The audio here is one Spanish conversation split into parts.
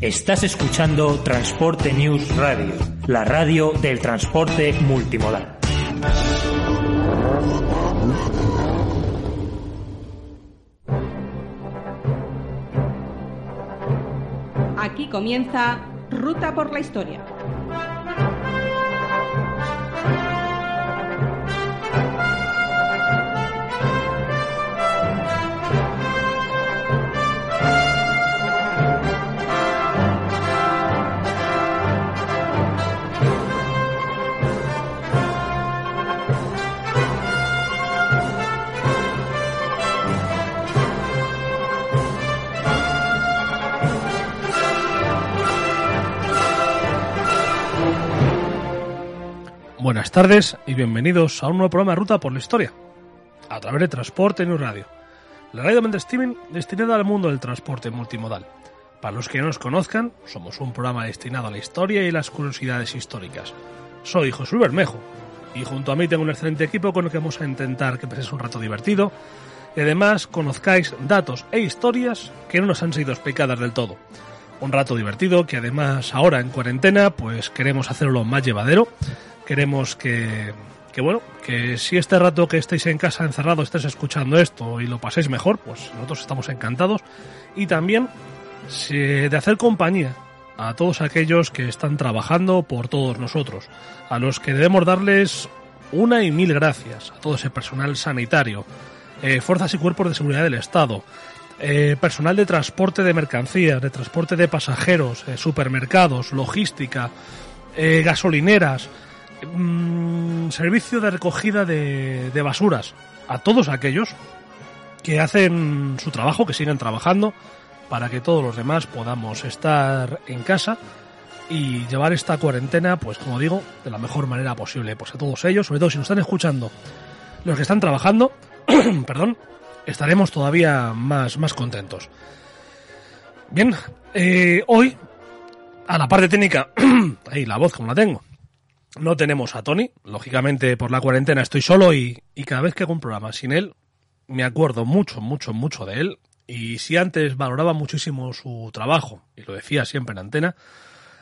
Estás escuchando Transporte News Radio, la radio del transporte multimodal. Aquí comienza Ruta por la Historia. Buenas tardes y bienvenidos a un nuevo programa de Ruta por la Historia, a través de Transporte News Radio, la radio de streaming destinada al mundo del transporte multimodal. Para los que no nos conozcan, somos un programa destinado a la historia y las curiosidades históricas. Soy José Bermejo y junto a mí tengo un excelente equipo con el que vamos a intentar que paséis un rato divertido y además conozcáis datos e historias que no nos han sido explicadas del todo. Un rato divertido que además ahora en cuarentena pues queremos hacerlo más llevadero queremos que, que, bueno, que si este rato que estéis en casa encerrado estéis escuchando esto y lo paséis mejor, pues nosotros estamos encantados. Y también de hacer compañía a todos aquellos que están trabajando por todos nosotros, a los que debemos darles una y mil gracias, a todo ese personal sanitario, eh, fuerzas y cuerpos de seguridad del Estado, eh, personal de transporte de mercancías, de transporte de pasajeros, eh, supermercados, logística, gasolineras, Mm, servicio de recogida de, de basuras a todos aquellos que hacen su trabajo, que siguen trabajando, para que todos los demás podamos estar en casa y llevar esta cuarentena, pues como digo, de la mejor manera posible. Pues a todos ellos, sobre todo si nos están escuchando los que están trabajando, perdón, estaremos todavía más, más contentos. Bien, eh, hoy, a la parte técnica, ahí la voz como la tengo, no tenemos a Tony, lógicamente por la cuarentena estoy solo y, cada vez que hago un programa sin él, me acuerdo mucho, mucho, mucho de él. Y si antes valoraba muchísimo su trabajo, y lo decía siempre en antena,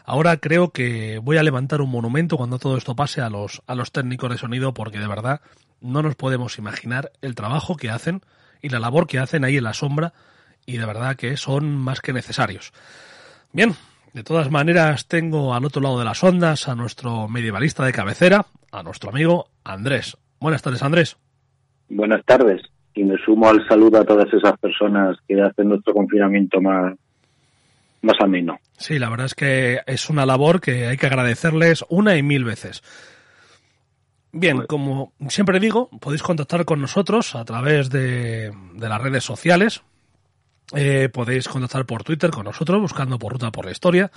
ahora creo que voy a levantar un monumento cuando todo esto pase a los, a los técnicos de sonido, porque de verdad no nos podemos imaginar el trabajo que hacen y la labor que hacen ahí en la sombra, y de verdad que son más que necesarios. Bien, de todas maneras, tengo al otro lado de las ondas a nuestro medievalista de cabecera, a nuestro amigo Andrés. Buenas tardes, Andrés. Buenas tardes. Y me sumo al saludo a todas esas personas que hacen nuestro confinamiento más, más ameno. Sí, la verdad es que es una labor que hay que agradecerles una y mil veces. Bien, como siempre digo, podéis contactar con nosotros a través de, de las redes sociales, eh, podéis contactar por Twitter con nosotros buscando por Ruta por la Historia.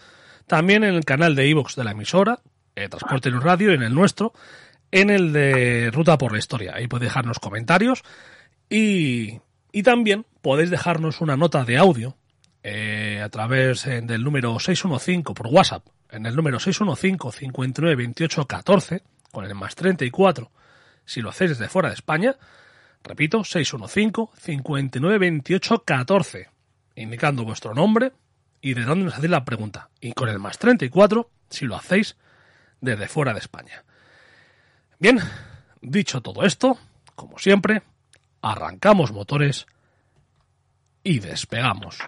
También en el canal de iVoox de la emisora, eh, Transporte en Radio, en el nuestro, en el de Ruta por la Historia. Ahí podéis dejarnos comentarios y, y también podéis dejarnos una nota de audio eh, a través del número 615 por WhatsApp, en el número 615 59 28 14, con el más 34, si lo hacéis desde fuera de España, Repito, 615-5928-14, indicando vuestro nombre y de dónde nos hacéis la pregunta. Y con el más 34 si lo hacéis desde fuera de España. Bien, dicho todo esto, como siempre, arrancamos motores y despegamos.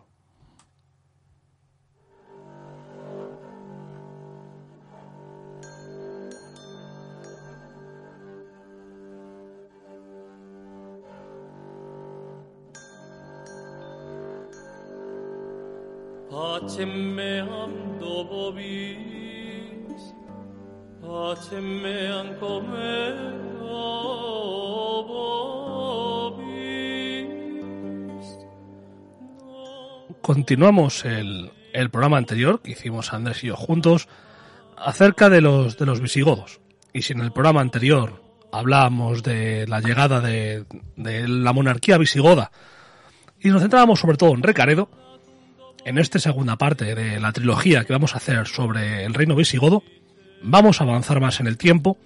Continuamos el, el programa anterior que hicimos Andrés y yo juntos acerca de los, de los visigodos. Y si en el programa anterior hablábamos de la llegada de, de la monarquía visigoda y nos centrábamos sobre todo en Recaredo, en esta segunda parte de la trilogía que vamos a hacer sobre el reino visigodo, vamos a avanzar más en el tiempo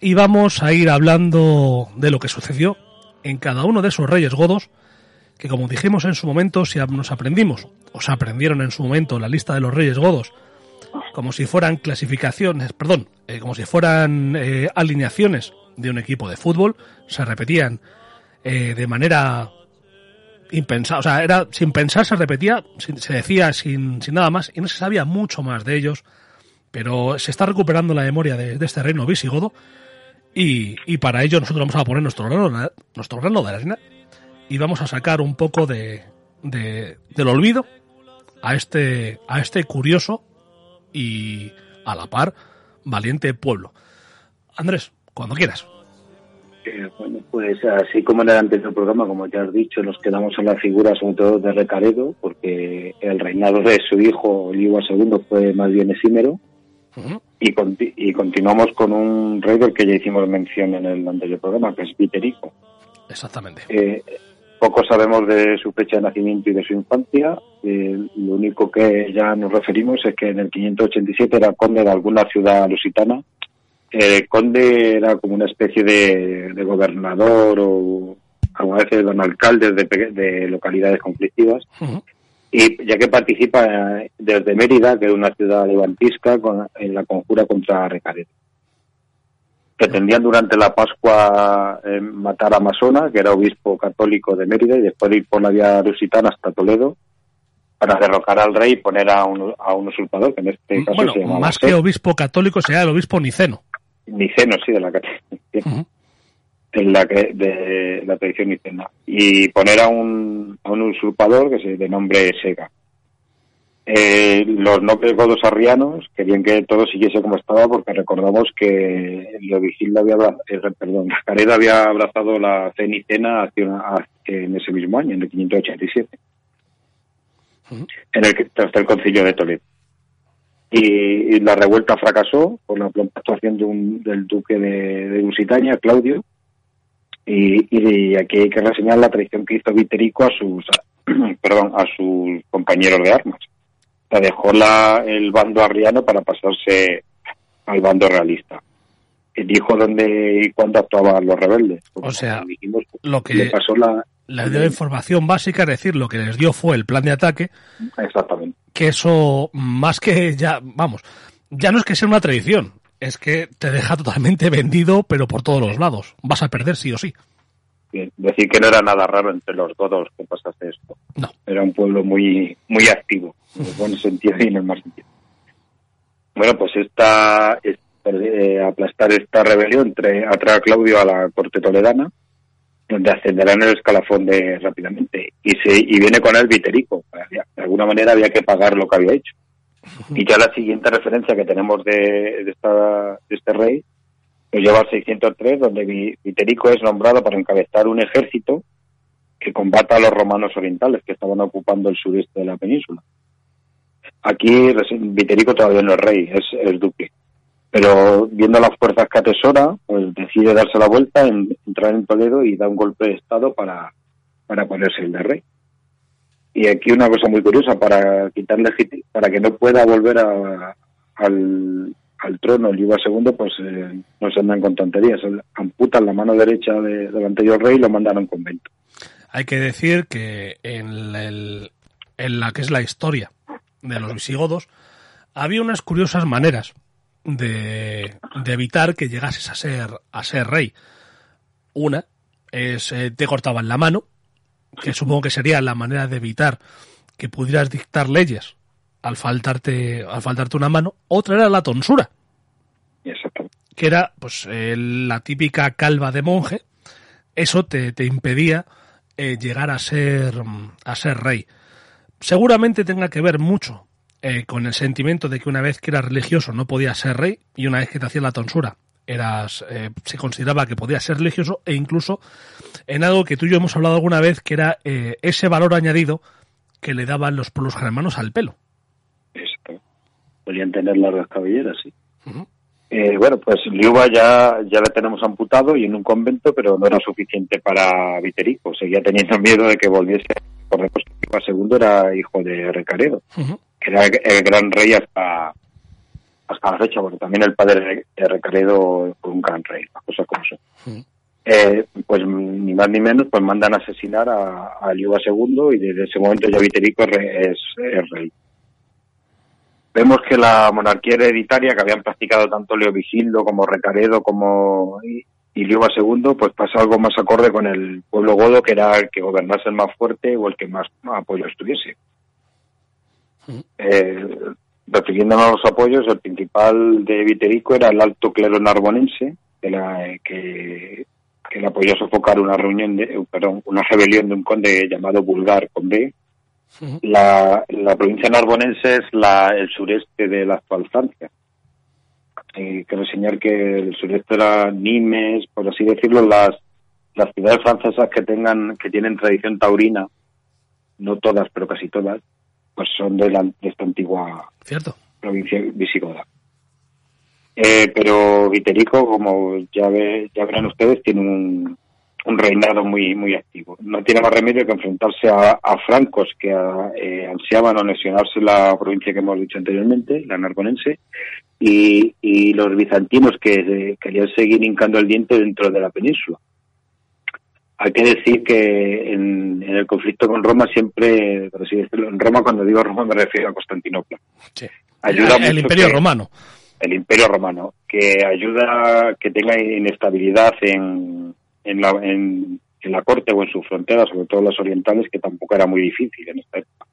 y vamos a ir hablando de lo que sucedió en cada uno de esos reyes godos que como dijimos en su momento, si nos aprendimos, o se aprendieron en su momento la lista de los reyes godos, como si fueran clasificaciones, perdón, eh, como si fueran eh, alineaciones de un equipo de fútbol, se repetían eh, de manera impensada, o sea, era sin pensar, se repetía, se decía sin, sin nada más, y no se sabía mucho más de ellos, pero se está recuperando la memoria de, este reino visigodo, y, y, para ello nosotros vamos a poner nuestro grano, nuestro grano de arena y vamos a sacar un poco de, de, del olvido a este, a este curioso y a la par valiente pueblo. Andrés, cuando quieras. Eh, bueno, pues así como en el anterior programa, como ya has dicho, nos quedamos en la figura sobre todo de Recaredo, porque el reinado de su hijo, Liua II, fue más bien efímero. y, y, continuamos con un rey del que ya hicimos mención en el anterior programa, que es Viterico. Exactamente. Eh, poco sabemos de su fecha de nacimiento y de su infancia. Eh, lo único que ya nos referimos es que en el 587 era conde de alguna ciudad lusitana. El conde era como una especie de, gobernador o alguna vez don alcalde de, localidades conflictivas. Y ya que participa desde Mérida, que es una ciudad levantisca, en la conjura contra Recaredo pretendían durante la Pascua eh, matar a Masona, que era obispo católico de Mérida, y después ir por la vía lusitana hasta Toledo para derrocar al rey y poner a un, a un usurpador, que en este caso se llamaba Más que obispo católico sería el obispo niceno. Niceno, sí, de la, la, de la tradición nicena. Y poner a un, a un usurpador que se de nombre Sega. Eh, los nobles godos arrianos querían que todo siguiese como estaba porque recordamos que Leovigildo había eh, perdón, Careda había abrazado la cenicena hacia en ese mismo año, en el 587, en el que, tras el concilio de Toledo. Y, la revuelta fracasó por la pronta actuación de un, del duque de, de Lusitania, Claudio, y, y, aquí hay que reseñar la traición que hizo Viterico a sus, perdón, a sus compañeros de armas dejó la, el bando arriano para pasarse al bando realista. Dijo dónde y cuándo actuaban los rebeldes. o sea, lo que le pasó la, dio información básica, es decir, lo que les dio fue el plan de ataque. Exactamente. Que eso, más que ya, vamos, ya no es que sea una tradición, es que te deja totalmente vendido, pero por todos los lados. Vas a perder sí o sí. Decir que no era nada raro entre los godos que pasase esto. No. Era un pueblo muy, muy activo, en el buen sentido y en el mal sentido. Bueno, pues esta, eh, aplastar esta rebelión trae, atrae a Claudio a la corte toledana, donde ascenderá en el escalafón de rápidamente. Y, se, y viene con él Viterico. De alguna manera había que pagar lo que había hecho. Y ya la siguiente referencia que tenemos de, de, esta, de este rey lo lleva al 603, donde Viterico es nombrado para encabezar un ejército que combata a los romanos orientales que estaban ocupando el sureste de la península. Aquí Viterico todavía no es rey, es, es duque. Pero viendo las fuerzas que atesora, pues decide darse la vuelta, entrar en Toledo y da un golpe de estado para, para ponerse el de rey. Y aquí una cosa muy curiosa, para quitarle para que no pueda volver a, al, al trono el II, pues eh, no se andan con tonterías. Amputan la mano derecha de, del anterior rey y lo mandan a un convento. Hay que decir que en, en la que es la historia de los visigodos, había unas curiosas maneras de, de, evitar que llegases a ser, a ser rey. Una es eh, te cortaban la mano, que supongo que sería la manera de evitar que pudieras dictar leyes al faltarte, al faltarte una mano. Otra era la tonsura. Que era pues eh, la típica calva de monje. Eso te, te impedía eh, llegar a ser, a ser rey. Seguramente tenga que ver mucho eh, con el sentimiento de que una vez que eras religioso no podías ser rey y una vez que te hacían la tonsura eras, se consideraba que podías ser religioso e incluso en algo que tú y yo hemos hablado alguna vez que era ese valor añadido que le daban los pueblos germanos al pelo podían tener largas cabelleras, sí. Eh, bueno, pues Liuba ya, ya la tenemos amputado y en un convento, pero no era suficiente para Viterico. Seguía teniendo miedo de que volviese. Por que Liuba II era hijo de Recaredo, que era el gran rey hasta, hasta la fecha, porque también el padre de Recaredo fue un gran rey, las cosas como son. eh, pues ni más ni menos, pues mandan a asesinar a, a Liuba II y desde ese momento ya Viterico es, es, rey. Vemos que la monarquía hereditaria que habían practicado tanto Leo Vigildo como Recaredo como Liuba II, pues pasa algo más acorde con el pueblo godo, que era el que gobernase el más fuerte o el que más apoyo estuviese. Eh, refiriéndonos a los apoyos, el principal de Viterico era el alto clero narbonense, que, la, que que le apoyó a sofocar una reunión de, eh, perdón, una rebelión de un conde llamado Bulgar con B. la, la, provincia narbonense es la, el sureste de la actual Francia. Y quiero enseñar que el sureste era Nimes, por así decirlo, las, las ciudades francesas que tengan, que tienen tradición taurina, no todas, pero casi todas, pues son de, la, de esta antigua Cierto. provincia visigoda. Eh, pero Viterico, como ya, ve, ya verán ustedes, tiene un, un, reinado muy muy activo. No tiene más remedio que enfrentarse a, a francos que a, eh, ansiaban anexionarse la provincia que hemos dicho anteriormente, la narbonense, y, y los bizantinos que eh, querían seguir hincando el diente dentro de la península. Hay que decir que en, en, el conflicto con Roma siempre, por así decirlo, en Roma cuando digo Roma me refiero a Constantinopla. Sí. Ayuda el, el Imperio que, Romano el Imperio Romano, que ayuda que tenga inestabilidad en, en, la, en, en, la corte o en sus fronteras, sobre todo las orientales, que tampoco era muy difícil en esta época.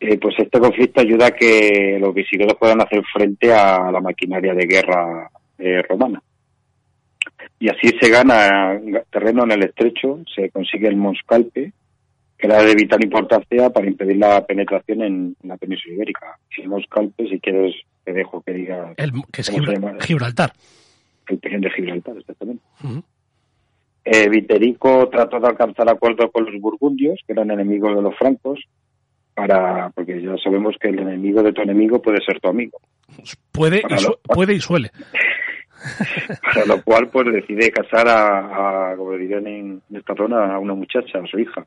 Eh, pues este conflicto ayuda a que los visigodos puedan hacer frente a la maquinaria de guerra eh, romana. Y así se gana terreno en el estrecho, se consigue el Monscalpe, que era de vital importancia para impedir la penetración en, la península ibérica. Si el Monscalpe, si quieres te dejo que diga. El, que es Gibral Gibraltar. El pequeño de Gibraltar, exactamente. Uh -huh. eh, Viterico trató de alcanzar acuerdos con los burgundios, que eran enemigos de los francos, para porque ya sabemos que el enemigo de tu enemigo puede ser tu amigo. Puede, y, su, puede y suele. para lo cual, pues decide casar a, a como dirían en, en esta zona, a una muchacha, a su hija,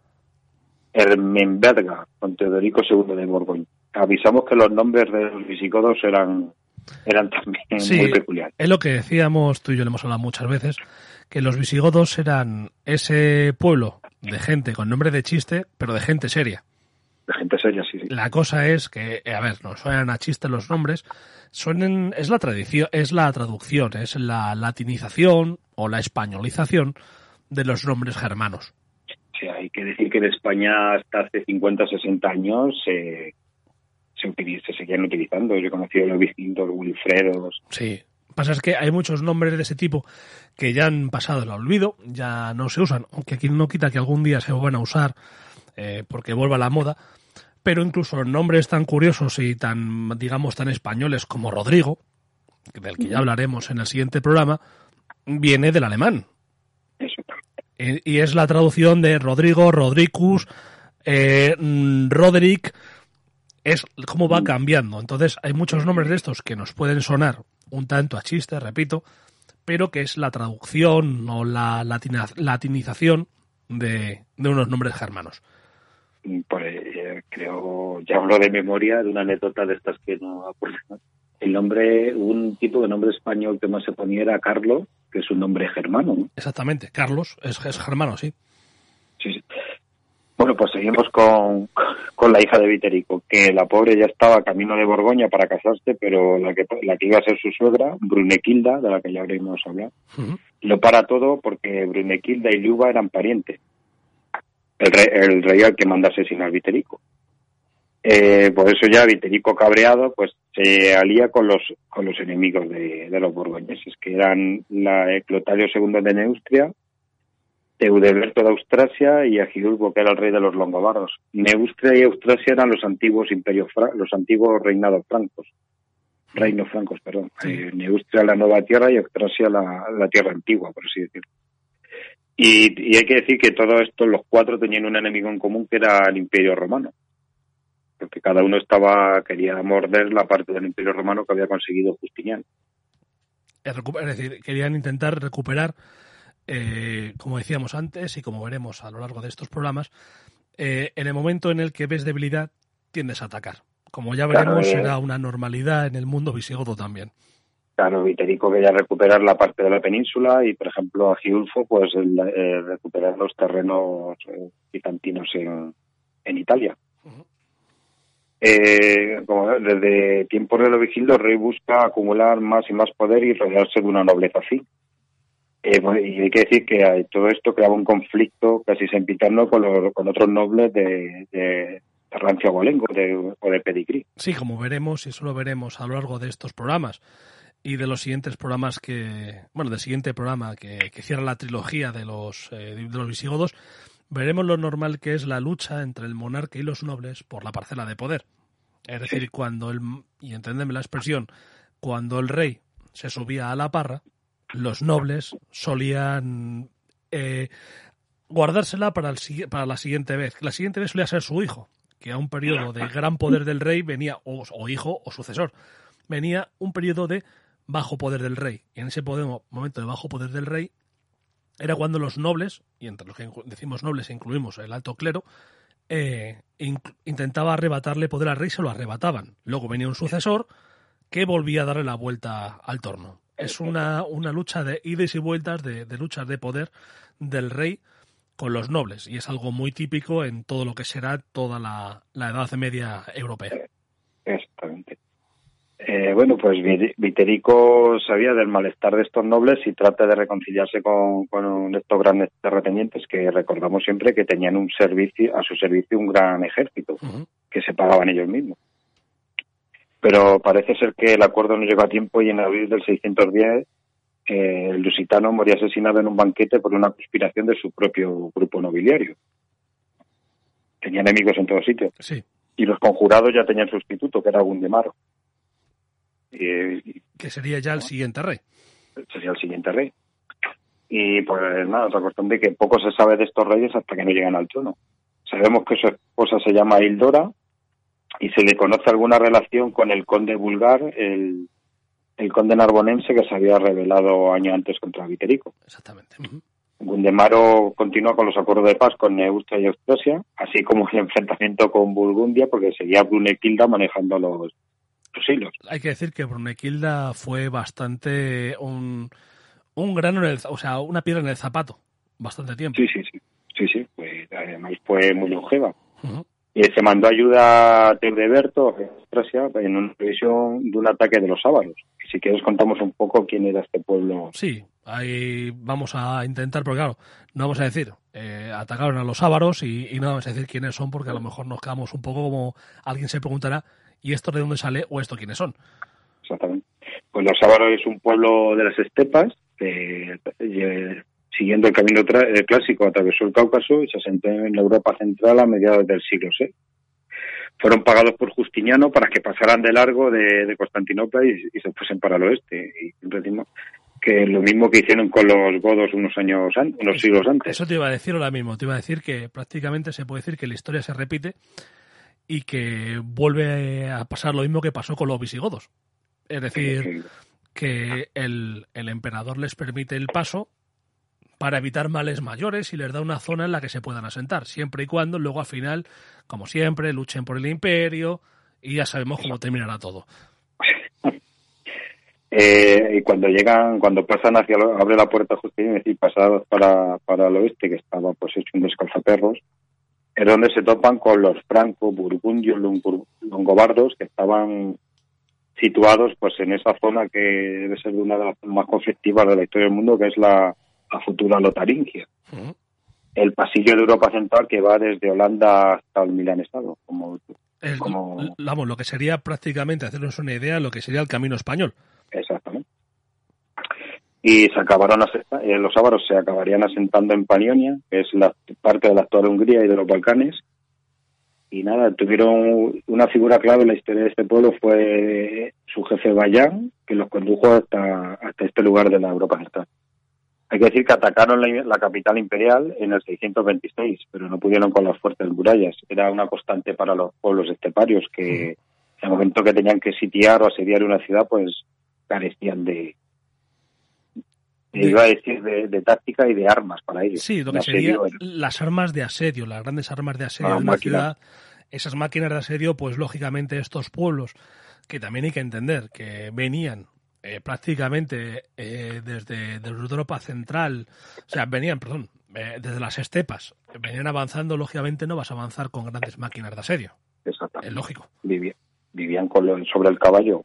Hermenberga, con Teodorico II de Borgoña avisamos que los nombres de los visigodos eran eran también sí, muy peculiares. Es lo que decíamos, tú y yo le hemos hablado muchas veces, que los visigodos eran ese pueblo de gente con nombre de chiste, pero de gente seria. De gente seria, sí, sí. La cosa es que, a ver, no suenan a chiste los nombres, es la tradición, es la traducción, es la latinización o la españolización de los nombres germanos. Sí, hay que decir que en España hasta hace 50 60 años eh, se, utiliza, se seguían utilizando. Yo he conocido los distintos Wilfredos. Sí. Pasa es que hay muchos nombres de ese tipo que ya han pasado el olvido, ya no se usan, aunque aquí no quita que algún día se vuelvan a usar eh, porque vuelva la moda. Pero incluso los nombres tan curiosos y tan, digamos, tan españoles como Rodrigo, del que ya hablaremos en el siguiente programa, viene del alemán. Y es la traducción de Rodrigo, Rodricus, eh, Roderick, es cómo va cambiando. Entonces, hay muchos nombres de estos que nos pueden sonar un tanto a chiste, repito, pero que es la traducción o la latina, latinización de, de, unos nombres germanos. Pues eh, creo, ya hablo de memoria de una anécdota de estas que no acuerdo. El nombre, un tipo de nombre español que más se ponía era Carlos, que es un nombre germano. ¿no? Exactamente, Carlos es, es germano, sí. Sí, sí. Bueno, pues seguimos con, con la hija de Viterico, que la pobre ya estaba camino de Borgoña para casarse, pero la que, la que iba a ser su suegra, Brunequilda, de la que ya habremos hablado, uh -huh. lo para todo porque Brunequilda y Liuba eran parientes. El rey, el rey al que manda asesinar Viterico. Eh, por eso ya Viterico cabreado, pues se alía con los con los enemigos de, de los borgoñeses, que eran la Clotario II de Neustria, Eudeberto de Austrasia y Agilulfo, que era el rey de los longobardos. Neustria y Austrasia eran los antiguos imperios, los antiguos reinados francos. Reinos francos, perdón. Sí. Eh, Neustria la nueva tierra y Austrasia la, la tierra antigua, por así decirlo. Y, y, hay que decir que todo esto, los cuatro tenían un enemigo en común que era el imperio romano. Porque cada uno estaba, quería morder la parte del imperio romano que había conseguido Justiniano. Es decir, querían intentar recuperar eh, como decíamos antes y como veremos a lo largo de estos programas, eh, en el momento en el que ves debilidad, tiendes a atacar. Como ya veremos, claro, eh, será una normalidad en el mundo visigodo también. Claro, Viterico quería recuperar la parte de la península y, por ejemplo, a Giulfo, pues el, eh, recuperar los terrenos eh, bizantinos en, en Italia. Eh, como desde tiempos de Lovigildo, el rey busca acumular más y más poder y rodearse de una nobleza así. Eh, bueno, y hay que decir que todo esto creaba un conflicto casi sempiterno con, los, con otros nobles de, de Rancio Abolengo de, o de Pedigrí. Sí, como veremos, y eso lo veremos a lo largo de estos programas y de los siguientes programas que, bueno, del siguiente programa que, que cierra la trilogía de los, eh, de los visigodos, veremos lo normal que es la lucha entre el monarca y los nobles por la parcela de poder. Es decir, cuando el, y entendeme la expresión, cuando el rey se subía a la parra, los nobles solían eh, guardársela para, el, para la siguiente vez. La siguiente vez solía ser su hijo, que a un periodo de gran poder del rey venía, o, o hijo o sucesor, venía un periodo de bajo poder del rey. Y en ese momento de bajo poder del rey era cuando los nobles, y entre los que decimos nobles incluimos el alto clero, eh, intentaba arrebatarle poder al rey, se lo arrebataban. Luego venía un sucesor que volvía a darle la vuelta al torno. Es una, una lucha de idas y vueltas, de, luchas de poder del rey con los nobles, y es algo muy típico en todo lo que será toda la, Edad Media europea. Eh, bueno, pues Vi- Viterico sabía del malestar de estos nobles y trata de reconciliarse con, con estos grandes terratenientes que recordamos siempre que tenían un servicio a su servicio un gran ejército que se pagaban ellos mismos. Pero parece ser que el acuerdo no llegó a tiempo y en abril del 610 eh, el lusitano moría asesinado en un banquete por una conspiración de su propio grupo nobiliario. Tenía enemigos en todos sitios Sí, y los conjurados ya tenían sustituto, que era Gundemaro. Y, que sería ya el siguiente rey. sería el siguiente rey. Y pues nada, otra cuestión de que poco se sabe de estos reyes hasta que no llegan al trono. Sabemos que su esposa se llama Hildora y se le conoce alguna relación con el conde vulgar, el, el conde narbonense que se había rebelado años antes contra Viterico. Exactamente. Gundemaro continúa con los acuerdos de paz con Neustria y Austrasia, así como el enfrentamiento con Burgundia, porque seguía Brunequilda manejando los, hilos. Hay que decir que Brunequilda fue bastante un, un grano en el, o sea, una piedra en el zapato, bastante tiempo. Sí, sí, sí. Sí, sí, pues además fue muy longeva. Y se mandó ayuda a Teudeberto, a en una previsión de un ataque de los ávaros. Si quieres contamos un poco quién era este pueblo. Sí, ahí vamos a intentar, porque claro, no vamos a decir, eh, atacaron a los ávaros y, y no vamos a decir quiénes son, porque a lo mejor nos quedamos un poco como alguien se preguntará, ¿y esto de dónde sale o esto quiénes son? Exactamente. Pues los ávaros es un pueblo de las estepas que, eh, siguiendo el camino tra- clásico, atravesó el Cáucaso y se asentó en Europa central a mediados del siglo VI. Fueron pagados por Justiniano para que pasaran de largo de, de Constantinopla y, y se fuesen para el oeste. Y siempre decimos que lo mismo que hicieron con los godos unos años unos siglos antes. Eso te iba a decir ahora mismo, te iba a decir que prácticamente se puede decir que la historia se repite y que vuelve a pasar lo mismo que pasó con los visigodos. Es decir, que el, el emperador les permite el paso para evitar males mayores y les da una zona en la que se puedan asentar, siempre y cuando luego al final, como siempre, luchen por el imperio y ya sabemos cómo terminará todo. Eh, y cuando llegan, cuando pasan hacia, lo- abre la puerta Justiniano, es decir, para, para el oeste, que estaba pues hecho un descalzaperros, es donde se topan con los francos, burgundios, longobardos, que estaban situados pues en esa zona que debe ser de una de las más conflictivas de la historia del mundo, que es la, la futura Lotaringia. El pasillo de Europa Central que va desde Holanda hasta el Milán Estado, como El- Como- vamos, lo que sería prácticamente hacernos una idea de lo que sería el camino español. Exactamente. Y se acabaron eh, los ávaros se acabarían asentando en Panionia, que es la parte de la actual Hungría y de los Balcanes. Y nada, tuvieron una figura clave en la historia de este pueblo fue su jefe Bayán, que los condujo hasta, hasta este lugar de la Europa Central. Hay que decir que atacaron la, la capital imperial en el 626, pero no pudieron con las fuertes murallas. Era una constante para los pueblos esteparios que en el momento que tenían que sitiar o asediar una ciudad, pues carecían de, de- iba a decir de, de táctica y de armas para ellos. Sí, lo que sería asedio las armas de asedio, las grandes armas de asedio Ah, de una ciudad. Esas máquinas de asedio, pues lógicamente estos pueblos, que también hay que entender que venían eh, prácticamente eh, desde, desde, Europa Central, o sea, venían, perdón, eh, desde las estepas, venían avanzando, lógicamente no vas a avanzar con grandes máquinas de asedio. Exactamente. Es lógico. Vivían, vivían con lo, sobre el caballo.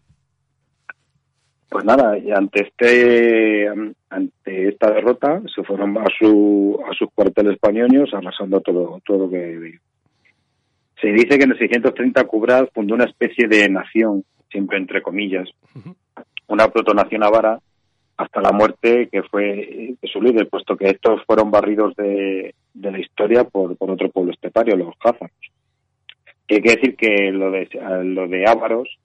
Pues nada, y ante este ante esta derrota se fueron a su a sus cuarteles españoles arrasando todo todo lo que se dice que en el 630 Kubrat fundó una especie de nación, siempre entre comillas, una protonación avara, hasta la muerte que fue de su líder, puesto que estos fueron barridos de, de la historia por, por otro pueblo estepario, los házaros. Hay que decir que lo de, lo de Ávaros,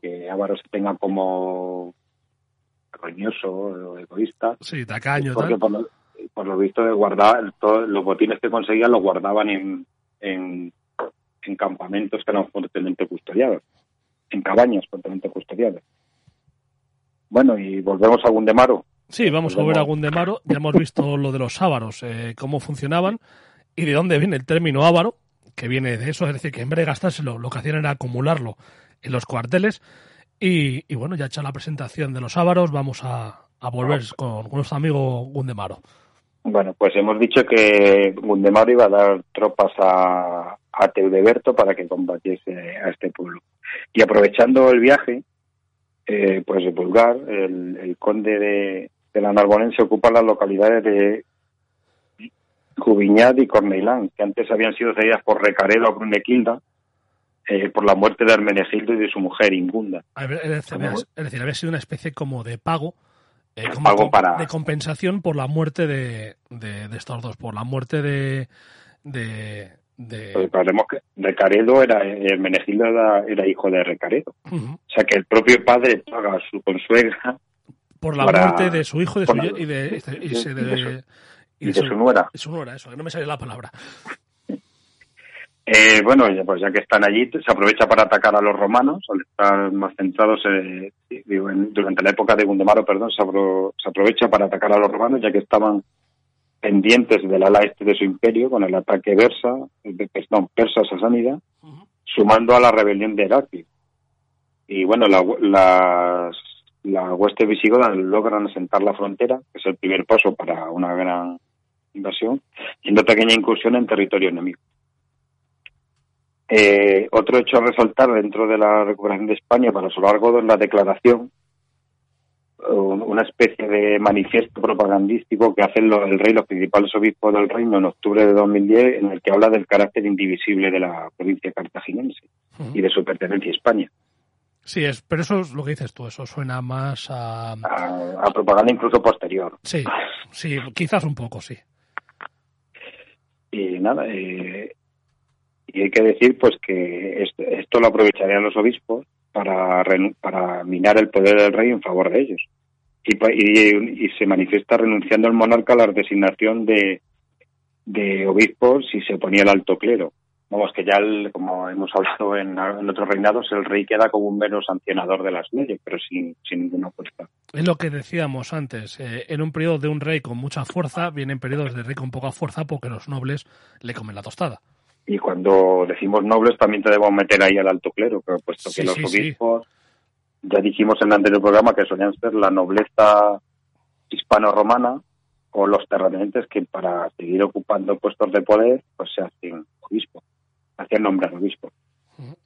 que Ávaros se tenga como roñoso egoísta. Sí, tacaño, porque por lo, por lo visto todos los botines que conseguían los guardaban en, en, en campamentos que eran fuertemente custodiados, en cabañas fuertemente custodiadas. Bueno, y volvemos a Gundemaro. Sí, vamos volvemos. a ver a Gundemaro. Ya hemos visto lo de los ávaros, eh, cómo funcionaban y de dónde viene el término ávaro, que viene de eso, es decir, que en vez de gastárselo, lo que hacían era acumularlo en los cuarteles. Y, bueno, ya hecha la presentación de los ávaros, vamos a, a volver con, nuestro amigo Gundemaro. Bueno, pues hemos dicho que Gundemaro iba a dar tropas a, a Teudeberto para que combatiese a este pueblo. Y aprovechando el viaje, eh, pues de Pulgar, el, el conde de, de, la Narbonense ocupa las localidades de Jubiñad y Corneilán, que antes habían sido cedidas por Recaredo a Brunequilda eh, por la muerte de Hermenegildo y de su mujer Ingunda. Es decir, es decir, había sido una especie como de pago, eh, como pago para... de compensación por la muerte de, de, de estos dos, por la muerte de, de, de... Recordemos que Recaredo era, Hermenegildo era, era hijo de Recaredo. Uh -huh. O sea que el propio padre paga a su consuegra. Por la para... muerte de su hijo de su, la... y de, y de, y de, su, y de su, su, nuera. Su nuera, eso, que no me sale la palabra. Eh, bueno, pues ya que están allí, se aprovecha para atacar a los romanos, al estar más centrados eh, digo, en, durante la época de Gundemaro, perdón, se, apro se aprovecha para atacar a los romanos, ya que estaban pendientes del ala este de su imperio con el ataque versa, perdón, persa sasánida, uh -huh. sumando a la rebelión de Heraclio. Y bueno, la, las, la hueste visigoda logran asentar la frontera, que es el primer paso para una gran invasión, y una pequeña incursión en territorio enemigo. Eh, otro hecho a resaltar dentro de la recuperación de España para su largo es la declaración una especie de manifiesto propagandístico que hacen los, el rey, los principales obispos del reino en octubre de 2010, en el que habla del carácter indivisible de la provincia cartaginense uh -huh. y de su pertenencia a España. Sí, es, pero eso es lo que dices tú, eso suena más a... A, a propaganda incluso posterior. Sí, sí, quizás un poco, sí. Y nada, eh, y hay que decir pues que esto, lo aprovecharían los obispos para, para minar el poder del rey en favor de ellos. Y, y, y se manifiesta renunciando el monarca a la designación de, de obispos si se oponía el alto clero. Vamos, que ya, como hemos hablado en, en, otros reinados, el rey queda como un mero sancionador de las leyes, pero sin, sin ninguna fuerza. Es lo que decíamos antes. Eh, en un periodo de un rey con mucha fuerza, vienen periodos de rey con poca fuerza porque los nobles le comen la tostada. Y cuando decimos nobles también te debemos meter ahí al alto clero, pero puesto que sí, los sí, obispos, sí. ya dijimos en el anterior programa que solían ser la nobleza hispano-romana o los terratenientes que para seguir ocupando puestos de poder pues se hacían obispos, hacían nombrar obispos. Uh -huh.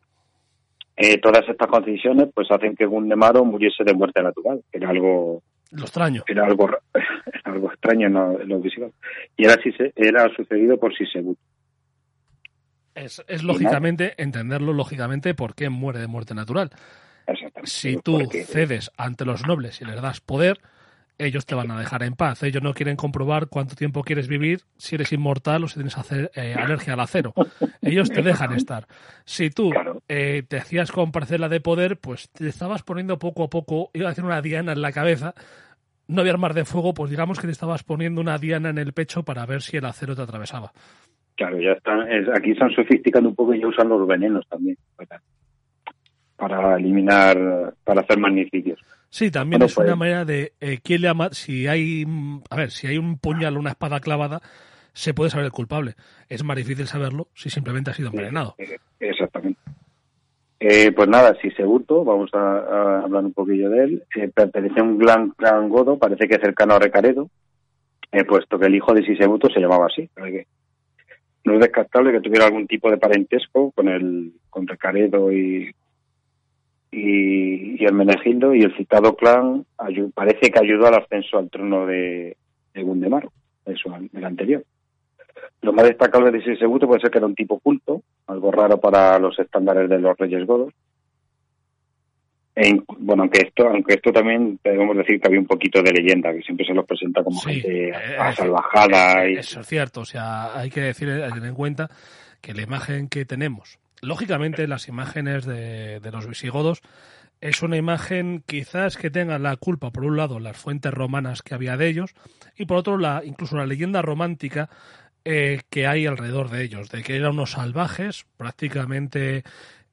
eh, todas estas condiciones pues hacen que Gundemaro muriese de muerte natural, que era algo lo extraño. Era algo, era algo extraño en los lo visigodos. Y era, era sucedido por Sisebuto. Es, es lógicamente, entenderlo lógicamente, por qué muere de muerte natural. Si tú porque... cedes ante los nobles y les das poder, ellos te van a dejar en paz. Ellos no quieren comprobar cuánto tiempo quieres vivir, si eres inmortal o si tienes hacer, eh, alergia al acero. Ellos te dejan estar. Si tú eh, te hacías con parcela de poder, pues te estabas poniendo poco a poco, iba a decir una diana en la cabeza, no había armas de fuego, pues digamos que te estabas poniendo una diana en el pecho para ver si el acero te atravesaba. Claro, ya están, es, aquí están sofisticando un poco y ya usan los venenos también para, para eliminar, para hacer magnicidios. Sí, también bueno, es pues, una manera de eh, quién le ama, si hay, a ver, si hay un puñal o una espada clavada, se puede saber el culpable. Es más difícil saberlo si simplemente ha sido envenenado. Sí, exactamente. Eh, pues nada, Sisebuto, vamos a, hablar un poquillo de él. Eh, pertenece a un gran clan godo, parece que cercano a Recaredo, eh, puesto que el hijo de Sisebuto se llamaba así. No es descartable que tuviera algún tipo de parentesco con el con Recaredo y, y, el Menegildo, y el citado clan parece que ayudó al ascenso al trono de, de Gundemar, eso, el anterior. Lo más destacable de Sisebuto puede ser que era un tipo culto, algo raro para los estándares de los reyes godos. E bueno, aunque esto, aunque esto también debemos decir que había un poquito de leyenda, que siempre se los presenta como gente eh, salvajada. y... Eso es cierto, o sea, hay que decir, hay que tener en cuenta que la imagen que tenemos, lógicamente las imágenes de, de los visigodos, es una imagen quizás que tenga la culpa, por un lado, las fuentes romanas que había de ellos, y por otro, la, incluso la leyenda romántica eh, que hay alrededor de ellos, de que eran unos salvajes, prácticamente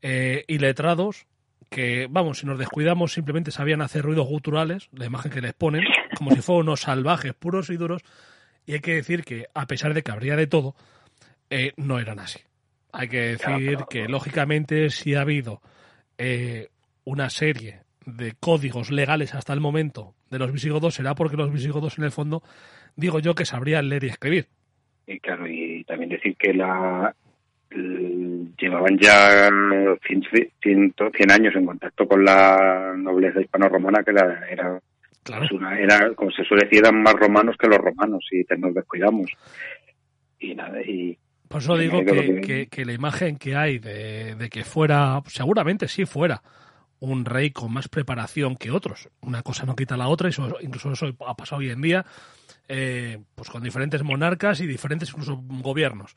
eh, iletrados, que, vamos, si nos descuidamos simplemente sabían hacer ruidos guturales, la imagen que les ponen, como si fueran unos salvajes puros y duros, y hay que decir que, a pesar de que habría de todo, eh, no eran así. Hay que decir que, lógicamente, si ha habido una serie de códigos legales hasta el momento de los visigodos, será porque los visigodos, en el fondo, digo yo que sabrían leer y escribir y claro, y también decir que la llevaban ya 100, 100, años en contacto con la nobleza hispano-romana, que era, era, una, era, como se suele decir, eran más romanos que los romanos, y nos descuidamos. Y nada, y por eso digo que, que, la imagen que hay de, de, que fuera, seguramente sí fuera, un rey con más preparación que otros. Una cosa no quita la otra, y eso, incluso eso ha pasado hoy en día. Eh, pues con diferentes monarcas y diferentes incluso gobiernos.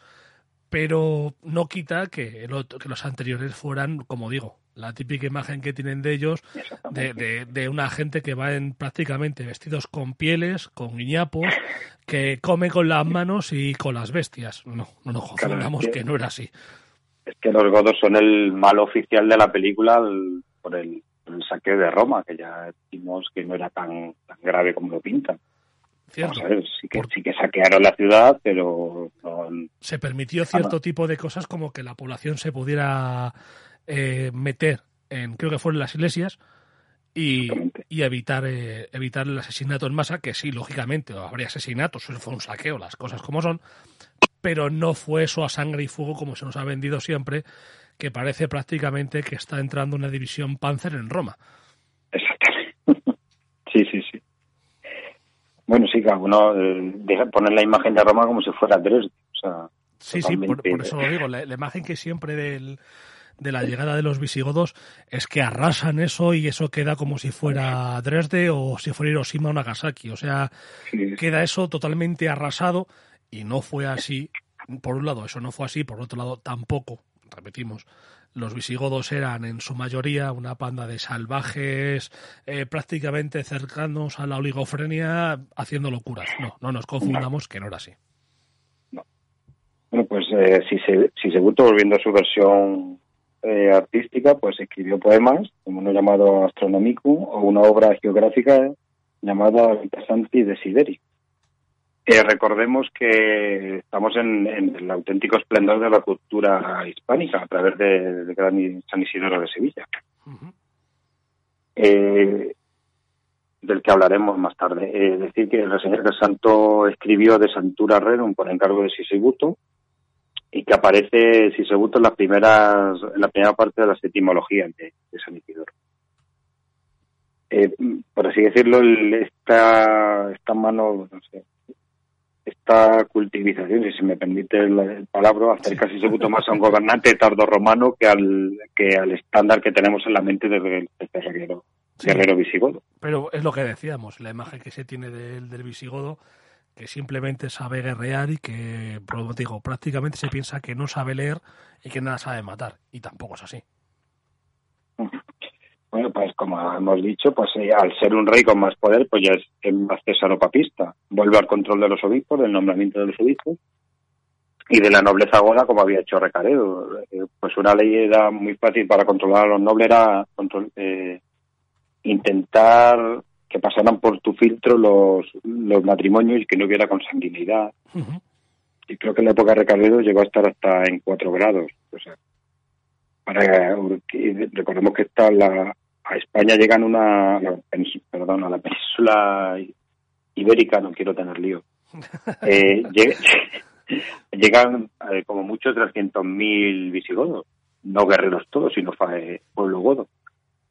Pero no quita que, que los anteriores fueran, como digo, la típica imagen que tienen de ellos, de, de, una gente que va en prácticamente vestidos con pieles, con guiñapos, que come con las manos y con las bestias. No, no nos confundamos que, no era así. Es que los godos son el mal oficial de la película por, el, el, saqueo de Roma, que ya vimos que no era tan, tan grave como lo pintan sí, que, saquearon la ciudad, pero Se permitió cierto tipo de cosas como que la población se pudiera eh, meter en, creo que fueron las iglesias, y, evitar eh, evitar el asesinato en masa, que sí, lógicamente, habría asesinatos, eso fue un saqueo, las cosas como son, pero no fue eso a sangre y fuego como se nos ha vendido siempre, que parece prácticamente que está entrando una división Panzer en Roma. Exactamente. sí, sí, sí. Bueno, sí, claro, uno eh, poner la imagen de Roma como si fuera Dresde. O sea, sí, sí, por, eso lo digo. La, imagen que siempre del, de la llegada de los visigodos es que arrasan eso y eso queda como si fuera Dresde o si fuera Hiroshima o Nagasaki. O sea, queda eso totalmente arrasado y no fue así. Por un lado, eso no fue así. Por otro lado, tampoco, repetimos, los visigodos eran en su mayoría una panda de salvajes eh, prácticamente cercanos a la oligofrenia haciendo locuras. No, no nos confundamos que no era así. No. Bueno, pues eh, si, se, si volviendo a su versión eh, artística, pues escribió poemas, como uno llamado Astronomicum, o una obra geográfica llamada Interesanti Desideri. Eh, recordemos que estamos en, el auténtico esplendor de la cultura hispánica a través de, Gran San Isidoro de Sevilla, eh, del que hablaremos más tarde. Es decir, que el señor del Santo escribió de Santura Rerum por encargo de Sisebuto y que aparece Sisebuto en las primeras, en la primera parte de la etimología de, San Isidoro. Eh, por así decirlo, esta, esta mano, no sé, esta cultivización, si se me permite el, palabra, acerca casi se más a un gobernante tardo-romano que al, que al estándar que tenemos en la mente del, guerrero, guerrero visigodo. Pero es lo que decíamos, la imagen que se tiene del, del visigodo, que simplemente sabe guerrear y que, digo, prácticamente se piensa que no sabe leer y que nada sabe matar, y tampoco es así. Bueno, pues como hemos dicho, pues eh, al ser un rey con más poder, pues ya es más cesaro papista. Vuelve al control de los obispos, del nombramiento de los obispos y de la nobleza goda como había hecho Recaredo. Eh, pues una ley era muy fácil para controlar a los nobles, era eh, intentar que pasaran por tu filtro los, los matrimonios y que no hubiera consanguinidad. Y creo que en la época de Recaredo llegó a estar hasta en cuatro grados. O sea, para recordemos que está la, a España llegan una, perdón, a la península ibérica, no quiero tener lío. Eh, llegan eh, como muchos 300.000 visigodos, no guerreros todos, sino eh, pueblo godo.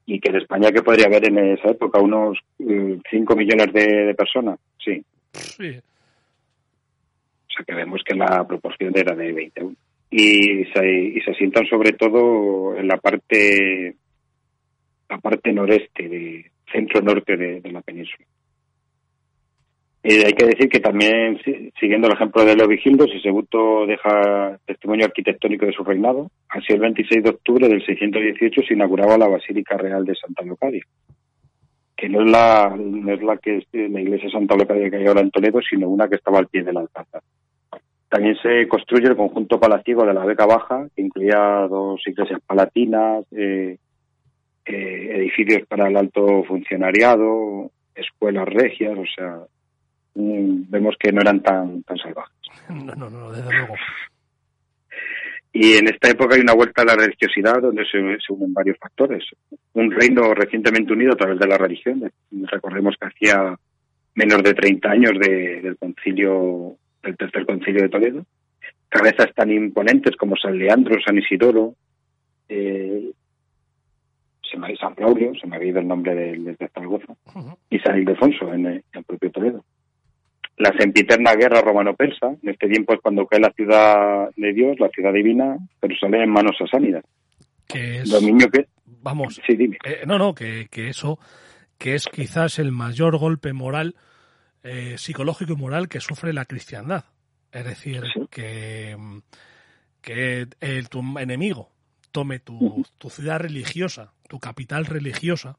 Y que en España, que podría haber en esa época? Unos 5 millones de, personas, sí. Sí. O sea que vemos que la proporción era de 21. Y se, y se sientan sobre todo en la parte la parte noreste, de centro-norte de, la península. hay que decir que también, siguiendo el ejemplo de Leo Vigildo, Sisebuto deja testimonio arquitectónico de su reinado. Así, el 26 de octubre del 618 se inauguraba la Basílica Real de Santa Leocadia, que no es la, no es la que es la iglesia Santa Leocadia que hay ahora en Toledo, sino una que estaba al pie del alcázar. También se construye el conjunto palaciego de la Beca Baja, que incluía dos iglesias palatinas, eh, eh, edificios para el alto funcionariado, escuelas regias, o sea, mm, vemos que no eran tan, tan salvajes. No, no, no, desde luego. Y en esta época hay una vuelta a la religiosidad donde se, unen varios factores. Un reino recientemente unido a través de la religión. Recordemos que hacía menos de 30 años del concilio, del tercer concilio de Toledo. Cabezas tan imponentes como San Leandro, San Isidoro, eh, se me, San Claudio, se me ha ido el nombre de, de Zaragoza, y San Ildefonso en, el propio Toledo. La sempiterna guerra romano-persa, en este tiempo es cuando cae la ciudad de Dios, la ciudad divina, pero sale en manos sasánidas. Que es, Dominio que... Vamos, sí, dime. Eh, no, no, que, que eso, que es quizás el mayor golpe moral, eh, psicológico y moral que sufre la cristiandad. Es decir, que, que el, tu enemigo tome tu, tu ciudad religiosa tu capital religiosa,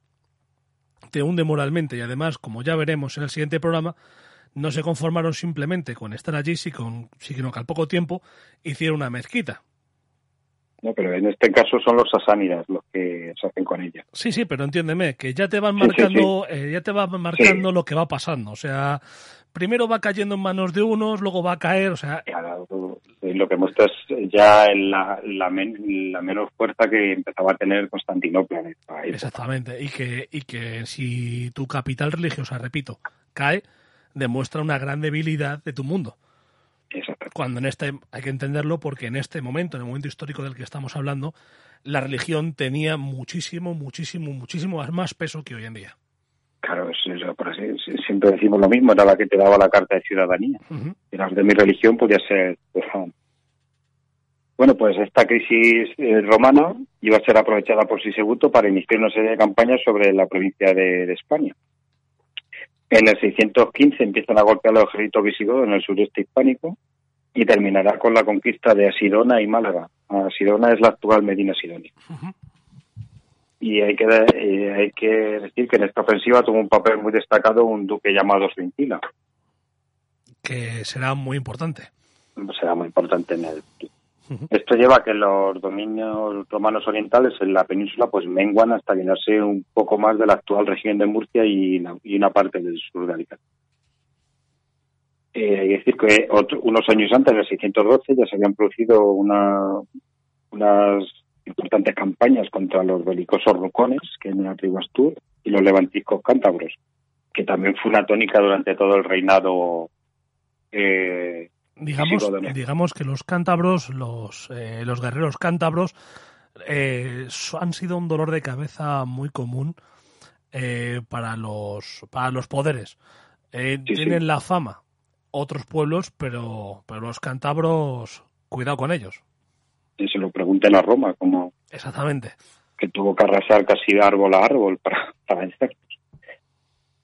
te hunde moralmente y además, como ya veremos en el siguiente programa, no se conformaron simplemente con estar allí, sino que al poco tiempo hicieron una mezquita. No, pero en este caso son los sasánidas los que se hacen con ella. Sí, sí, pero entiéndeme, que ya te van marcando, eh, ya te van marcando lo que va pasando. O sea, primero va cayendo en manos de unos, luego va a caer, o sea... lo que muestra es ya la, la, menor fuerza que empezaba a tener Constantinopla en el país. Exactamente, y que, y que si tu capital religiosa, repito, cae, demuestra una gran debilidad de tu mundo. Cuando en este, hay que entenderlo porque en este momento, en el momento histórico del que estamos hablando, la religión tenía muchísimo, muchísimo, muchísimo más peso que hoy en día. Claro, por así, siempre decimos lo mismo, era la que te daba la carta de ciudadanía. Y las de mi religión podía ser bueno, pues esta crisis eh, romana iba a ser aprovechada por Sisebuto para iniciar una serie de campañas sobre la provincia de, de España. En el 615 empiezan a golpear los ejércitos visigodos en el sureste hispánico y terminará con la conquista de Asidona y Málaga. Asidona es la actual Medina Sidonia. Y hay que, eh, hay que decir que en esta ofensiva tuvo un papel muy destacado un duque llamado Svintila. Que será muy importante. Será muy importante en el esto lleva a que los dominios romanos orientales en la península pues menguan hasta llenarse un poco más de la actual región de Murcia y, una parte del sur de Alicante. Eh, que decir que unos años antes, en el 612, ya se habían producido una, unas importantes campañas contra los belicosos rucones, que en la tribu Astur, y los levantiscos cántabros, que también fue una tónica durante todo el reinado eh, Digamos, digamos que los cántabros, los, eh, los guerreros cántabros, eh, han sido un dolor de cabeza muy común eh, para, los, para los poderes. tienen la fama otros pueblos, pero, pero los cántabros, cuidado con ellos. Y se lo pregunten a Roma, como. Exactamente. Que tuvo que arrasar casi árbol a árbol para, para.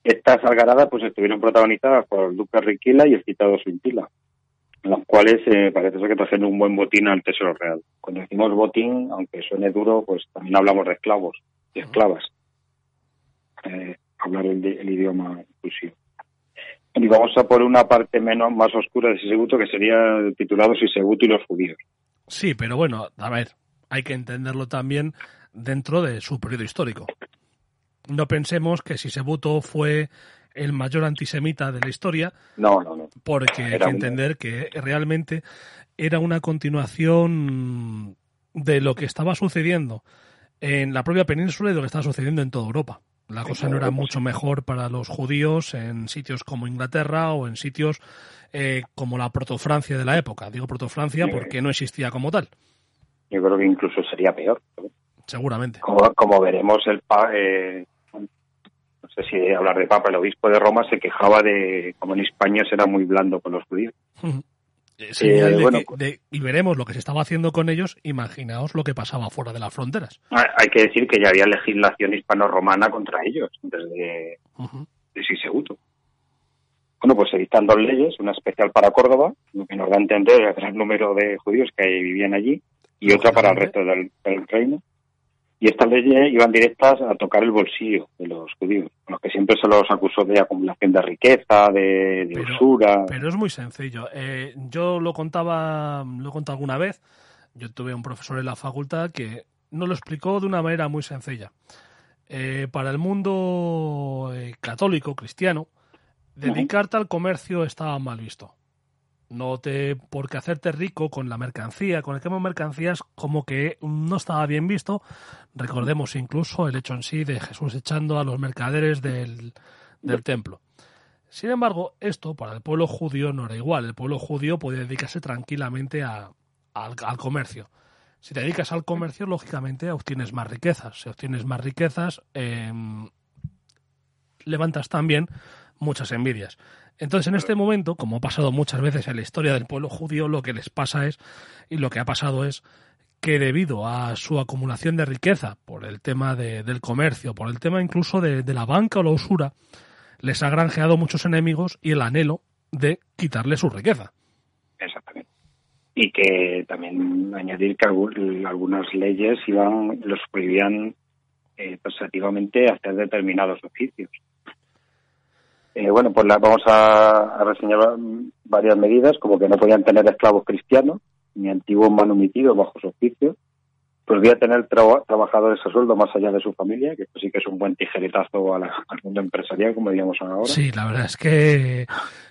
Estas algaradas pues estuvieron protagonizadas por el duque Riquila y el citado Suintila los cuales eh, parece ser que trajeron un buen botín al Tesoro Real. Cuando decimos botín, aunque suene duro, pues también hablamos de esclavos, de esclavas. Eh, hablar el, idioma inclusivo. Y vamos a por una parte menos más oscura de Sisebuto, que sería titulado Sisebuto y los judíos. Sí, pero bueno, a ver, hay que entenderlo también dentro de su periodo histórico. No pensemos que Sisebuto fue el mayor antisemita de la historia. No, no, no. Porque hay que entender que realmente era una continuación de lo que estaba sucediendo en la propia península y de lo que estaba sucediendo en toda Europa. La cosa no era mucho mejor para los judíos en sitios como Inglaterra o en sitios eh, como la protofrancia de la época. Digo protofrancia porque no existía como tal. Yo creo que incluso sería peor. Seguramente. Como, veremos, el eh, sé si hablar de Papa, el obispo de Roma se quejaba de como en España será muy blando con los judíos. Eh, pues y veremos lo que se estaba haciendo con ellos, imaginaos lo que pasaba fuera de las fronteras. Hay que decir que ya había legislación hispano-romana contra ellos, desde uh Siseguto. Bueno, pues se dictan dos leyes, una especial para Córdoba, lo que nos da a entender el gran número de judíos que vivían allí, y otra para el resto del reino. Y estas leyes iban directas a tocar el bolsillo de los judíos, los que siempre se los acusó de acumulación de riqueza, de, usura. Pero es muy sencillo. Eh, yo lo contaba, lo he contado alguna vez. Yo tuve un profesor en la facultad que nos lo explicó de una manera muy sencilla. Eh, para el mundo eh, católico, cristiano, dedicarte al comercio estaba mal visto no te porque hacerte rico con la mercancía, con el tema de mercancías, como que no estaba bien visto. Recordemos incluso el hecho en sí de Jesús echando a los mercaderes del, templo. Sin embargo, esto para el pueblo judío no era igual. El pueblo judío podía dedicarse tranquilamente a, al, comercio. Si te dedicas al comercio, lógicamente obtienes más riquezas. Si obtienes más riquezas, em, levantas también muchas envidias. Entonces, en este momento, como ha pasado muchas veces en la historia del pueblo judío, lo que les pasa es, y lo que ha pasado es, que debido a su acumulación de riqueza, por el tema del comercio, por el tema incluso de, la banca o la usura, les ha granjeado muchos enemigos y el anhelo de quitarle su riqueza. Exactamente. Y que también añadir que algunas leyes iban los prohibían eh, hacer determinados oficios. Eh, bueno, pues vamos a, reseñar varias medidas, como que no podían tener esclavos cristianos, ni antiguos manumitidos bajo su oficio, prohibía tener trabajadores a sueldo más allá de su familia, que esto sí que es un buen tijeretazo al mundo empresarial, como diríamos ahora. Sí, la verdad es que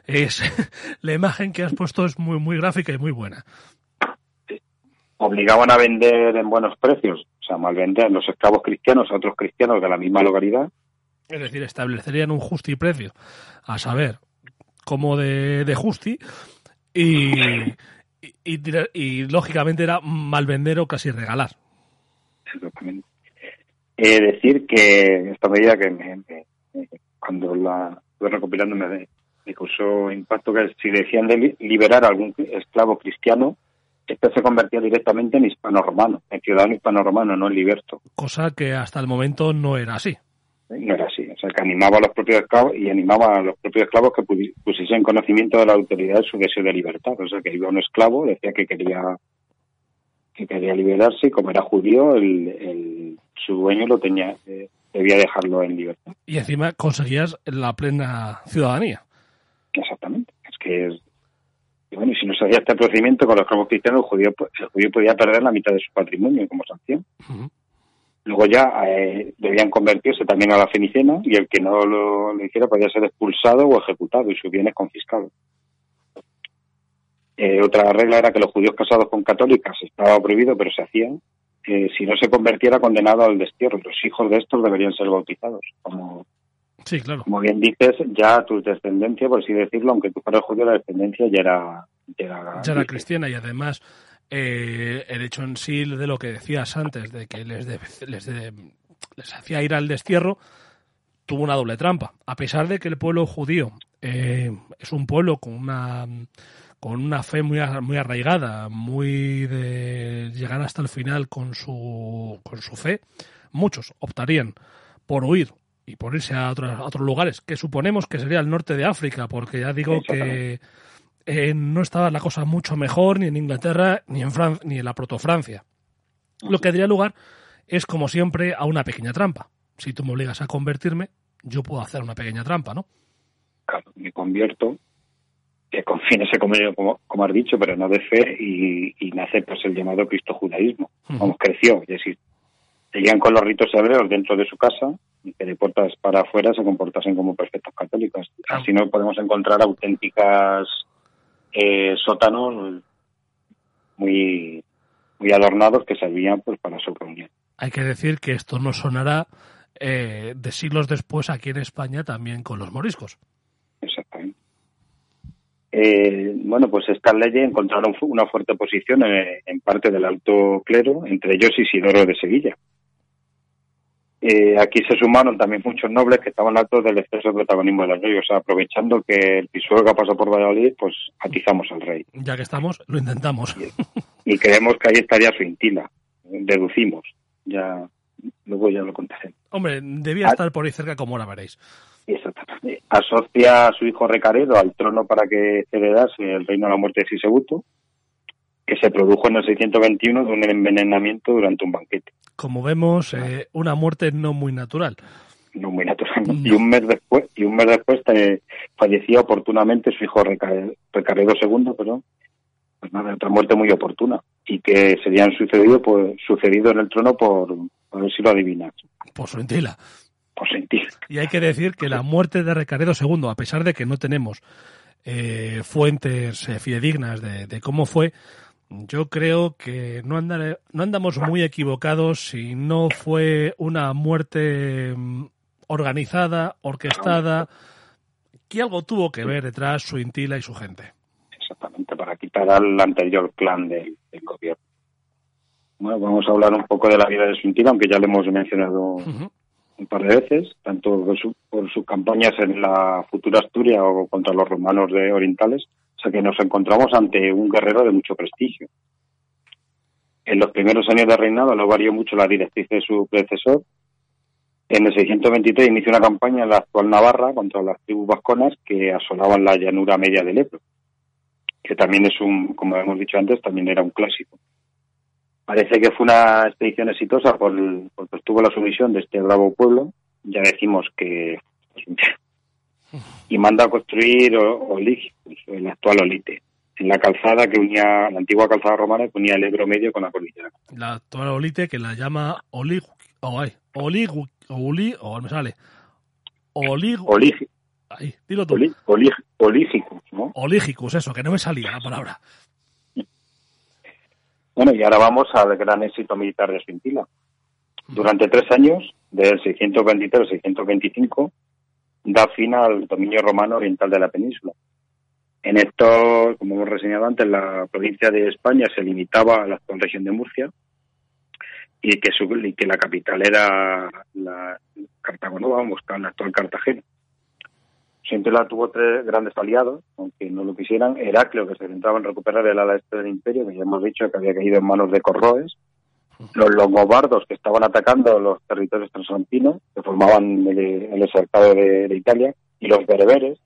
es la imagen que has puesto es muy, muy gráfica y muy buena. Obligaban a vender en buenos precios, o sea, mal vender los esclavos cristianos a otros cristianos de la misma localidad, es decir, establecerían un justi precio, a saber, como de, de justi, y, y, lógicamente era mal vender o casi regalar. Exactamente. Eh, decir que esta medida que cuando la estuve recopilando me, causó impacto que si decían de liberar a algún esclavo cristiano, este se convertía directamente en hispano-romano, en ciudadano hispano-romano, no en liberto. Cosa que hasta el momento no era así no era así. O sea, que animaba a los propios esclavos y animaba a los propios esclavos que pusiesen conocimiento de la autoridad de su deseo de libertad. O sea, que iba un esclavo, decía que quería que quería liberarse y como era judío, el, su dueño lo tenía eh, debía dejarlo en libertad. Y encima conseguías la plena ciudadanía. Exactamente. Es que es, y bueno, y si no se hacía este procedimiento con los esclavos cristianos, el judío, el judío podía perder la mitad de su patrimonio como sanción. Luego ya eh, debían convertirse también a la fenicena y el que no lo, hiciera podía ser expulsado o ejecutado y sus bienes confiscados. Eh, otra regla era que los judíos casados con católicas estaba prohibido, pero se hacían. Eh, si no se convertiera condenado al destierro. Los hijos de estos deberían ser bautizados. Como, sí, claro. como bien dices, ya tu descendencia, por así decirlo, aunque tú fueras judío, la descendencia ya era, ya era cristiana y además eh, el hecho en sí de lo que decías antes, de que les, les, les, hacía ir al destierro, tuvo una doble trampa. A pesar de que el pueblo judío eh, es un pueblo con una, con una fe muy, muy arraigada, muy de llegar hasta el final con su, con su fe, muchos optarían por huir y por irse a otros, a otros lugares, que suponemos que sería el norte de África, porque ya digo que eh, no estaba la cosa mucho mejor ni en Inglaterra ni en, ni en la protofrancia. Lo que daría lugar es, como siempre, a una pequeña trampa. Si tú me obligas a convertirme, yo puedo hacer una pequeña trampa, ¿no? Claro, me convierto, que con fines como, como has dicho, pero no de fe, y, y nace pues el llamado cristo-judaísmo. Como creció, es decir, seguían con los ritos hebreos dentro de su casa y que de puertas para afuera se comportasen como perfectos católicos. Así no podemos encontrar auténticas eh, sótanos muy muy adornados que servían pues para su reunión. Hay que decir que esto no sonará eh, de siglos después aquí en España también con los moriscos. Exactamente. Eh, bueno, pues estas leyes encontraron una fuerte oposición en, parte del alto clero, entre ellos Isidoro de Sevilla. Eh, aquí se sumaron también muchos nobles que estaban altos del exceso de protagonismo de los reyes, o sea, aprovechando que el Pisuerga pasó por Valladolid, pues atizamos al rey. Ya que estamos, lo intentamos. Y, creemos que ahí estaría su intila, deducimos, ya luego ya lo contaré. Hombre, debía ah. estar por ahí cerca como ahora veréis. Exactamente. Asocia a su hijo Recaredo al trono para que heredase el reino de la muerte de Sisebuto, que se produjo en el 621 de un envenenamiento durante un banquete. Como vemos, eh, una muerte no muy natural. No muy natural. Y un mes después, y un mes después eh, fallecía oportunamente su hijo Recaredo, II, pero pues nada, otra muerte muy oportuna y que serían sucedido pues sucedido en el trono por, a ver si lo adivinas. Por su entila. sentir. Y hay que decir que la muerte de Recaredo II, a pesar de que no tenemos eh, fuentes eh, fidedignas de, cómo fue, yo creo que no, no andamos muy equivocados si no fue una muerte mm, organizada, orquestada, que algo tuvo que ver detrás su intila y su gente. Exactamente, para quitar al anterior clan del gobierno. Bueno, vamos a hablar un poco de la vida de Suintila, aunque ya lo hemos mencionado un par de veces, tanto por, sus campañas en la futura Asturias o contra los romanos de orientales, o sea que nos encontramos ante un guerrero de mucho prestigio. En los primeros años de reinado no varió mucho la directriz de su predecesor. En el 623 inició una campaña en la actual Navarra contra las tribus vasconas que asolaban la llanura media del Ebro, que también es un, como hemos dicho antes, también era un clásico. Parece que fue una expedición exitosa por, porque la sumisión de este bravo pueblo. Ya decimos que. Y manda a construir Oligicus, el actual Olite, en la calzada que unía, la antigua calzada romana que unía el Ebro Medio con la cordillera. La actual Olite que la llama Olig. Oh, ay, Olig. Oli, o me sale. Olig. Olig. Ahí, dilo tú. Olig, oligicus, ¿no? Oligicus, eso, que no me salía la palabra. Bueno, y ahora vamos al gran éxito militar de Suintila. Durante tres años, del 623 al 625, da fin al dominio romano oriental de la península. En esto, como hemos reseñado antes, la provincia de España se limitaba a la actual región de Murcia y que, la capital era la Cartago vamos, la actual Cartagena. Siempre la tuvo tres grandes aliados, aunque no lo quisieran. Heraclio, que se centraba en recuperar el ala este del imperio, que ya hemos dicho que había caído en manos de Corroes. Los longobardos, que estaban atacando los territorios transalpinos, que formaban el, el de, Italia. Y los bereberes,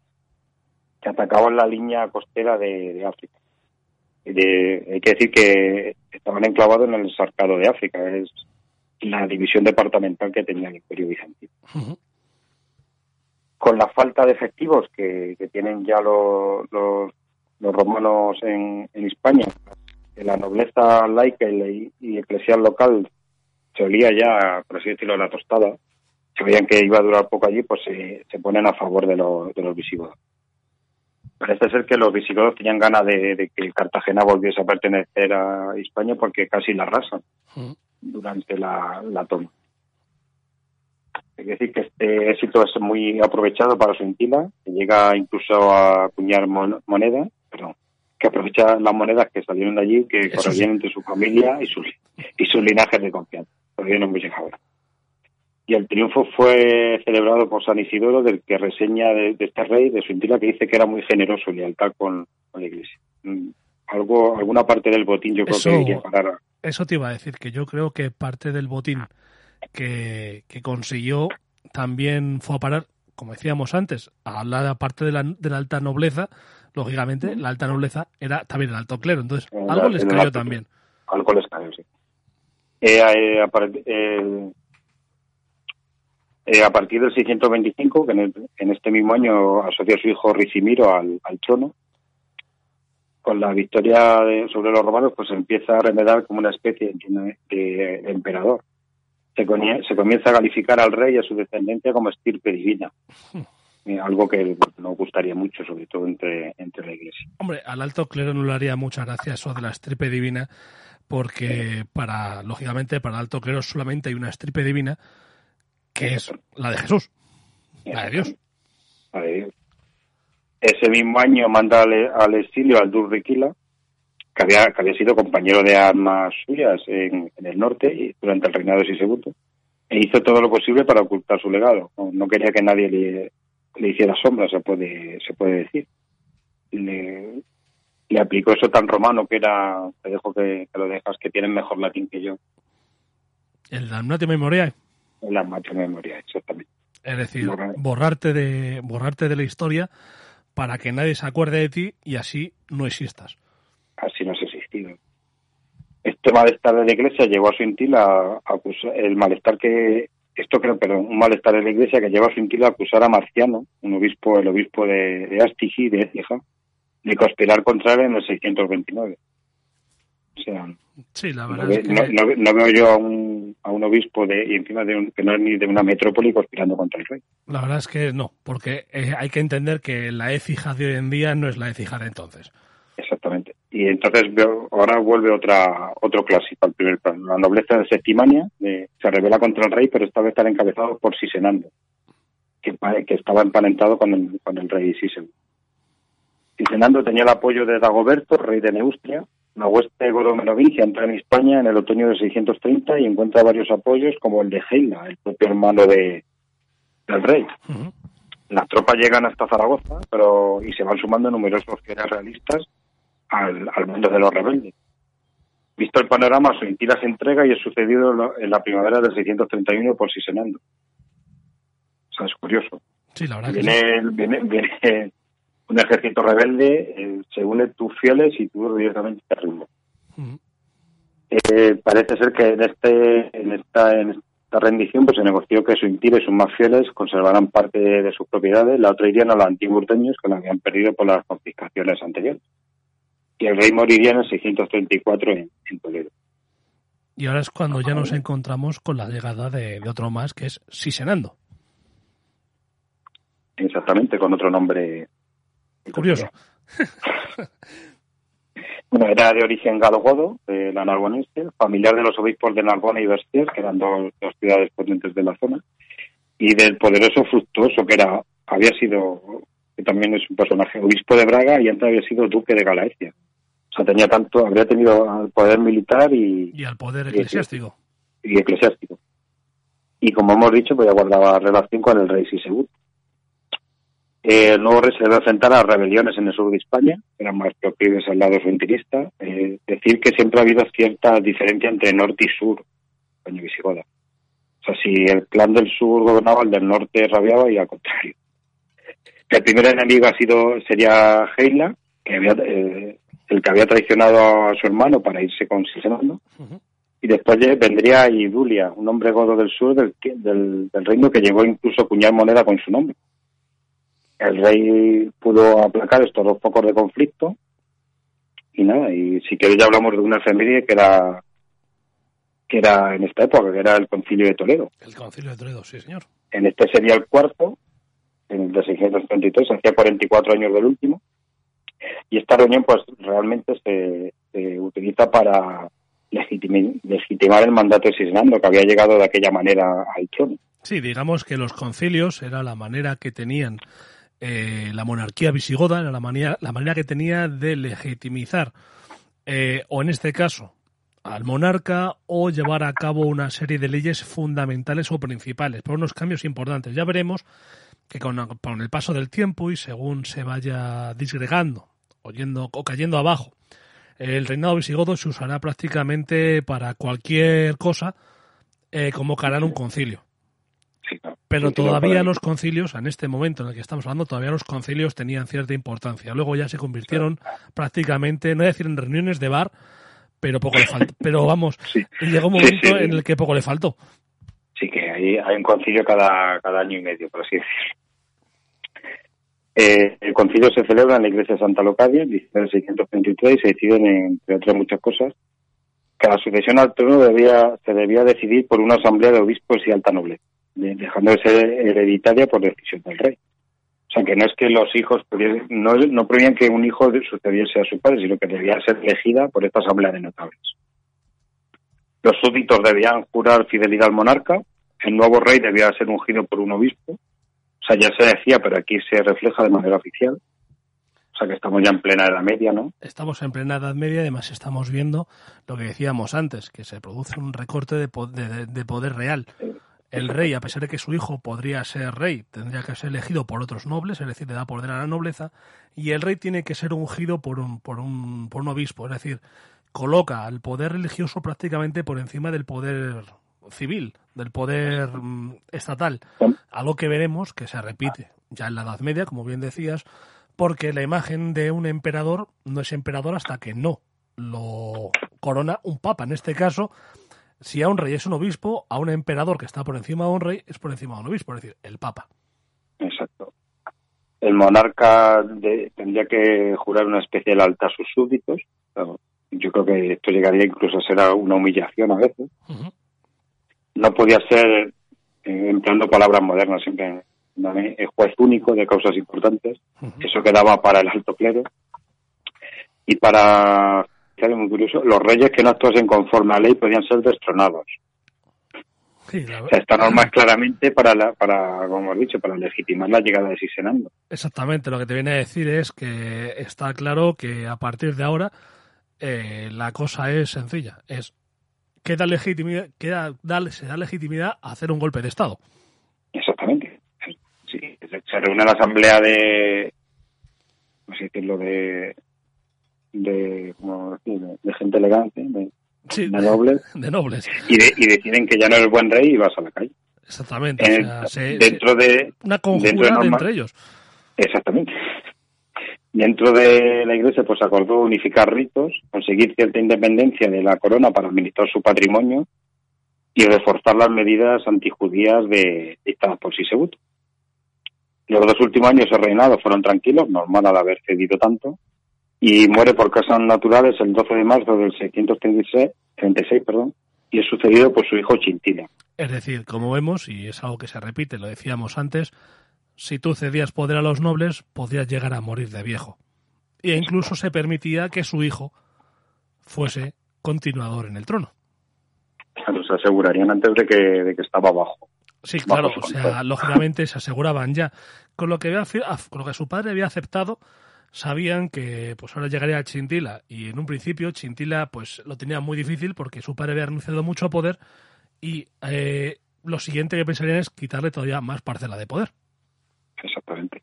que atacaban la línea costera de, África. hay que decir que estaban enclavados en el Sarcado de África, es la división departamental que tenía el Imperio Bizantino con la falta de efectivos que, tienen ya los, los, romanos en, España, la nobleza laica y, eclesial local se olía ya, por así decirlo, la tostada, se veían que iba a durar poco allí, pues se, ponen a favor de, de los visigodos. Parece ser que los visigodos tenían ganas de, que Cartagena volviese a pertenecer a España porque casi la arrasan mm. durante la toma. Hay que decir que este éxito es muy aprovechado para su entila, que llega incluso a acuñar moneda, perdón, que aprovecha las monedas que salieron de allí, que corrían entre su familia y sus, y sus linajes de confianza. No hemos llegado Y el triunfo fue celebrado por San Isidoro, del que reseña de, este rey, de su entila, que dice que era muy generoso y lealtad con, la iglesia. Mm, algo, alguna parte del botín yo creo que iría parar. Eso te iba a decir, que yo creo que parte del botín que, consiguió también fue a parar, como decíamos antes, a la parte de la, de la alta nobleza. Lógicamente, la alta nobleza era también el alto clero, entonces algo les cayó también. Algo les cayó, sí. Eh, eh, eh, a, partir del 625, que en, este mismo año asoció a su hijo Ricimiro al, trono, con la victoria sobre los romanos, pues empieza a remedar como una especie de emperador se, comienza a calificar al rey y a su descendencia como estirpe divina. Eh, algo que nos gustaría mucho, sobre todo entre, entre la iglesia. Hombre, al alto clero no le haría mucha gracia eso de la estirpe divina, porque para, lógicamente, para el alto clero solamente hay una estripe divina, que es la de Jesús, la de Dios. La de Dios. Ese mismo año manda al, al exilio al Durriquila, que había, que había sido compañero de armas suyas en, en el norte y durante el reinado de Sisebuto, e hizo todo lo posible para ocultar su legado. No, no quería que nadie le, le hiciera sombra, se puede, se puede decir. Le, le aplicó eso tan romano que era, te dejo que, que lo dejas, que tienen mejor latín que yo, El damnatio memoriae. la macho memoria, exactamente. Es decir, Borrar. borrarte de, borrarte de la historia para que nadie se acuerde de ti y así no existas. Así no has existido. Este malestar de la iglesia llegó a su intil a, a acusar, el malestar que, esto creo, perdón, un malestar de la iglesia que llevó a a acusar a Marciano, un obispo, el obispo de, de Astigi, de Écija, de conspirar contra él en el 629. O sea, Sí, la no, verdad es que no- no- no veo yo a un, a un obispo de, y encima de un, que no es ni de una metrópoli conspirando contra el rey. la verdad es que no, porque eh, hay que entender que la écija de hoy en día no es la écija de entonces. Exactamente. Y entonces ahora vuelve otra otro clásico al primer plano. La nobleza de Septimania de- se revela contra el rey, pero esta vez está encabezado por Sisenando, que, estaba emparentado con el, con el rey Sisen. Sisenando tenía el apoyo de Dagoberto, rey de Neustria. La hueste godo-merovingia entra en España en el otoño de 630 y encuentra varios apoyos, como el de Heila, el propio hermano de, del rey. Las tropas llegan hasta Zaragoza pero y se van sumando numerosos fieles realistas al, al mundo de los rebeldes. Visto el panorama, su intila se entrega y es sucedido lo- en la primavera del 631 por Sisenando. O sea, es curioso. Sí, la verdad que sí. Viene, viene, viene un ejército rebelde, eh, se une tus fieles y tú directamente te rindes. Eh, parece ser que en este en esta en esta rendición pues se negoció que su intila y sus más fieles conservarán parte de sus propiedades, la otra irían a los antiguos urteños que la habían perdido por las confiscaciones anteriores. Y el rey moriría en el 634 en, en Toledo. Y ahora es cuando ya nos encontramos con la llegada de, de otro más, que es Sisenando. Exactamente, con otro nombre. Curioso. Bueno, era de origen galo-godo, de la narbonense, familiar de los obispos de Narbona y Verstier, que eran dos, dos ciudades potentes de la zona, y del poderoso Fructuoso, que era había sido, que también es un personaje, obispo de Braga y antes había sido duque de Galaecia. O sea, tenía tanto, habría tenido poder militar y, Y al poder eclesiástico. y eclesiástico. Y como hemos dicho, pues ya guardaba relación con el rey Sisebuto. Eh, rey se debe enfrentar a rebeliones en el sur de España, que eran más proclives al lado fronterista. Eh, decir que siempre ha habido cierta diferencia entre norte y sur, España visigoda. O sea, si el clan del sur gobernaba, el del norte rabiaba y al contrario. El primer enemigo ha sido sería Heila, que había, eh, el que había traicionado a su hermano para irse con Sisenando Ujú. y después vendría Idulia, un hombre godo del sur del, del, del reino que llegó incluso a acuñar moneda con su nombre. El rey pudo aplacar estos dos focos de conflicto y nada, y si queréis ya hablamos de una efeméride que era que era en esta época, que era el concilio de Toledo. El concilio de Toledo, sí, señor. En este sería el cuarto, en el de 633, hacía 44 años del último. Y esta reunión, pues realmente se, utiliza para legitimar el mandato de Cisnando, que había llegado de aquella manera al trono. Sí, digamos que los concilios era la manera que tenían eh, la monarquía visigoda, era la manera, la manera que tenía de legitimizar, eh, o en este caso, al monarca, o llevar a cabo una serie de leyes fundamentales o principales, por unos cambios importantes. Ya veremos que con el paso del tiempo y según se vaya disgregando o, yendo, o cayendo abajo, el reinado visigodo se usará prácticamente para cualquier cosa, eh, convocarán un concilio. Sí. Pero todavía los concilios, en este momento en el que estamos hablando, todavía los concilios tenían cierta importancia. Luego ya se convirtieron prácticamente, no voy a decir en reuniones de bar, pero poco le faltó. Pero vamos, Sí. llegó un momento sí. en el que poco le faltó. Sí, que hay, hay un concilio cada, cada año y medio, por así decirlo. Eh, el concilio se celebra en la iglesia de Santa Locadia, en diciembre de 633, y se deciden, entre otras muchas cosas, que la sucesión al trono debía, se debía decidir por una asamblea de obispos y alta nobleza, de- dejando de ser hereditaria por decisión del rey. O sea, que no es que los hijos no, no prohibían que un hijo sucediese a su padre, sino que debía ser elegida por esta asamblea de notables. Los súbditos debían jurar fidelidad al monarca, el nuevo rey debía ser ungido por un obispo, o sea, ya se decía, pero aquí se refleja de manera oficial. O sea, que estamos ya en plena Edad Media, ¿no? Estamos en plena Edad Media, además estamos viendo lo que decíamos antes, que se produce un recorte de, de, de poder real. El rey, a pesar de que su hijo podría ser rey, tendría que ser elegido por otros nobles, es decir, le da poder a la nobleza, y el rey tiene que ser ungido por un, por un, por un obispo, es decir, coloca al poder religioso prácticamente por encima del poder civil, del poder mm, estatal, algo que veremos que se repite ya en la Edad Media, como bien decías, porque la imagen de un emperador no es emperador hasta que no lo corona un papa. En este caso, si a un rey es un obispo, a un emperador que está por encima de un rey es por encima de un obispo, es decir, el papa. Exacto. El monarca tendría que jurar una especie de lealtad a sus súbditos. Yo creo que esto llegaría incluso a ser una humillación a veces. No podía ser, eh, empleando palabras modernas, siempre el juez único de causas importantes. Eso quedaba para el alto clero. Y para, muy curioso, los reyes que no actuasen conforme a la ley podían ser destronados. esta norma es claramente para, la, para, como hemos dicho, para legitimar la llegada de Sisenando. Exactamente, lo que te viene a decir es que está claro que a partir de ahora eh, la cosa es sencilla, es que da legitimidad, queda, se da legitimidad a hacer un golpe de Estado. Exactamente se reúne la asamblea de, no sé decirlo, de, de, de, gente elegante, de, nobles. De nobles. Y, y deciden que ya no eres buen rey y vas a la calle. Exactamente. dentro de. Una conjura entre ellos. Exactamente. Dentro de la iglesia, pues acordó unificar ritos, conseguir cierta independencia de la corona para administrar su patrimonio y reforzar las medidas antijudías de dictadas por Sisebuto. Los dos últimos años de reinado fueron tranquilos, normal al haber cedido tanto, y muere por causas naturales el 12 de marzo del 636, 36, perdón, y es sucedido por su hijo Chintila. Es decir, como vemos, y es algo que se repite, lo decíamos antes, si tú cedías poder a los nobles, podías llegar a morir de viejo. E incluso se permitía que su hijo fuese continuador en el trono. Claro, se asegurarían antes de que, de que estaba abajo. Sí, claro, o sea, lógicamente se aseguraban ya. Con lo, que con lo que su padre había aceptado, sabían que pues ahora llegaría a Chintila y en un principio Chintila pues lo tenía muy difícil porque su padre había renunciado mucho a poder y eh, lo siguiente que pensarían es quitarle todavía más parcela de poder. Exactamente.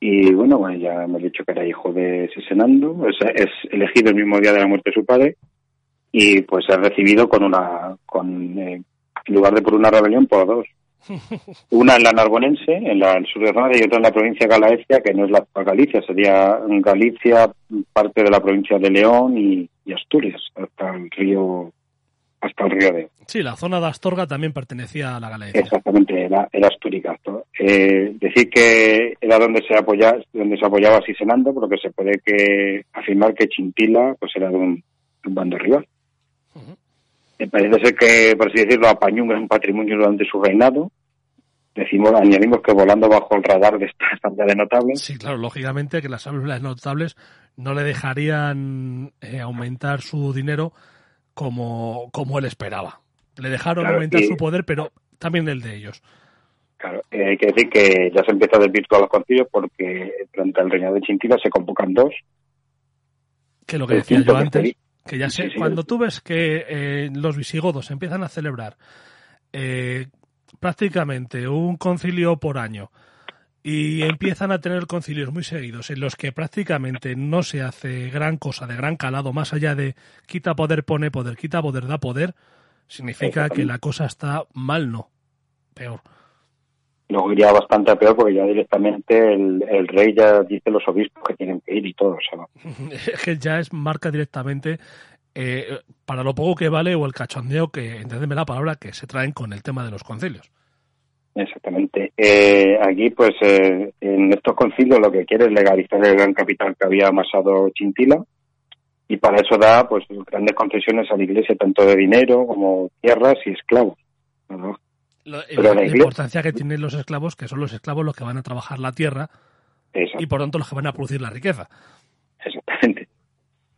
Y bueno, bueno ya hemos dicho que era hijo de Sisenando, es, es elegido el mismo día de la muerte de su padre y pues es recibido con una con eh, en lugar de por una rebelión, por dos. Una en la Narbonense, en la sur de Granada, y otra en la provincia de Galaecia, que no es la Galicia, sería Galicia, parte de la provincia de León y, Asturias, hasta el río hasta el río de. Sí, la zona de Astorga también pertenecía a la Galaecia. Exactamente, era, era Asturias. Eh, decir que era donde se apoyaba, donde se apoyaba Sisenando, porque se puede que afirmar que Chintila pues era de un, bando rival parece ser que, por así decirlo, apañó un gran patrimonio durante su reinado. Decimos, añadimos que volando bajo el radar de esta asamblea de notables. Sí, claro, lógicamente que las asambleas notables no le dejarían eh, aumentar su dinero como, como él esperaba. Le dejaron aumentar su poder, pero también el de ellos. Claro, eh, hay que decir que ya se empieza a desvirtuar los concilios porque durante el reinado de Chintila se convocan dos. Que lo que decía yo antes, que ya sé, cuando tú ves que eh, los visigodos empiezan a celebrar eh, prácticamente un concilio por año y empiezan a tener concilios muy seguidos en los que prácticamente no se hace gran cosa de gran calado, más allá de quita poder, pone poder, quita poder, da poder, significa que la cosa está mal, no, peor luego iría bastante a peor porque ya directamente el, rey ya dice los obispos que tienen que ir y todo. es que ya es marca directamente eh, para lo poco que vale o el cachondeo que, entendeme la palabra, que se traen con el tema de los concilios. Exactamente. Eh, aquí, pues, eh, en estos concilios lo que quiere es legalizar el gran capital que había amasado Chintila y para eso da, pues, grandes concesiones a la Iglesia, tanto de dinero como tierras y esclavos. La, importancia que tienen los esclavos, que son los esclavos los que van a trabajar la tierra y por tanto los que van a producir la riqueza. Exactamente.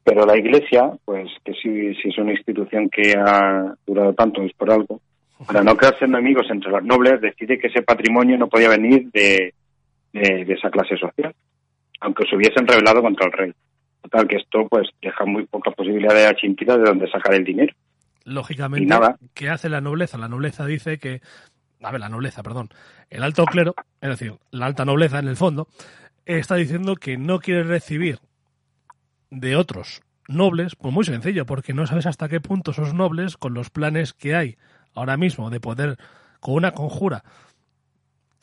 Pero la Iglesia, pues que sí, sí es una institución que ha durado tanto, es por algo, para no crearse enemigos entre los nobles, decide que ese patrimonio no podía venir de, de, esa clase social, aunque se hubiesen rebelado contra el rey. Total, que esto pues deja muy poca posibilidad de Chintila de dónde sacar el dinero. Lógicamente, ¿qué hace la nobleza? La nobleza dice que, a ver, la nobleza, perdón, el alto clero, es decir, la alta nobleza en el fondo, está diciendo que no quiere recibir de otros nobles, pues muy sencillo, porque no sabes hasta qué punto esos nobles, con los planes que hay ahora mismo de poder, con una conjura,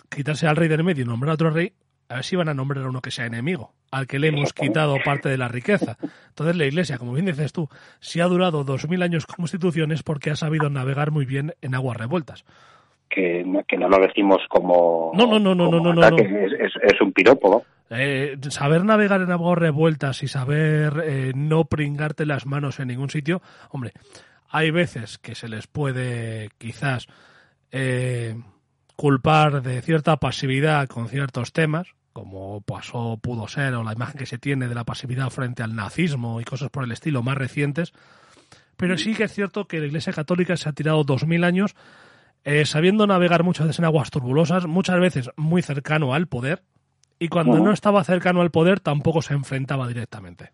quitarse al rey del medio y nombrar a otro rey, a ver si van a nombrar a uno que sea enemigo, al que le hemos quitado parte de la riqueza. Entonces la Iglesia, como bien dices tú, si ha durado dos mil años como institución es porque ha sabido navegar muy bien en aguas revueltas. Que, que no lo decimos como... No, no, no, no, no, no, Es, un piropo, eh, saber navegar en aguas revueltas y saber eh, no pringarte las manos en ningún sitio, hombre, hay veces que se les puede quizás eh, culpar de cierta pasividad con ciertos temas, como pasó, pudo ser, o la imagen que se tiene de la pasividad frente al nazismo y cosas por el estilo más recientes. Pero sí que es cierto que la Iglesia Católica se ha tirado dos mil años eh, sabiendo navegar muchas veces en aguas turbulosas, muchas veces muy cercano al poder, y cuando no estaba cercano al poder tampoco se enfrentaba directamente.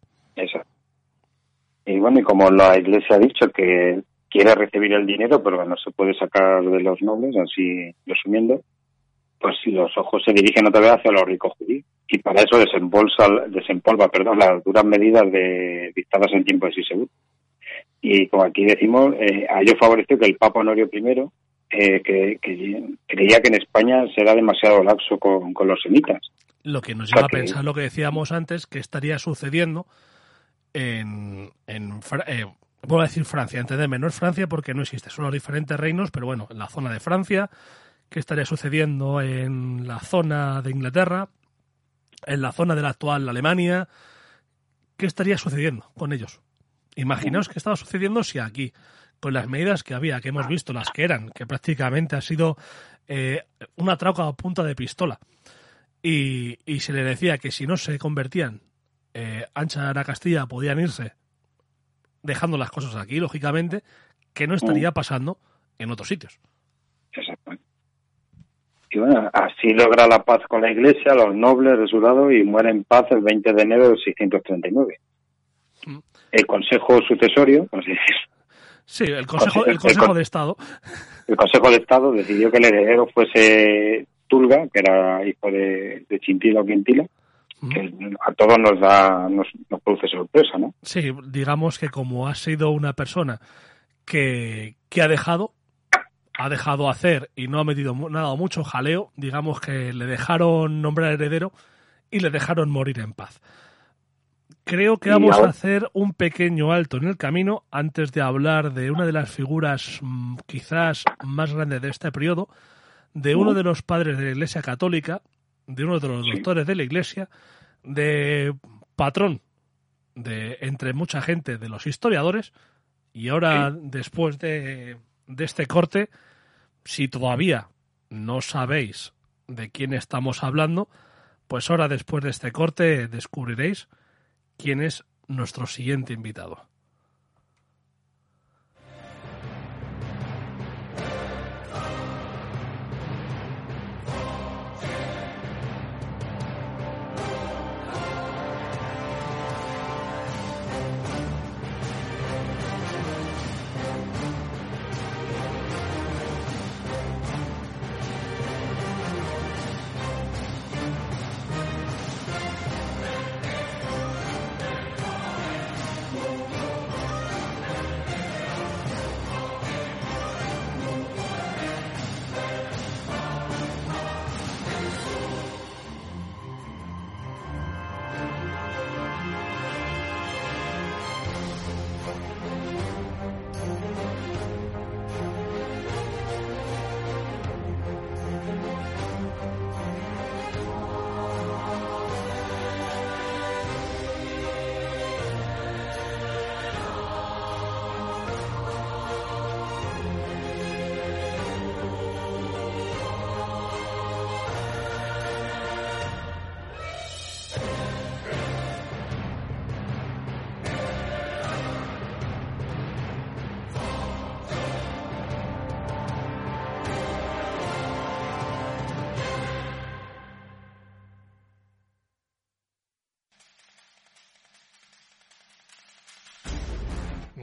Y bueno, y como la Iglesia ha dicho que quiere recibir el dinero, pero no se puede sacar de los nobles, así resumiendo, pues si los ojos se dirigen otra vez hacia los ricos judíos. Y para eso desembolsa, desempolva perdón, las duras medidas de, dictadas en tiempo de Sisebut. Y como aquí decimos, eh, a ello favoreció que el Papa Honorio I, eh, que, creía que en España será demasiado laxo con, los semitas. Lo que nos lleva a pensar lo que decíamos antes, que estaría sucediendo en, en eh, a decir Francia, entendedme, no es Francia porque no existe, son los diferentes reinos, pero bueno, en la zona de Francia, ¿qué estaría sucediendo en la zona de Inglaterra, en la zona de la actual Alemania? ¿Qué estaría sucediendo con ellos? Imaginaos qué estaba sucediendo si aquí, con las medidas que había, que hemos visto, las que eran, que prácticamente ha sido eh, una trauca a punta de pistola, y, se le decía que si no se convertían, eh, Ancha a Castilla podían irse dejando las cosas aquí, lógicamente, que no estaría mm. pasando en otros sitios. Exactamente. Y bueno, así logra la paz con la Iglesia, los nobles de su lado, y muere en paz el 20 de enero de 639. Mm. El Consejo Sucesorio, Sí, el Consejo, el, consejo de Estado. El Consejo de Estado decidió que el heredero fuese Tulga, que era hijo de, de Chintila o Quintila, que a todos nos da nos, produce sorpresa, ¿no? Sí, digamos que como ha sido una persona que, que ha dejado ha dejado hacer y no ha metido nada mucho jaleo, digamos que le dejaron nombrar heredero y le dejaron morir en paz. Creo que vamos a hacer un pequeño alto en el camino antes de hablar de una de las figuras mm, quizás más grandes de este periodo, de uno de los padres de la Iglesia Católica, de uno de los doctores de la Iglesia, de patrón de entre mucha gente de los historiadores, y ahora después de, de este corte, si todavía no sabéis de quién estamos hablando, pues ahora después de este corte descubriréis quién es nuestro siguiente invitado.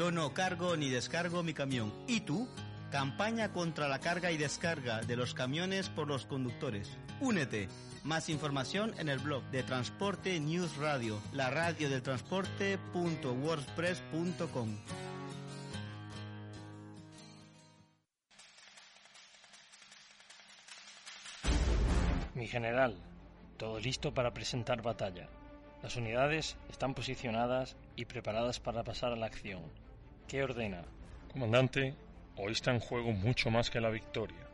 Yo no cargo ni descargo mi camión. ¿Y tú? Campaña contra la carga y descarga de los camiones por los conductores. Únete. Más información en el blog de Transporte News Radio, la radio del transporte.wordpress.com. Mi general, todo listo para presentar batalla. Las unidades están posicionadas y preparadas para pasar a la acción. ¿Qué ordena? Comandante, hoy está en juego mucho más que la victoria.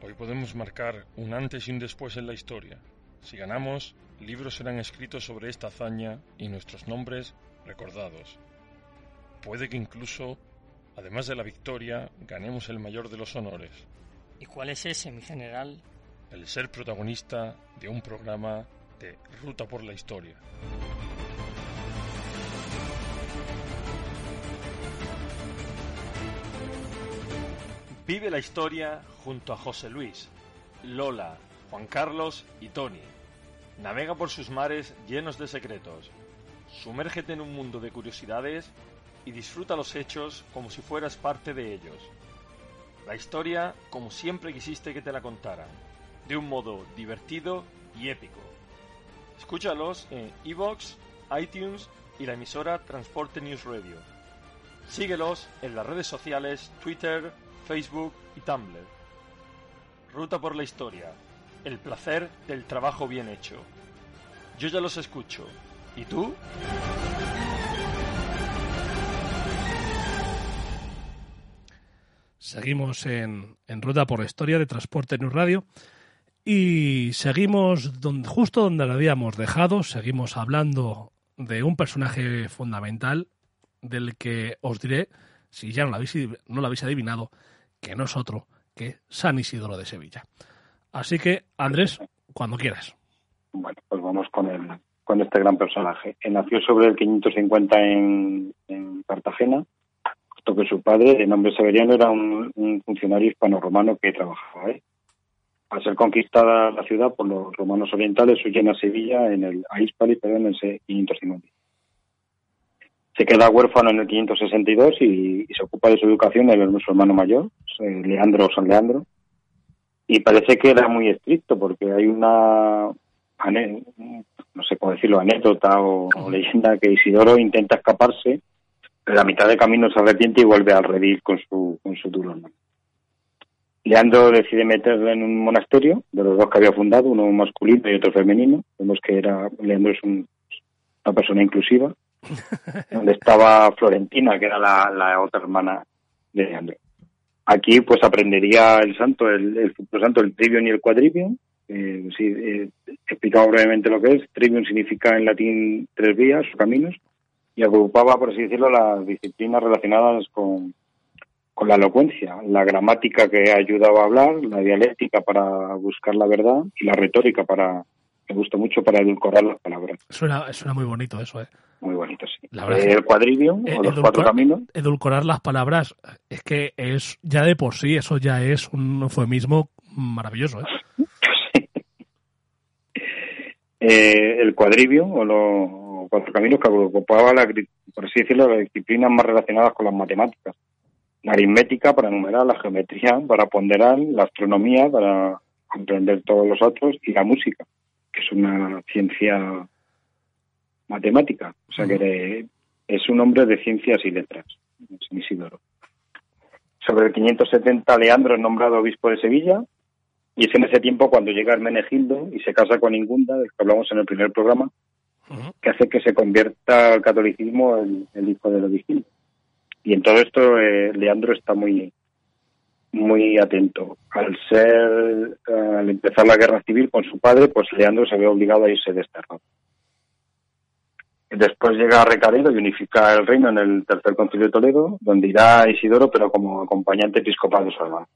Hoy podemos marcar un antes y un después en la historia. Si ganamos, libros serán escritos sobre esta hazaña y nuestros nombres recordados. Puede que incluso, además de la victoria, ganemos el mayor de los honores. ¿Y cuál es ese, mi general? El ser protagonista de un programa de Ruta por la Historia. Vive la historia junto a José Luis, Lola, Juan Carlos y Tony. Navega por sus mares llenos de secretos. Sumérgete en un mundo de curiosidades y disfruta los hechos como si fueras parte de ellos. La historia como siempre quisiste que te la contaran, de un modo divertido y épico. Escúchalos en iVoox, iTunes y la emisora Transporte News Radio. Síguelos en las redes sociales Twitter, Facebook y Tumblr. Ruta por la historia. El placer del trabajo bien hecho. Yo ya los escucho. ¿Y tú? Seguimos en, en Ruta por la Historia de Transporte News Radio y seguimos donde, justo donde lo habíamos dejado, seguimos hablando de un personaje fundamental del que os diré, si ya no lo habéis, no lo habéis adivinado, que no es otro que San Isidoro de Sevilla. Así que, Andrés, cuando quieras. Bueno, pues vamos con el, con este gran personaje. Él nació sobre el 550 en, en Cartagena, puesto que su padre, de nombre Severiano, era un, un funcionario hispano-romano que trabajaba ahí. Al ser conquistada la ciudad por los romanos orientales, huyen a Sevilla en el a Hispali, perdón, en el 550. Se queda huérfano en el 562 y, se ocupa de su educación el su hermano mayor, eh, Leandro o San Leandro. Y parece que era muy estricto porque hay una, no sé cómo decirlo, anécdota o, leyenda que Isidoro intenta escaparse, en la mitad de camino se arrepiente y vuelve al redil con su, con su duro hermano. Leandro decide meterlo en un monasterio, de los dos que había fundado, uno masculino y otro femenino. Vemos que era Leandro es un- una persona inclusiva, donde estaba Florentina, que era la, la otra hermana de Leandro. Aquí pues aprendería el santo, el, el futuro santo, el trivium y el quadrivium. Eh, sí, eh, brevemente lo que es. Trivium significa en latín tres vías o caminos y agrupaba, por así decirlo, las disciplinas relacionadas con, con la elocuencia, la gramática que ayudaba a hablar, la dialéctica para buscar la verdad y la retórica para me gusta mucho para edulcorar las palabras. Suena, suena muy bonito eso, ¿eh? Muy bonito, sí. La verdad Eh, el cuadrivio, Eh, o los cuatro caminos, Edulcorar las palabras es que es ya de por sí, eso ya es un eufemismo maravilloso, ¿eh? eh, el cuadrivio o los cuatro caminos que ocupaba, la, por así decirlo, las disciplinas más relacionadas con las matemáticas. La aritmética para enumerar, la geometría para ponderar, la astronomía para comprender todos los otros y la música, que es una ciencia matemática. O sea que es un hombre de ciencias y letras, San Isidoro. Sobre el 570, Leandro es nombrado obispo de Sevilla y es en ese tiempo cuando llega Hermenegildo y se casa con Ingunda, del que hablamos en el primer programa, que hace que se convierta al catolicismo el, el hijo de Leovigildo. Y en todo esto eh, Leandro está muy muy atento. Al ser al empezar la guerra civil con su padre, pues Leandro se ve obligado a irse desterrado. Después llega a Recaredo y unifica el reino en el tercer concilio de Toledo, donde irá Isidoro, pero como acompañante episcopal de su hermano.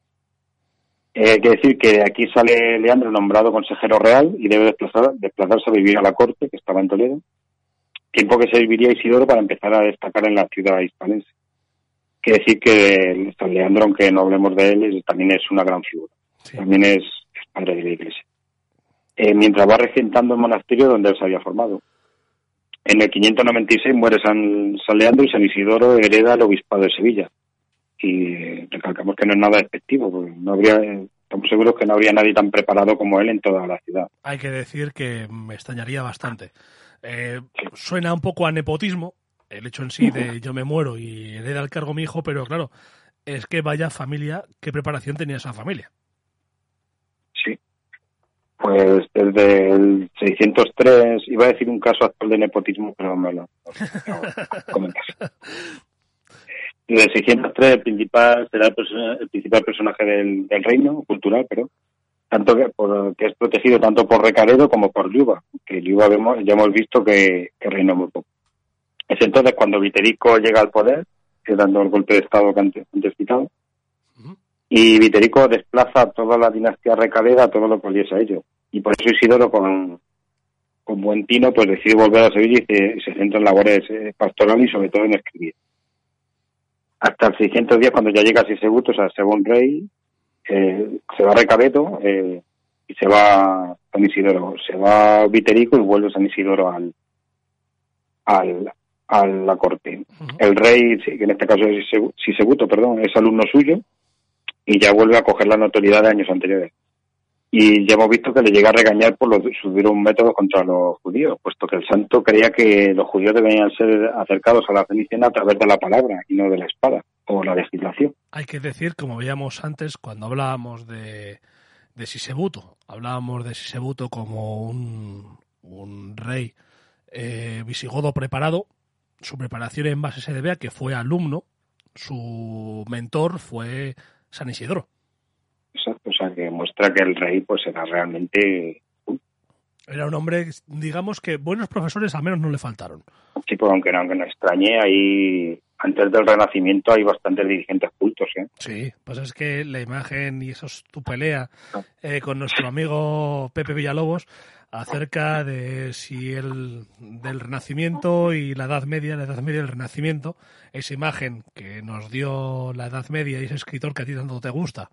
Eh, hay que decir que aquí sale Leandro nombrado consejero real y debe desplazar- desplazarse a vivir a la corte, que estaba en Toledo, tiempo que serviría Isidoro para empezar a destacar en la ciudad hispalense. Quiere decir que San Leandro, aunque no hablemos de él, también es una gran figura. Sí. También es, padre de la iglesia. Eh, mientras va regentando el monasterio donde él se había formado. En el 596 muere San, San Leandro y San Isidoro hereda el obispado de Sevilla. Y eh, recalcamos que no es nada despectivo, porque no habría, eh, estamos seguros que no habría nadie tan preparado como él en toda la ciudad. Hay que decir que me extrañaría bastante. Eh, suena un poco a nepotismo, el hecho en sí de yo me muero y hereda el cargo mi hijo, pero claro, es que vaya familia, qué preparación tenía esa familia. Sí. Pues desde el 603, iba a decir un caso actual de nepotismo, pero me lo comentas. Desde el 603 el principal será el, el principal personaje del, reino cultural, pero tanto que, por, que es protegido tanto por Recaredo como por Liuba, que Liuba vemos, ya hemos visto que, que reinó muy poco. Es entonces cuando Viterico llega al poder, que dando el golpe de estado que antes, antes citado, y Viterico desplaza a toda la dinastía recalera a todo lo que oliese a ello. Y por eso Isidoro, con, con buen tino, pues decide volver a Sevilla y se, se centra en labores eh, pastorales y sobre todo en escribir. Hasta el 610, cuando ya llega a Sisebuto, o sea, según rey, eh, se va a Recabedo eh, y se va San Isidoro. Se va Viterico y vuelve San Isidoro al, al, a la corte. El rey, que en este caso es Sise- Sisebuto, perdón, es alumno suyo y ya vuelve a coger la notoriedad de años anteriores. Y ya hemos visto que le llega a regañar por los, sus duros métodos contra los judíos, puesto que el santo creía que los judíos debían ser acercados a la feniciana a través de la palabra y no de la espada o la legislación. Hay que decir, como veíamos antes, cuando hablábamos de, de Sisebuto, hablábamos de Sisebuto como un, un rey eh, visigodo preparado. Su preparación en base se debe a que fue alumno, su mentor fue San Isidoro. Exacto, o sea que muestra que el rey pues era realmente Era un hombre, digamos que buenos profesores al menos no le faltaron. tipo, aunque no, aunque no extrañe, ahí antes del Renacimiento hay bastantes dirigentes cultos, ¿eh? Sí, pues es que la imagen y eso es tu pelea eh, con nuestro amigo Pepe Villalobos acerca de si el del Renacimiento y la Edad Media, la Edad Media y el Renacimiento, esa imagen que nos dio la Edad Media y ese escritor que a ti tanto te gusta,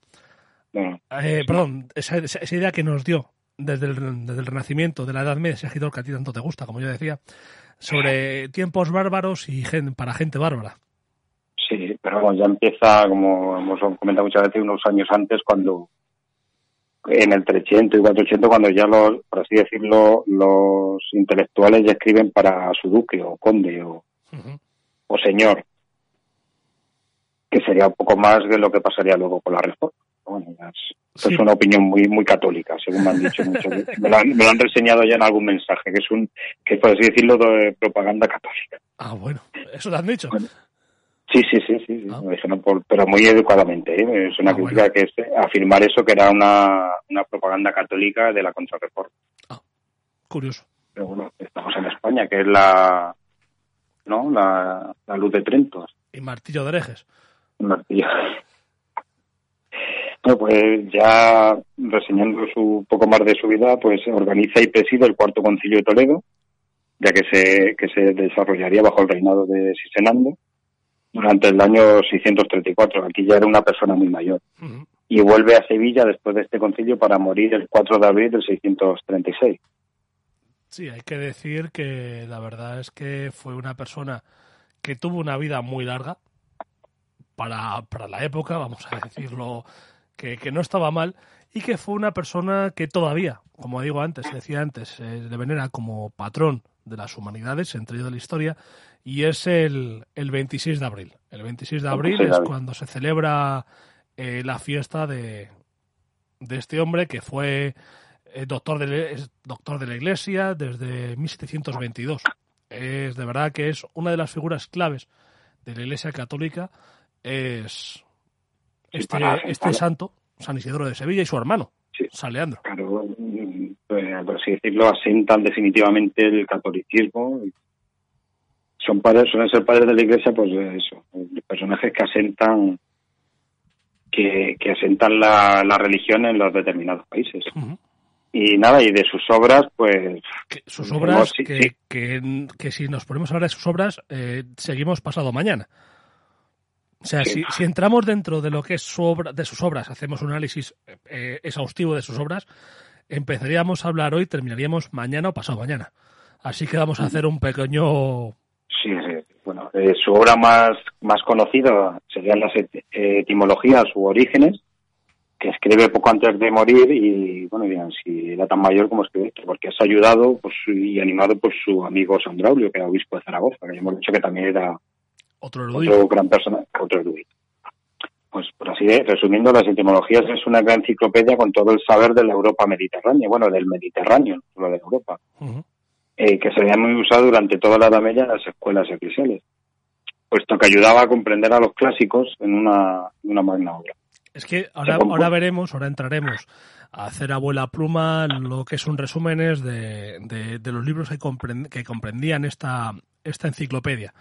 Bueno, eh, perdón, esa, esa- idea que nos dio desde el, desde el Renacimiento, de la Edad Media, ese escritor que a ti tanto te gusta, como yo decía, sobre tiempos bárbaros y gen- para gente bárbara. Sí, pero vamos, ya empieza, como hemos comentado muchas veces, unos años antes, cuando en el 300 y 400, cuando ya los, por así decirlo, los intelectuales ya escriben para su duque o conde o, o señor, que sería un poco más de lo que pasaría luego con la reforma. Bueno, es, Sí. es una opinión muy muy católica, según me han dicho veces. Me lo, han, me lo han reseñado ya en algún mensaje, que es un, que es, por así decirlo, de propaganda católica. Ah, bueno, eso te han dicho. Bueno. Sí, sí, sí, sí, sí. Ah. Lo dijeron por- pero muy educadamente. ¿eh? Es una Ah, crítica que es afirmar eso, que era una, una propaganda católica de la contrarreforma. Curioso. Pero bueno, estamos en España, que es la, ¿no? la, la luz de Trento. Y martillo de herejes. Martillo. pues ya reseñando su poco más de su vida, pues organiza y preside el cuarto concilio de Toledo, ya que se, que se desarrollaría bajo el reinado de Sisenando durante el año 634. Aquí ya era una persona muy mayor. Y vuelve a Sevilla después de este concilio para morir el 4 de abril del 636. Sí, hay que decir que la verdad es que fue una persona que tuvo una vida muy larga para, para la época, vamos a decirlo, que, que, no estaba mal y que fue una persona que todavía, como digo antes, decía antes, eh, le venera como patrón de las humanidades, entre ellos de la historia, y es el, el 26 de abril. El 26 de abril es cuando se celebra eh, la fiesta de, de este hombre que fue eh, doctor, de, doctor de la Iglesia desde 1722. Es de verdad que es una de las figuras claves de la Iglesia Católica. Es este, este santo, San Isidro de Sevilla, y su hermano, San Leandro. Claro, pues, por así decirlo, asentan definitivamente el catolicismo. Son padres, suelen ser padres de la Iglesia, pues eso, personajes que asentan que, que asentan la, la religión en los determinados países. Y nada, y de sus obras, pues... sus obras, que, Que, que, si nos ponemos a hablar de sus obras, eh, seguimos pasado mañana. O sea, si, entramos dentro de lo que es su obra, de sus obras, hacemos un análisis eh, exhaustivo de sus obras, empezaríamos a hablar hoy, terminaríamos mañana o pasado mañana. Así que vamos a hacer un pequeño... Sí, sí. Bueno, eh, su obra más, más conocida serían las etimologías u orígenes, que escribe poco antes de morir y, bueno, dirán, si era tan mayor como escribe esto, porque es ayudado pues, y animado por su amigo Sandraulio, que era obispo de Zaragoza, que hemos dicho que también era otro, otro gran persona, otro erudito. Pues por así de, resumiendo, las etimologías es una gran enciclopedia con todo el saber de la Europa mediterránea, bueno, del Mediterráneo, no solo de Europa, eh, que se había muy usado durante toda la Edad Media en las escuelas eclesiales, puesto que ayudaba a comprender a los clásicos en una, una magna obra. Es que ahora, ahora veremos, ahora entraremos a hacer abuela pluma lo que son resúmenes de, de, los libros que, que comprendían esta, esta enciclopedia.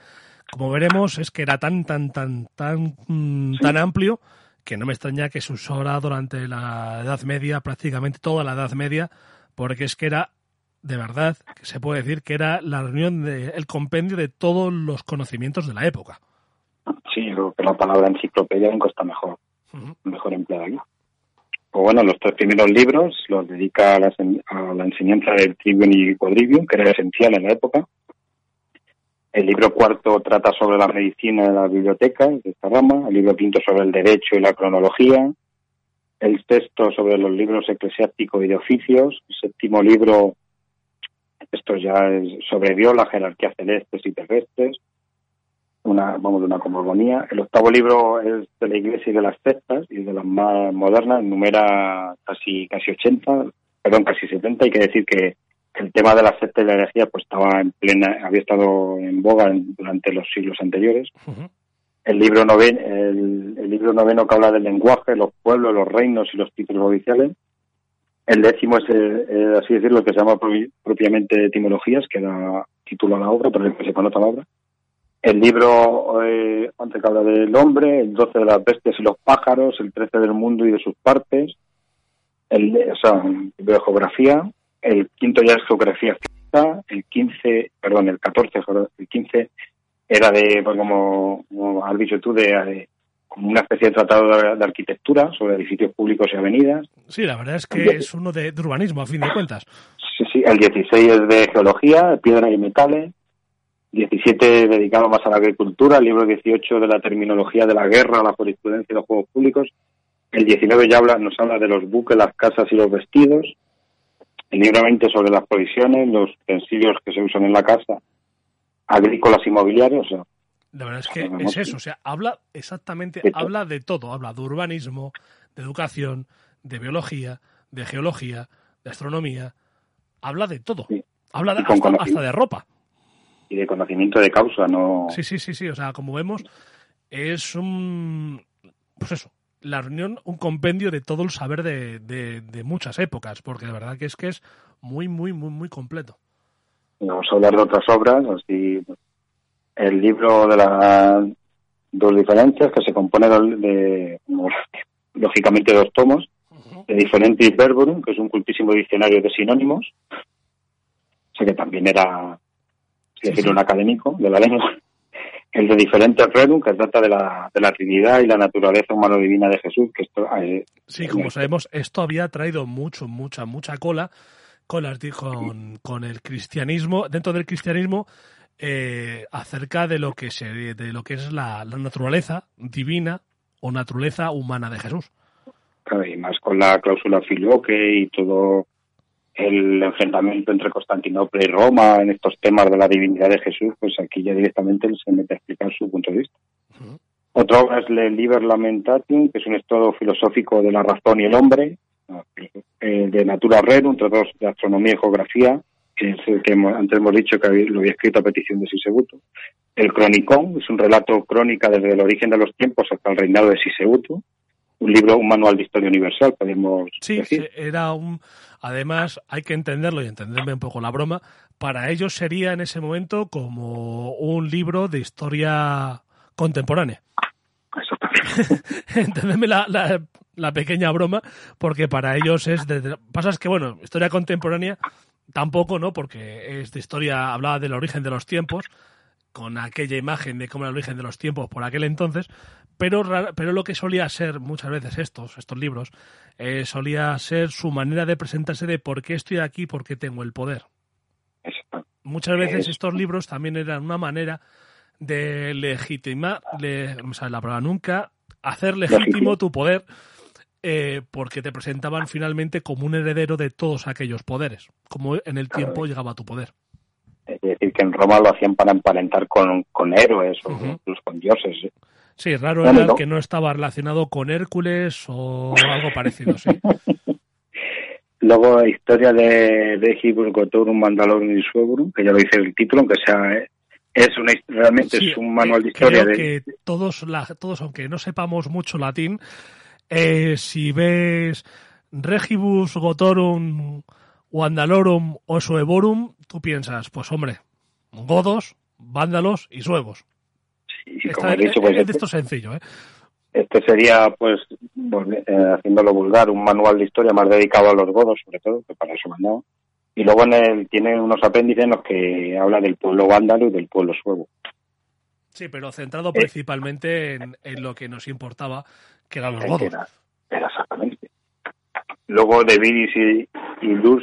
Como veremos, es que era tan, tan, tan, tan, mm, tan amplio que no me extraña que se usara durante la Edad Media, prácticamente toda la Edad Media, porque es que era, de verdad, que se puede decir que era la reunión, de, el compendio de todos los conocimientos de la época. Sí, creo que la palabra enciclopedia nunca está mejor mejor empleado aquí. Pues bueno, los tres primeros libros los dedica a la, a la enseñanza del Trivium y Quadrivium, que era esencial en la época. El libro cuarto trata sobre la medicina de la biblioteca, de esta rama. El libro quinto sobre el derecho y la cronología. El sexto sobre los libros eclesiásticos y de oficios. El séptimo libro, esto ya es sobre la jerarquía celestes y terrestres una, vamos, una cosmogonía. El octavo libro es de la Iglesia y de las sectas, y de las más modernas, numera casi, casi 80, perdón, casi 70. Hay que decir que el tema de la secta y la herejía pues estaba en plena, había estado en boga durante los siglos anteriores. El libro noveno, el, libro noveno que habla del lenguaje, los pueblos, los reinos y los títulos oficiales. El décimo es, así decirlo, que se llama propiamente etimologías, que da título a la obra, pero el que se conoce la obra el libro eh, antes que habla del hombre, el 12 de las bestias y los pájaros, el 13 del mundo y de sus partes, el, o sea, de geografía, el quinto ya es geografía física, el 15, perdón, el 14, el 15 era de, pues como, has dicho tú, de, como una especie de tratado de, arquitectura sobre edificios públicos y avenidas. Sí, la verdad es que es uno de, de, urbanismo, a fin de cuentas. Sí, sí, el 16 es de geología, piedra y metales, 17 dedicado más a la agricultura, el libro 18 de la terminología de la guerra, la jurisprudencia y los juegos públicos, el 19 ya habla, nos habla de los buques, las casas y los vestidos, 20 sobre las provisiones, los utensilios que se usan en la casa, agrícolas inmobiliarios. la verdad es que es eso, o sea, habla exactamente, habla de todo, habla de urbanismo, de educación, de biología, de geología, de astronomía, habla de todo, habla hasta de ropa y de conocimiento de causa, no. Sí, sí, sí, sí. O sea, como vemos, es un. Pues eso, la reunión, un compendio de todo el saber de, de, muchas épocas, porque de verdad que es que es muy, muy, muy, muy completo. Vamos a hablar de otras obras, así. El libro de las dos diferencias, que se compone de, lógicamente dos tomos, de diferentes verborum, que es un cultísimo diccionario de sinónimos, o sea que también era, si decirlo, un académico de la lengua, el de diferentes redum, que trata de la, de la Trinidad y la naturaleza humano-divina de Jesús, que esto... eh, Sí, como sabemos, esto había traído mucho, mucha, mucha cola con, las, con, con el cristianismo, dentro del cristianismo, eh, acerca de lo que se, de lo que es la, la naturaleza divina o naturaleza humana de Jesús. Claro, y más con la cláusula filoque y todo el enfrentamiento entre Constantinopla y Roma en estos temas de la divinidad de Jesús, pues aquí ya directamente él se mete a explicar su punto de vista. Otra obra es Le Liber Lamentatum, que es un estado filosófico de la razón y el hombre, eh, de Natura Rerum, tratados de astronomía y geografía, que es el que antes hemos dicho que lo había escrito a petición de Sisebuto. El Cronicón es un relato crónica desde el origen de los tiempos hasta el reinado de Sisebuto. Un libro, un manual de historia universal, podemos Sí, decir. sí, era un. Además, hay que entenderlo y entenderme un poco la broma. Para ellos sería en ese momento como un libro de historia contemporánea. Entendedme la, la, la pequeña broma, porque para ellos es de. Pasa es que, bueno, historia contemporánea tampoco, ¿no? Porque es de historia, hablaba del origen de los tiempos, con aquella imagen de cómo era el origen de los tiempos por aquel entonces, pero, pero lo que solía ser muchas veces estos, estos libros, eh, solía ser su manera de presentarse de por qué estoy aquí, por qué tengo el poder. Muchas veces estos libros también eran una manera de legitimar, le- no me la palabra nunca, hacer legítimo tu poder, eh, porque te presentaban finalmente como un heredero de todos aquellos poderes, como en el tiempo llegaba tu poder. Es decir, que en Roma lo hacían para emparentar con, con héroes o incluso con dioses. Sí, raro era que no estaba relacionado con Hércules o algo parecido, sí. Luego, historia de, de Hibur Gotorum Mandalorum y Suebrum, que ya lo dice el título, aunque sea. eh, Es una, realmente Sí, es un manual de eh, historia creo de. que todos, la- todos, aunque no sepamos mucho latín, eh, si ves Regibus Gotorum o Andalorum o Suevorum, tú piensas, pues hombre, godos, vándalos y suevos. Y Esta- como he dicho, pues eh, este, esto es sencillo, ¿eh? este sería, pues, volve- eh, haciéndolo vulgar, un manual de historia más dedicado a los godos, sobre todo, que para eso mandaba. Y luego en el, tiene unos apéndices en los que habla del pueblo vándalo y del pueblo suevo. Sí, pero centrado Eh. principalmente en, en lo que nos importaba, que eran los godos. Era, era exactamente. Luego de Viris y, y Luz,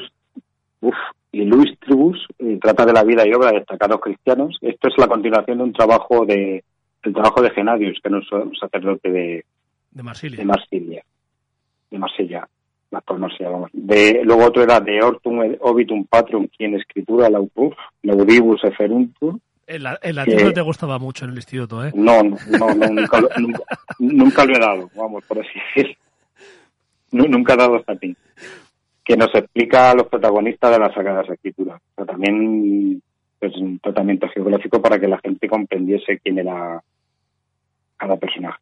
uf, Illustribus, eh, trata de la vida y obra de destacados cristianos. Esto es la continuación de un trabajo de el trabajo de Genadius, que era un un sacerdote de, De Marsilia. de Marsilia, de Marsella, la Marsella, vamos. De, luego otro era de Hortum et Obitum Patrum, quien escritura lautur, Laudibus Eferuntur. El, el latín no te gustaba mucho en el instituto, ¿eh? No, no, no, no, nunca, lo- nunca, nunca lo he dado, vamos, por así decirlo. Nu- Nunca he dado hasta ti. Que nos explica a los protagonistas de las Sagradas Escrituras. Pero también pues, un tratamiento geográfico para que la gente comprendiese quién era cada personaje.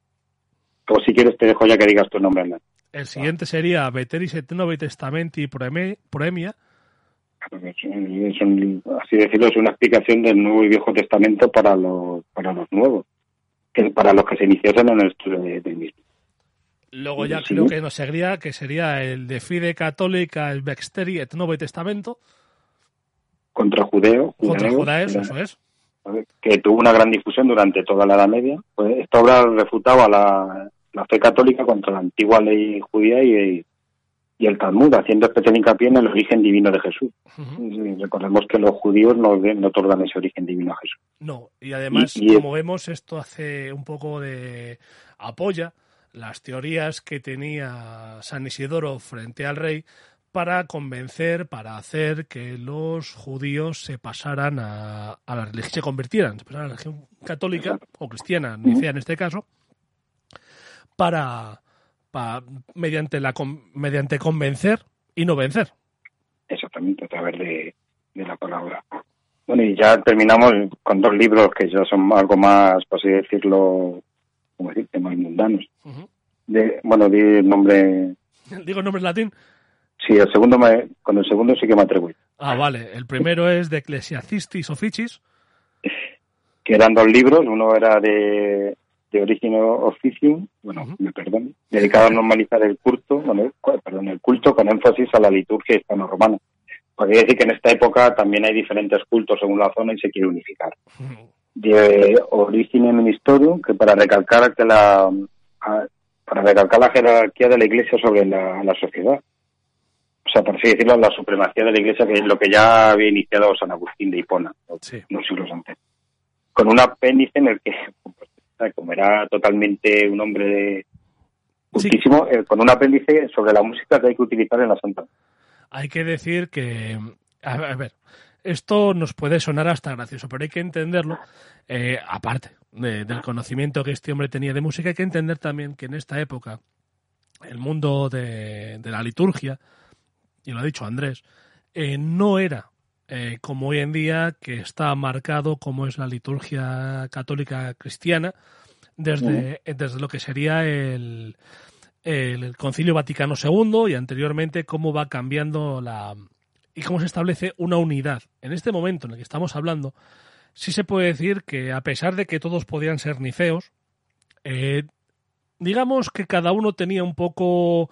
O si quieres te dejo ya que digas tu nombre. Hernán. El siguiente sería Veteris et Novi Testamenti Proemia, Claro, es un- es un- así decirlo, es una explicación del Nuevo y Viejo Testamento para los, para los nuevos, que para los que se iniciasen en el estudio de- del mismo. Luego ya Sí. creo que nos seguiría, que sería el de Fide Católica, el Vexteri et Novi Testamento, Contra judeo, contra judeos, judaes, eh, eso es. Que tuvo una gran difusión durante toda la Edad Media. Pues esta obra refutaba la, la fe católica contra la antigua ley judía y, y el Talmud, haciendo especial hincapié en el origen divino de Jesús. Y recordemos que los judíos no, otorgan ese origen divino a Jesús. No, y además, Y- y- como vemos, esto hace un poco de apoya las teorías que tenía San Isidoro frente al rey para convencer, para hacer que los judíos se pasaran a, a la religión, se convirtieran, se pasaran a la religión católica o cristiana, nicea en este caso, para, para mediante la mediante convencer y no vencer. Exactamente, a través de, de la palabra. Bueno, y ya terminamos con dos libros que ya son algo más, por así decirlo, como decirte, más mundanos. De, bueno, di el nombre. Digo el nombre en latín. Sí, el segundo me, con el segundo sí que me atrevo. Ah, vale. El primero es de Ecclesiastistis Officis. que eran dos libros, uno era de de origen oficio, bueno, me perdón, dedicado a normalizar el culto, bueno, perdón, el culto con énfasis a la liturgia hispano-romana. Porque decir que en esta época también hay diferentes cultos según la zona y se quiere unificar. De origen ministerium, que para recalcar que la para recalcar la jerarquía de la Iglesia sobre la, sociedad. O sea, por así decirlo, la supremacía de la Iglesia, que es lo que ya había iniciado San Agustín de Hipona, unos siglos antes. Con un apéndice en el que, como era totalmente un hombre muchísimo, eh, con un apéndice sobre la música que hay que utilizar en la Santa. Hay que decir que, a ver, esto nos puede sonar hasta gracioso, pero hay que entenderlo, eh, aparte del conocimiento que este hombre tenía de música, hay que entender también que en esta época el mundo de, la liturgia, y lo ha dicho Andrés, eh, no era eh, como hoy en día que está marcado como es la liturgia católica cristiana desde, desde lo que sería el, el Concilio Vaticano II y anteriormente cómo va cambiando la, y cómo se establece una unidad. En este momento en el que estamos hablando, sí se puede decir que a pesar de que todos podían ser nicéos, eh, digamos que cada uno tenía un poco,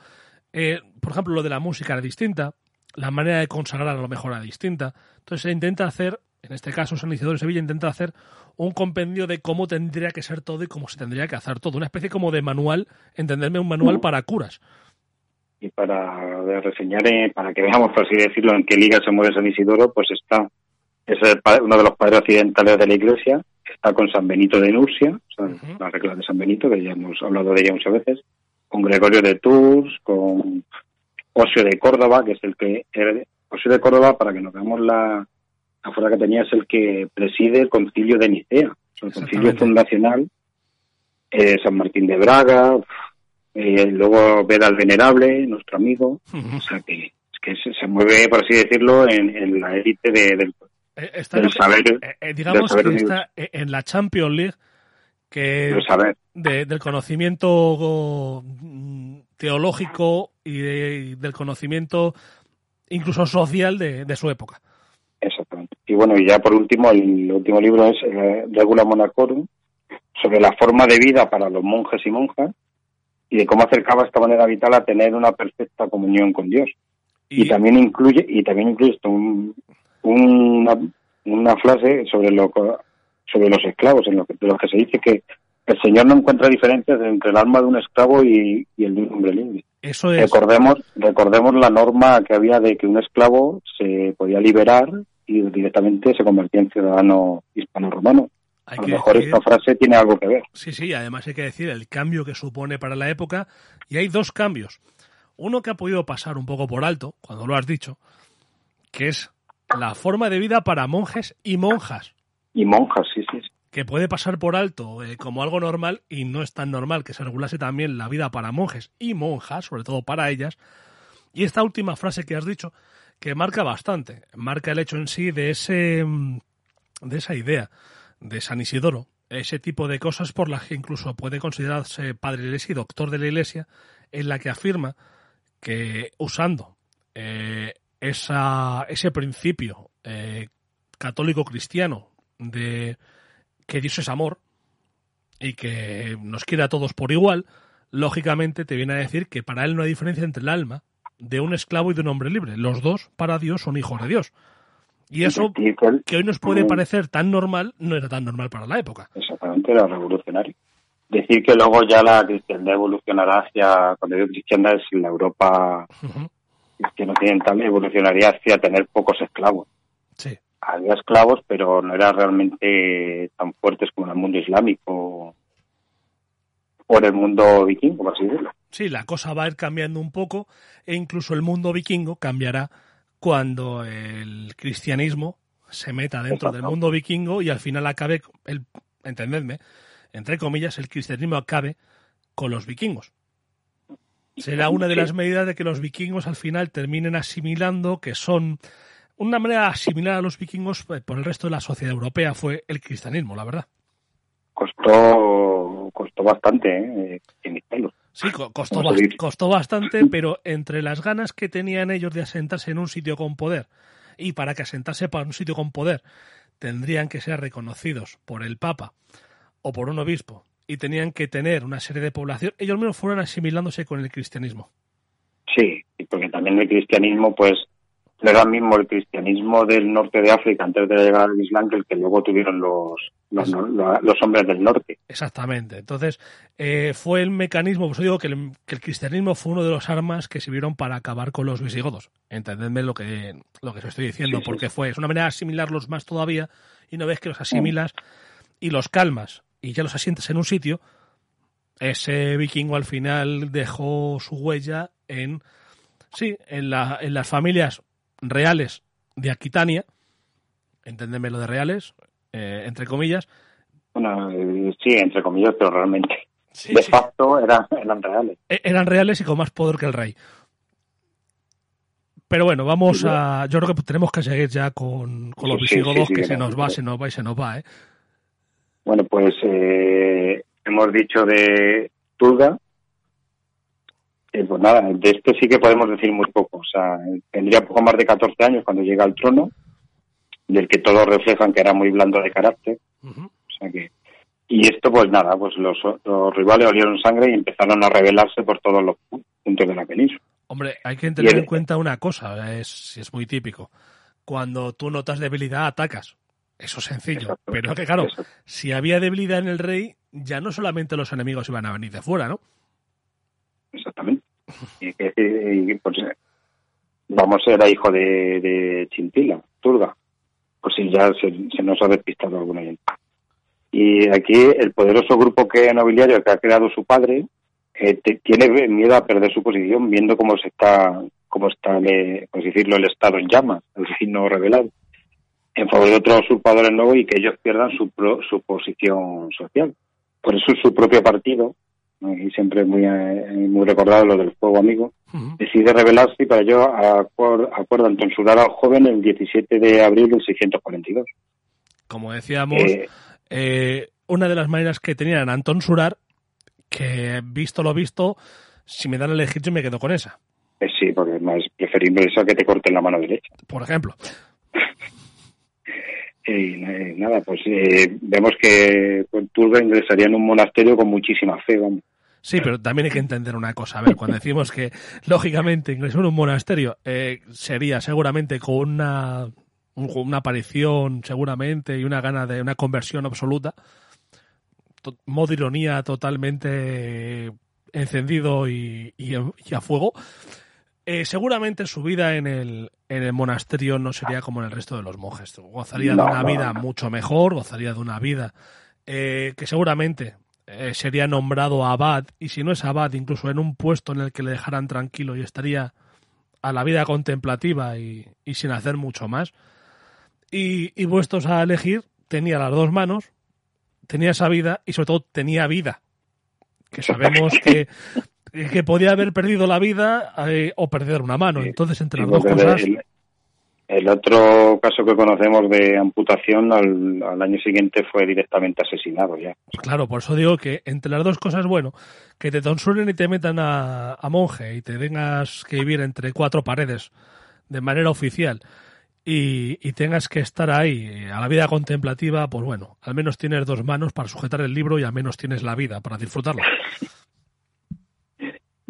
eh, por ejemplo, lo de la música era distinta, la manera de consagrar a lo mejor era distinta. Entonces se intenta hacer, en este caso San Isidoro de Sevilla intenta hacer un compendio de cómo tendría que ser todo y cómo se tendría que hacer todo. Una especie como de manual, entenderme, un manual para curas y para reseñar, eh, para que veamos, por así decirlo, en qué liga se mueve San Isidoro, pues está, es uno de los padres occidentales de la Iglesia, está con San Benito de Nursia, la regla de San Benito, que ya hemos hablado de ella muchas veces, con Gregorio de Tours, con Osio de Córdoba, que es el que, Osio de Córdoba, para que nos veamos la, la fuerza que tenía, es el que preside el concilio de Nicea, el concilio fundacional, eh, San Martín de Braga, eh, luego Veda el Venerable, nuestro amigo, o sea que, que se, mueve, por así decirlo, en, la élite de, del, eh, saber. Eh, digamos que está en la Champions League que del conocimiento mm, teológico y, del conocimiento incluso social de, su época. Exactamente. Y bueno, y ya por último, el último libro es Regula Monacorum, sobre la forma de vida para los monjes y monjas, y de cómo acercaba esta manera vital a tener una perfecta comunión con Dios. Y, también incluye y también incluye una, una frase sobre lo sobre los esclavos en lo que, de los que se dice que el Señor no encuentra diferencias entre el alma de un esclavo y, el de un hombre libre. Eso es. Recordemos, recordemos la norma que había de que un esclavo se podía liberar y directamente se convertía en ciudadano hispano-romano a lo mejor esta frase tiene algo que ver. Sí, sí, además hay que decir el cambio que supone para la época. Y hay dos cambios. Uno que ha podido pasar un poco por alto, cuando lo has dicho, que es la forma de vida para monjes y monjas. Y monjas, sí, sí. Que puede pasar por alto eh, como algo normal y no es tan normal que se regulase también la vida para monjes y monjas, sobre todo para ellas. Y esta última frase que has dicho, que marca bastante, marca el hecho en sí de ese mm, de esa idea de San Isidoro, ese tipo de cosas por las que incluso puede considerarse padre de la Iglesia y doctor de la Iglesia, en la que afirma que usando eh, esa, ese principio eh, católico cristiano de que Dios es amor y que nos quiere a todos por igual, lógicamente te viene a decir que para él no hay diferencia entre el alma de un esclavo y de un hombre libre. Los dos, para Dios, son hijos de Dios. Y eso que hoy nos puede parecer tan normal, no era tan normal para la época. Exactamente, era revolucionario. Decir que luego ya la cristiandad evolucionará hacia, cuando digo cristiandad es la Europa que no tienen tal evolucionaría hacia tener pocos esclavos. Sí. Había esclavos, pero no eran realmente tan fuertes como en el mundo islámico o en el mundo vikingo, por así decirlo. Sí, la cosa va a ir cambiando un poco e incluso el mundo vikingo cambiará cuando el cristianismo se meta dentro del mundo vikingo y al final acabe, el, entendedme, entre comillas, el cristianismo acabe con los vikingos. Será una de las medidas de que los vikingos al final terminen asimilando que son una manera similar a los vikingos eh, por el resto de la sociedad europea fue el cristianismo, la verdad. Costó, costó bastante, ¿eh? Sí, costó, costó bastante, pero entre las ganas que tenían ellos de asentarse en un sitio con poder y para que asentarse para un sitio con poder tendrían que ser reconocidos por el Papa o por un obispo y tenían que tener una serie de población, ellos mismos fueron asimilándose con el cristianismo. Sí, porque también el cristianismo, pues, no era mismo el cristianismo del norte de África antes de llegar al Islam que el que luego tuvieron los, los, los hombres del norte. Exactamente. Entonces, eh, fue el mecanismo, pues digo que el, que el, cristianismo fue uno de los armas que sirvieron para acabar con los visigodos. Entendedme lo que, lo que os estoy diciendo, sí, porque sí. fue, es una manera de asimilarlos más todavía y una vez que los asimilas y los calmas y ya los asientes en un sitio, ese vikingo al final dejó su huella en, sí, en, la, en las familias reales de Aquitania, entendeme lo de reales, eh, entre comillas. Bueno, eh, sí, entre comillas, pero realmente. Sí, de sí. facto eran, eran reales. E eran reales y con más poder que el rey. Pero bueno, vamos sí, a. Yo creo que tenemos que seguir ya con, con los visigodos, que se nos va, se nos va y se nos va, ¿eh? Bueno, pues eh, hemos dicho de Tulga, eh, pues nada, de este sí que podemos decir muy poco. O sea, tendría poco más de 14 años cuando llega al trono, del que todos reflejan que era muy blando de carácter. Uh -huh. O sea que, y esto, pues nada, pues los, los, rivales olieron sangre y empezaron a rebelarse por todos los puntos de la península. Hombre, hay que tener en cuenta una cosa, es, es muy típico. Cuando tú notas debilidad, atacas. Eso es sencillo. Exacto. Pero que claro, Exacto. si había debilidad en el rey, ya no solamente los enemigos iban a venir de fuera, ¿no? Exactamente. Y, y, pues, vamos, era hijo de, de Chintila, Turga. Pues sí, ya se, nos ha despistado alguna. Y aquí el poderoso grupo que nobiliario que ha creado su padre eh, te, tiene miedo a perder su posición viendo cómo se está, cómo está, le, pues decirlo, el estado en llamas, el reino revelado, en favor de otros usurpadores nuevos y que ellos pierdan su, pro, su posición social. Por eso su propio partido, y siempre muy, muy recordado lo del fuego amigo, uh -huh. decide rebelarse y para ello acuerdan censurar al joven el 17 de abril del 642. Como decíamos, eh, eh, una de las maneras que tenían Antón Surar, que visto lo visto, si me dan a elegir yo me quedo con esa. Eh, sí, porque es más preferible eso que te corten la mano derecha. Por ejemplo. Nada, pues eh, vemos que pues, Turga ingresaría en un monasterio con muchísima fe. Vamos. Sí, pero también hay que entender una cosa. A ver, cuando decimos que, lógicamente, ingresó en un monasterio eh, sería seguramente con una, una aparición, seguramente, y una gana de una conversión absoluta. Modo ironía totalmente encendido y, y, y a fuego. Eh, seguramente su vida en el, en el monasterio no sería como en el resto de los monjes. Gozaría de una vida mucho mejor, gozaría de una vida eh, que seguramente eh, sería nombrado abad, y si no es abad, incluso en un puesto en el que le dejaran tranquilo y estaría a la vida contemplativa y, y sin hacer mucho más. Y, y puestos a elegir, tenía las dos manos, tenía esa vida y sobre todo tenía vida. Que sabemos que que podía haber perdido la vida eh, o perder una mano. Entonces, entre las dos cosas. El, el, otro caso que conocemos de amputación al, al, año siguiente fue directamente asesinado ya. Claro, por eso digo que entre las dos cosas, bueno, que te tonsuren y te metan a, a monje y te tengas que vivir entre cuatro paredes de manera oficial. Y, y, tengas que estar ahí a la vida contemplativa, pues bueno, al menos tienes dos manos para sujetar el libro y al menos tienes la vida para disfrutarlo.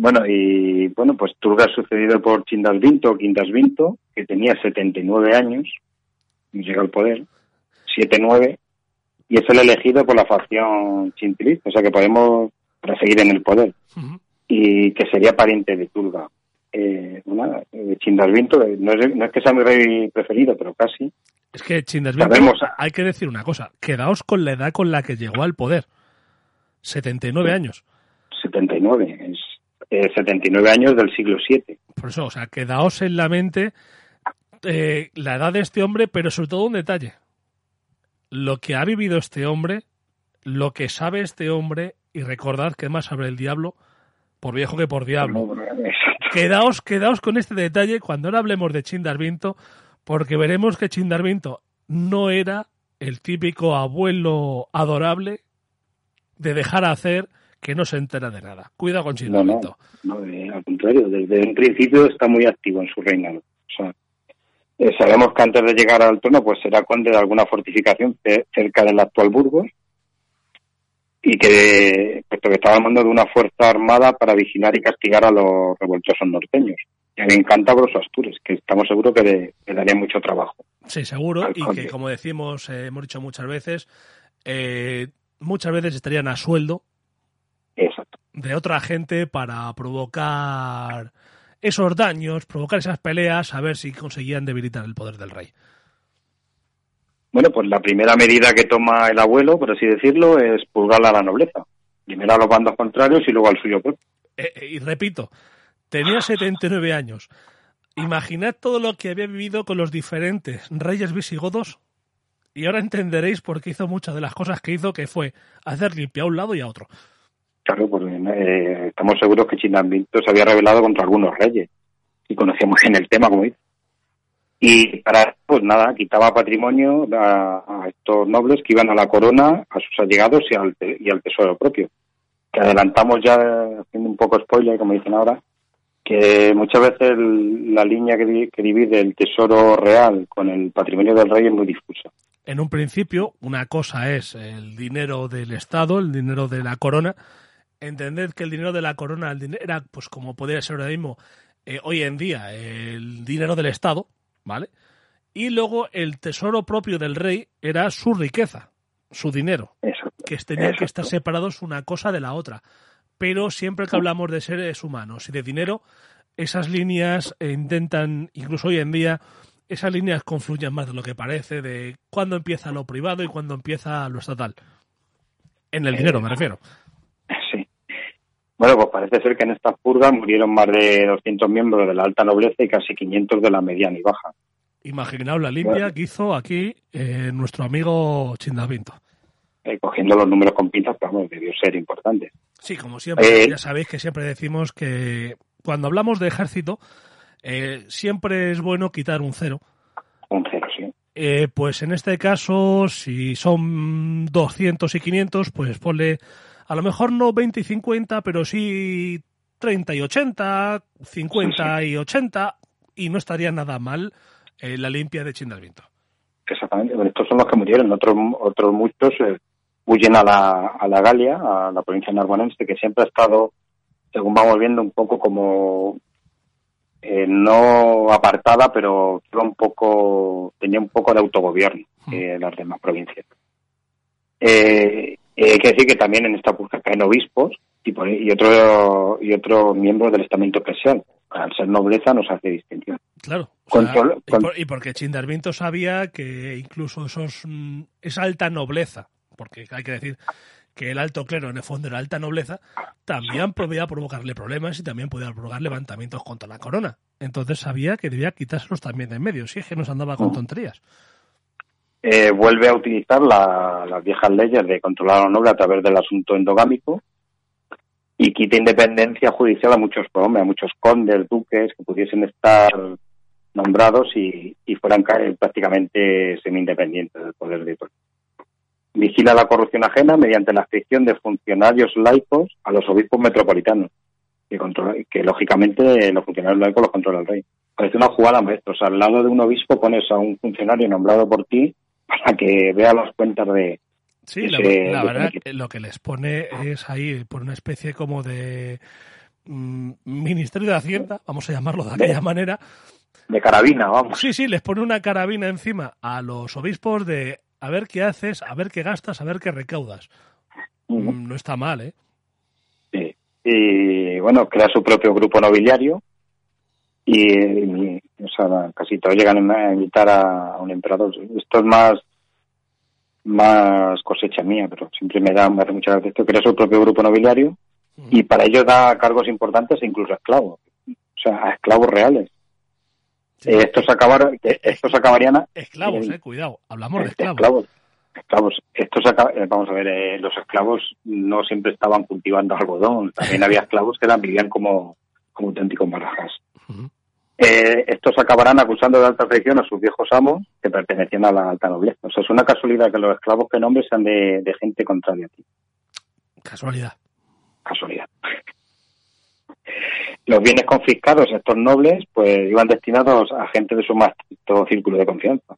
Bueno, y bueno, pues Turga sucedido por Chindasvinto, Quintasvinto, que tenía 79 años, y llega al poder, 7-9, y es el elegido por la facción chintilista, o sea que podemos seguir en el poder, uh -huh. y que sería pariente de Turga. Eh, bueno, eh, Chindasvinto no es, no es que sea mi rey preferido, pero casi. Es que Chindasvinto, Sabemos, hay que decir una cosa, quedaos con la edad con la que llegó al poder, 79 años. 79, es eh, 79 años del siglo VII. Por eso, o sea, quedaos en la mente eh, la edad de este hombre, pero sobre todo un detalle. Lo que ha vivido este hombre, lo que sabe este hombre, y recordad que más sabe el diablo por viejo que por diablo. Quedaos, quedaos con este detalle cuando ahora hablemos de Chindarvinto, porque veremos que Chindarvinto no era el típico abuelo adorable de dejar hacer que no se entera de nada. Cuidado con Chindamito. No, no, no eh, al contrario, desde un principio está muy activo en su reinado. O sea, eh, sabemos que antes de llegar al trono, pues será conde de alguna fortificación cerca del actual Burgos. y que, puesto que estaba mando de una fuerza armada para vigilar y castigar a los revoltosos norteños. Y me encanta Broso Astures, que estamos seguros que le, daría mucho trabajo. Sí, seguro, y que como decimos, eh, hemos dicho muchas veces, eh, muchas veces estarían a sueldo de otra gente para provocar esos daños, provocar esas peleas, a ver si conseguían debilitar el poder del rey. Bueno, pues la primera medida que toma el abuelo, por así decirlo, es pulgar a la nobleza. Primero a los bandos contrarios y luego al suyo propio. Eh, eh, y repito, tenía 79 años. Imaginad todo lo que había vivido con los diferentes reyes visigodos y ahora entenderéis por qué hizo muchas de las cosas que hizo, que fue hacer limpia a un lado y a otro. Claro, porque eh, estamos seguros que Chinambito se había rebelado contra algunos reyes y conocíamos en el tema, como dice. Y para pues nada, quitaba patrimonio a, estos nobles que iban a la corona, a sus allegados y al, y al tesoro propio. Que adelantamos ya, haciendo un poco spoiler, como dicen ahora, que muchas veces la línea que divide el tesoro real con el patrimonio del rey es muy difusa. En un principio, una cosa es el dinero del Estado, el dinero de la corona, entended que el dinero de la corona era, pues como podría ser ahora mismo, eh, hoy en día, el dinero del Estado, ¿vale? Y luego el tesoro propio del rey era su riqueza, su dinero, que tenían que estar separados una cosa de la otra. Pero siempre que hablamos de seres humanos y de dinero, esas líneas eh, intentan, incluso hoy en día, esas líneas confluyen más de lo que parece, de cuándo empieza lo privado y cuándo empieza lo estatal. En el dinero, me refiero. Bueno, pues parece ser que en estas purgas murieron más de 200 miembros de la alta nobleza y casi 500 de la mediana y baja. Imaginaos la limpia que hizo aquí eh, nuestro amigo Chindavinto. Eh, cogiendo los números con pinzas, pero debió ser importante. Sí, como siempre, eh, ya sabéis que siempre decimos que cuando hablamos de ejército, siempre es bueno quitar un cero. Un cero, sí. pues en este caso, si son 200 y 500, pues ponle a lo mejor no 20 y 50, pero sí 30 y 80, 50 y 80, y no estaría nada mal eh, la limpia de Chindalviento. Exactamente, estos son los que murieron, otros, otros muchos eh, huyen a la, a la Galia, a la provincia narbonense, que siempre ha estado, según vamos viendo, un poco como eh, no apartada, pero un poco, tenía un poco de autogobierno en las demás provincias. Eh, hay que decir que también en esta purga caen obispos y, y otro y otro miembro del estamento eclesial. Al ser nobleza nos hace distinción. Claro. y, porque Chindarvinto sabía que incluso esos, mm, esa alta nobleza, porque hay que decir que el alto clero en el fondo era alta nobleza, también podía provocarle problemas y también podía provocar levantamientos contra la corona. Entonces sabía que debía quitárselos también de en medio, si es que nos andaba con mm. tonterías. Eh, vuelve a utilizar las viejas leyes de controlar a los nobles a través del asunto endogámico y quita independencia judicial a muchos hombres, a muchos condes, duques que pudiesen estar nombrados y, fueran prácticamente semi-independientes del poder de. Vigila la corrupción ajena mediante la adscripción de funcionarios laicos a los obispos metropolitanos, que, controla, que lógicamente los funcionarios laicos los controla el rey. Parece una jugada maestra. al lado de un obispo pones a un funcionario nombrado por ti para que vea las cuentas de... Sí, la, verdad lo que les pone es ahí por una especie como de mm, Ministerio de Hacienda, vamos a llamarlo de aquella manera. De carabina, vamos. Sí, sí, les pone una carabina encima a los obispos de a ver qué haces, a ver qué gastas, a ver qué recaudas. Mm, no está mal, ¿eh? Sí. Y bueno, crea su propio grupo nobiliario y, o sea, casi todos llegan a invitar a, un emperador. Esto es más más cosecha mía, pero siempre me da, me hace mucha gracia esto, crea su propio grupo nobiliario y para ello da cargos importantes e incluso a esclavos, o sea, a esclavos reales. Eh, estos, acabaron, estos acabarían a, Esclavos, eh, cuidado, hablamos de esclavos. esclavos. Estos, eh, vamos a ver, los esclavos no siempre estaban cultivando algodón, también había esclavos que eran, vivían como, como auténticos barajas. Eh, estos acabarán acusando de alta traición a sus viejos amos que pertenecían a la alta nobleza. O sea, es una casualidad que los esclavos que nombres sean de, gente contraria a ti. Casualidad. Casualidad. Los bienes confiscados a estos nobles pues iban destinados a gente de su más estricto círculo de confianza.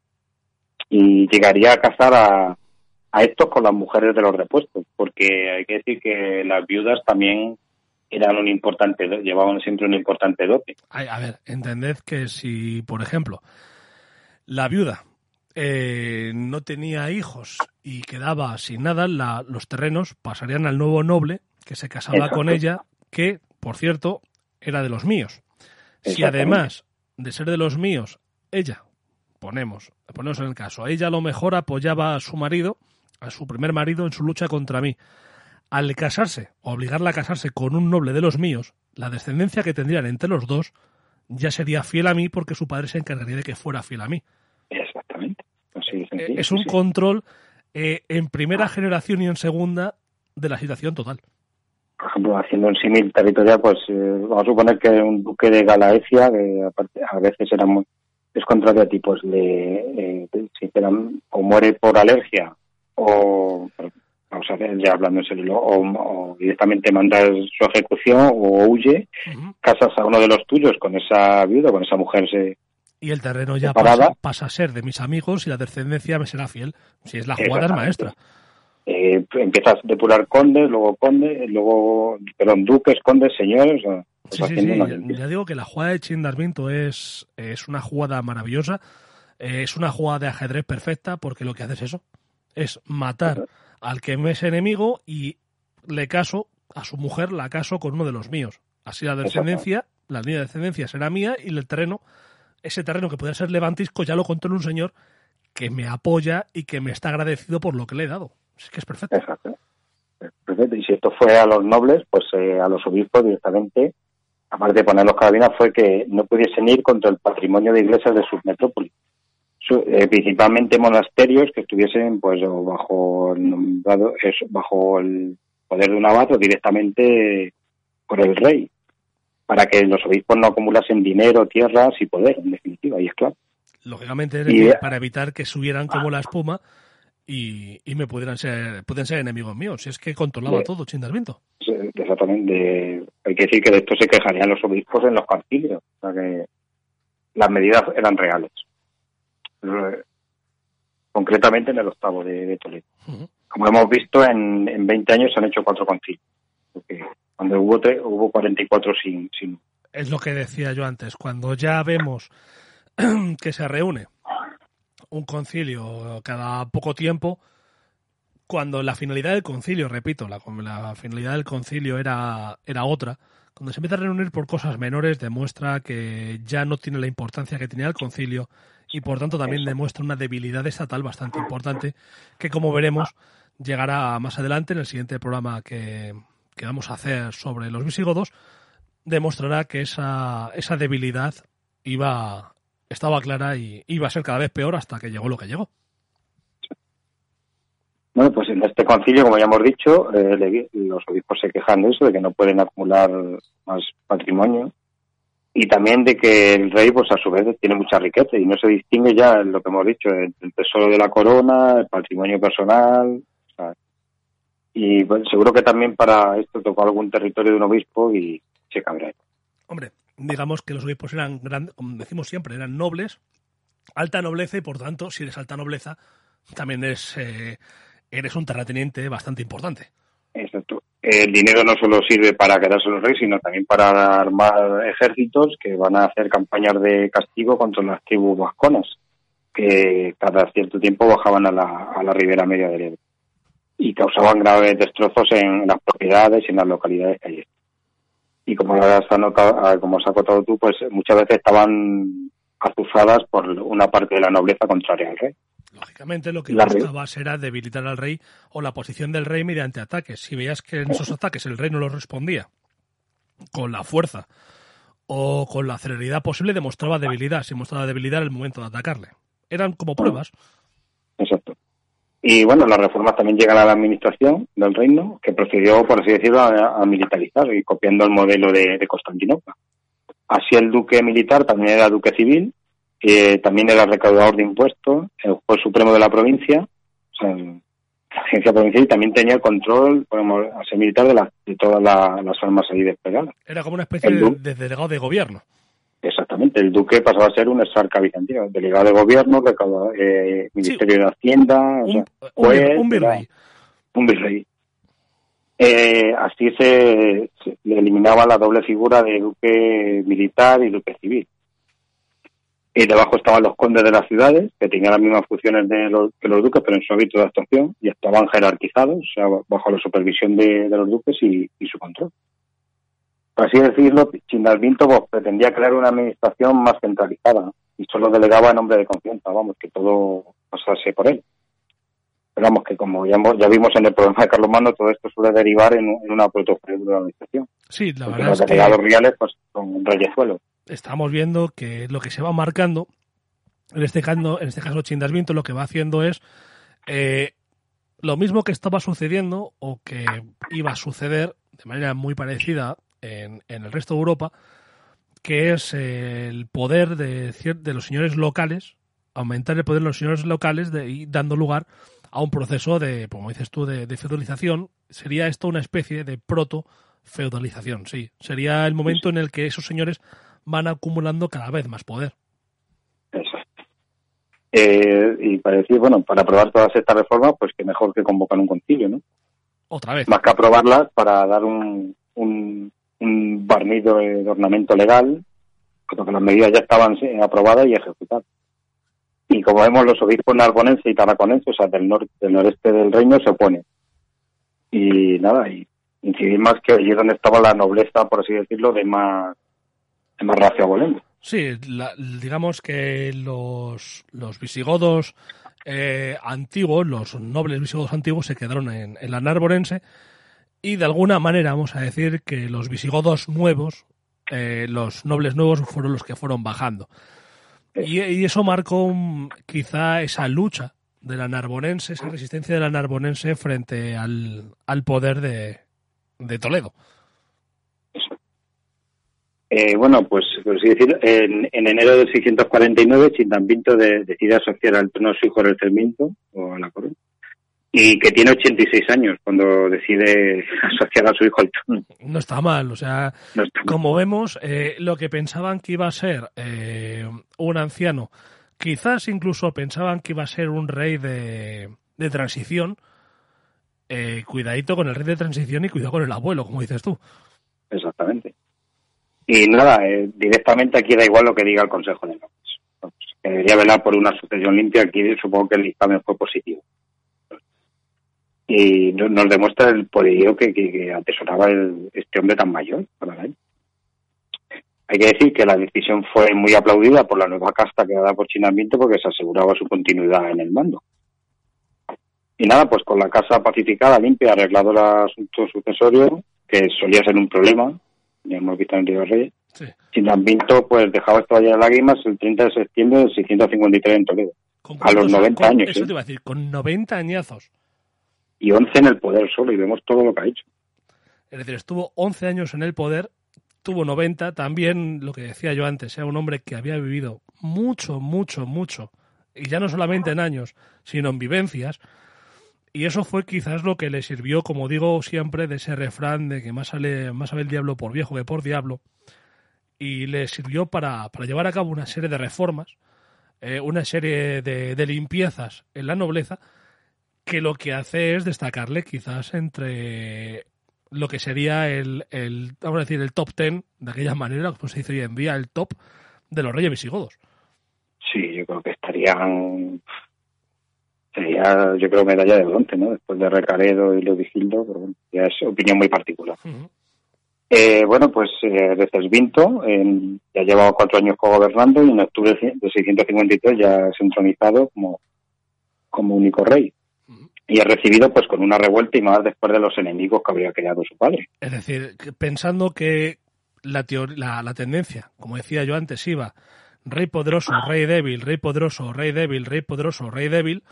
Y llegaría a cazar a, a estos con las mujeres de los repuestos, porque hay que decir que las viudas también eran un importante, llevaban siempre un importante dote. A ver, entended que si, por ejemplo, la viuda eh, no tenía hijos y quedaba sin nada, los terrenos pasarían al nuevo noble que se casaba con ella, que, por cierto, era de los míos. Si además de ser de los míos, ella, ponemos, ponemos en el caso, ella a lo mejor apoyaba a su marido, a su primer marido, en su lucha contra mí. Al casarse, obligarla a casarse con un noble de los míos, la descendencia que tendrían entre los dos ya sería fiel a mí porque su padre se encargaría de que fuera fiel a mí. Exactamente. Eh, es un control eh, en primera generación y en segunda de la situación total. Por ejemplo, haciendo un símil territorial, pues eh, vamos a suponer que un duque de Galaecia, que aparte, a veces era muy, es contrario a ti, pues le, si o muere por alergia o vamos a ya hablando en serio, o, directamente mandas su ejecución o huye, casas a uno de los tuyos con esa viuda, con esa mujer se, y el terreno ya pasa, pasa, a ser de mis amigos y la descendencia me será fiel. Si es la jugada es maestra. Eh, empiezas a depurar condes, luego condes, luego, perdón, duques, condes, señores. Sí, sí, sí. Ya, digo que la jugada de Chindarminto es, es una jugada maravillosa, eh, es una jugada de ajedrez perfecta porque lo que hace es eso, es matar al que me es enemigo y le caso a su mujer, la caso con uno de los míos. Así la descendencia, la línea de descendencia será mía y el terreno ese terreno que puede ser levantisco ya lo controla un señor que me apoya y que me está agradecido por lo que le he dado. Es que es perfecto. Exacto. Perfecto. Y si esto fue a los nobles, pues eh, a los obispos directamente, aparte de poner los carabinas, fue que no pudiesen ir contra el patrimonio de iglesias de sus metrópolis. Eh, principalmente monasterios que estuviesen pues bajo el bajo el poder de un abad o directamente por el rey para que los obispos no acumulasen dinero, tierras y poder, en definitiva, y es claro. Lógicamente, para evitar que subieran como la espuma y, me pudieran ser, pueden ser enemigos míos, si es que controlaba todo Chindalmiento. Exactamente, hay que decir que de esto se quejarían los obispos en los concilios, o sea que las medidas eran reales. Concretamente en el octavo de, Toledo. Como hemos visto, en, en 20 años se han hecho cuatro concilios. Cuando hubo, hubo 44 sin, sin... Es lo que decía yo antes. Cuando ya vemos que se reúne un concilio cada poco tiempo, cuando la finalidad del concilio, repito, la, la, finalidad del concilio era, era otra, cuando se empieza a reunir por cosas menores demuestra que ya no tiene la importancia que tenía el concilio y por tanto también demuestra una debilidad estatal bastante importante que como veremos llegará más adelante en el siguiente programa que, que vamos a hacer sobre los visigodos demostrará que esa, esa debilidad iba estaba clara y iba a ser cada vez peor hasta que llegó lo que llegó. Bueno, pues en este concilio, como ya hemos dicho, eh, los obispos se quejan de eso, de que no pueden acumular más patrimonio y también de que el rey, pues a su vez, tiene mucha riqueza y no se distingue ya lo que hemos dicho, el, el tesoro de la corona, el patrimonio personal, y bueno, seguro que también para esto tocó algún territorio de un obispo y se cabrea. Hombre, digamos que los obispos eran grandes, como decimos siempre, eran nobles, alta nobleza y por tanto, si eres alta nobleza, también eres, eh, eres un terrateniente bastante importante. Exacto. El dinero no solo sirve para quedarse los reyes, sino también para armar ejércitos que van a hacer campañas de castigo contra las tribus vasconas, que cada cierto tiempo bajaban a la, a la ribera media del Ebro y causaban graves destrozos en las propiedades y en las localidades que hay. Y como has ah, como has acotado tú, pues muchas veces estaban acusadas por una parte de la nobleza contraria al rey. Lógicamente lo que buscaba era debilitar al rey o la posición del rey mediante ataques. Si veías que en esos ataques el rey no los respondía con la fuerza o con la celeridad posible, demostraba debilidad. Si mostraba debilidad en el momento de atacarle. Eran como pruebas. Exacto. Y bueno, las reformas también llegan a la administración del reino, que procedió, por así decirlo, a, militarizar y copiando el modelo de, Constantinopla. Así el duque militar también era duque civil, que también era recaudador de impuestos, el juez supremo de la provincia, o sea, la agencia provincial, y también tenía el control, podemos ser militar de, de todas las armas ahí desplegadas. Era como una especie de, delegado de gobierno. Exactamente, el duque pasaba a ser un exarca bizantino, delegado de gobierno, eh, ministerio de Hacienda, un, juez, un, virrey. Un virrey. Eh, así se, eliminaba la doble figura de duque militar y duque civil. Y debajo estaban los condes de las ciudades, que tenían las mismas funciones de los, que los duques, pero en su hábito de actuación, y estaban jerarquizados, o sea, bajo la supervisión de, los duques y su control por así decirlo, Chindalvinto pues, pretendía crear una administración más centralizada y solo delegaba en nombre de confianza, vamos, que todo pasase por él. Pero vamos, que como ya, ya vimos en el programa de Carlos Mano, todo esto suele derivar en, una protofeud de la administración. Sí, la verdad los es delegados reales pues, son reyesuelos. Estamos viendo que lo que se va marcando, en este caso, en este caso Chindalvinto lo que va haciendo es eh, lo mismo que estaba sucediendo o que iba a suceder de manera muy parecida en, el resto de Europa, que es el poder de, de los señores locales, aumentar el poder de los señores locales de, y dando lugar a un proceso de, como dices tú, de, feudalización. Sería esto una especie de proto-feudalización, sí. Sería el momento en el que esos señores van acumulando cada vez más poder. Exacto. Eh, y para decir, bueno, para aprobar todas estas reformas, pues que mejor que convocar un concilio, ¿no? Otra vez. Más que aprobarlas para dar un, un barniz de ornamento legal, porque las medidas ya estaban aprobadas y ejecutadas. Y como vemos, los obispos narbonenses y tarraconenses, o sea, del, norte, del noreste del reino, se oponen. Y nada, y incidir más que allí donde estaba la nobleza, por así decirlo, de más, de más. Sí, digamos que los, los visigodos eh, antiguos, los nobles visigodos antiguos, se quedaron en, en la narbonense y de alguna manera vamos a decir que los visigodos nuevos, eh, los nobles nuevos fueron los que fueron bajando. Y, eso marcó quizá esa lucha de la narbonense, esa resistencia de la narbonense frente al, poder de, Toledo. Eh, bueno, pues por así decir, en, enero de 649 Chindambinto decide asociar al trono a su hijo el Sarmiento, o a la corona, y que tiene 86 años cuando decide asociar a su hijo al trono. No está mal, o sea, como vemos, eh, lo que pensaban que iba a ser eh, un anciano, quizás incluso pensaban que iba a ser un rey de, de transición, eh, cuidadito con el rey de transición y cuidado con el abuelo, como dices tú. Exactamente. Y nada, directamente aquí da igual lo que diga el Consejo de Nobles. Debería velar por una sucesión limpia, aquí supongo que el dictamen fue positivo y nos demuestra el poderío que, atesoraba este hombre tan mayor Hay que decir que la decisión fue muy aplaudida por la nueva casta creada por Chinamiento porque se aseguraba su continuidad en el mando. Y nada, pues con la casa pacificada, limpia, arreglado el asunto sucesorio, que solía ser un problema, ya hemos visto en el Río Reyes, sí. pues dejaba esto allá de lágrimas el 30 de septiembre del 653 en Toledo. A los 90 años. Eso te iba a decir, con 90 añazos y 11 en el poder solo y vemos todo lo que ha hecho. Es decir, estuvo 11 años en el poder, tuvo 90, también lo que decía yo antes, era un hombre que había vivido mucho, mucho, mucho, y ya no solamente en años, sino en vivencias, y eso fue quizás lo que le sirvió, como digo siempre, de ese refrán de que más sale, más sabe el diablo por viejo que por diablo, y le sirvió para, para llevar a cabo una serie de reformas, eh, una serie de, limpiezas en la nobleza, que lo que hace es destacarle quizás entre lo que sería el, el vamos a decir, el top ten, de aquella manera, como se dice hoy en día, el top de los reyes visigodos. Sí, yo creo que estarían sería, yo creo, medalla de bronce, ¿no? Después de Recaredo y Leovigildo, pero bueno, ya es opinión muy particular. eh, bueno, pues eh, Recesvinto ya llevaba cuatro años gobernando y en octubre de 653 ya es entronizado como, como único rey y ha recibido pues con una revuelta y más después de los enemigos que había creado su padre. Es decir, pensando que la, la, la tendencia, como decía yo antes, iba rey poderoso, rey débil, rey poderoso, rey débil, rey poderoso, rey débil,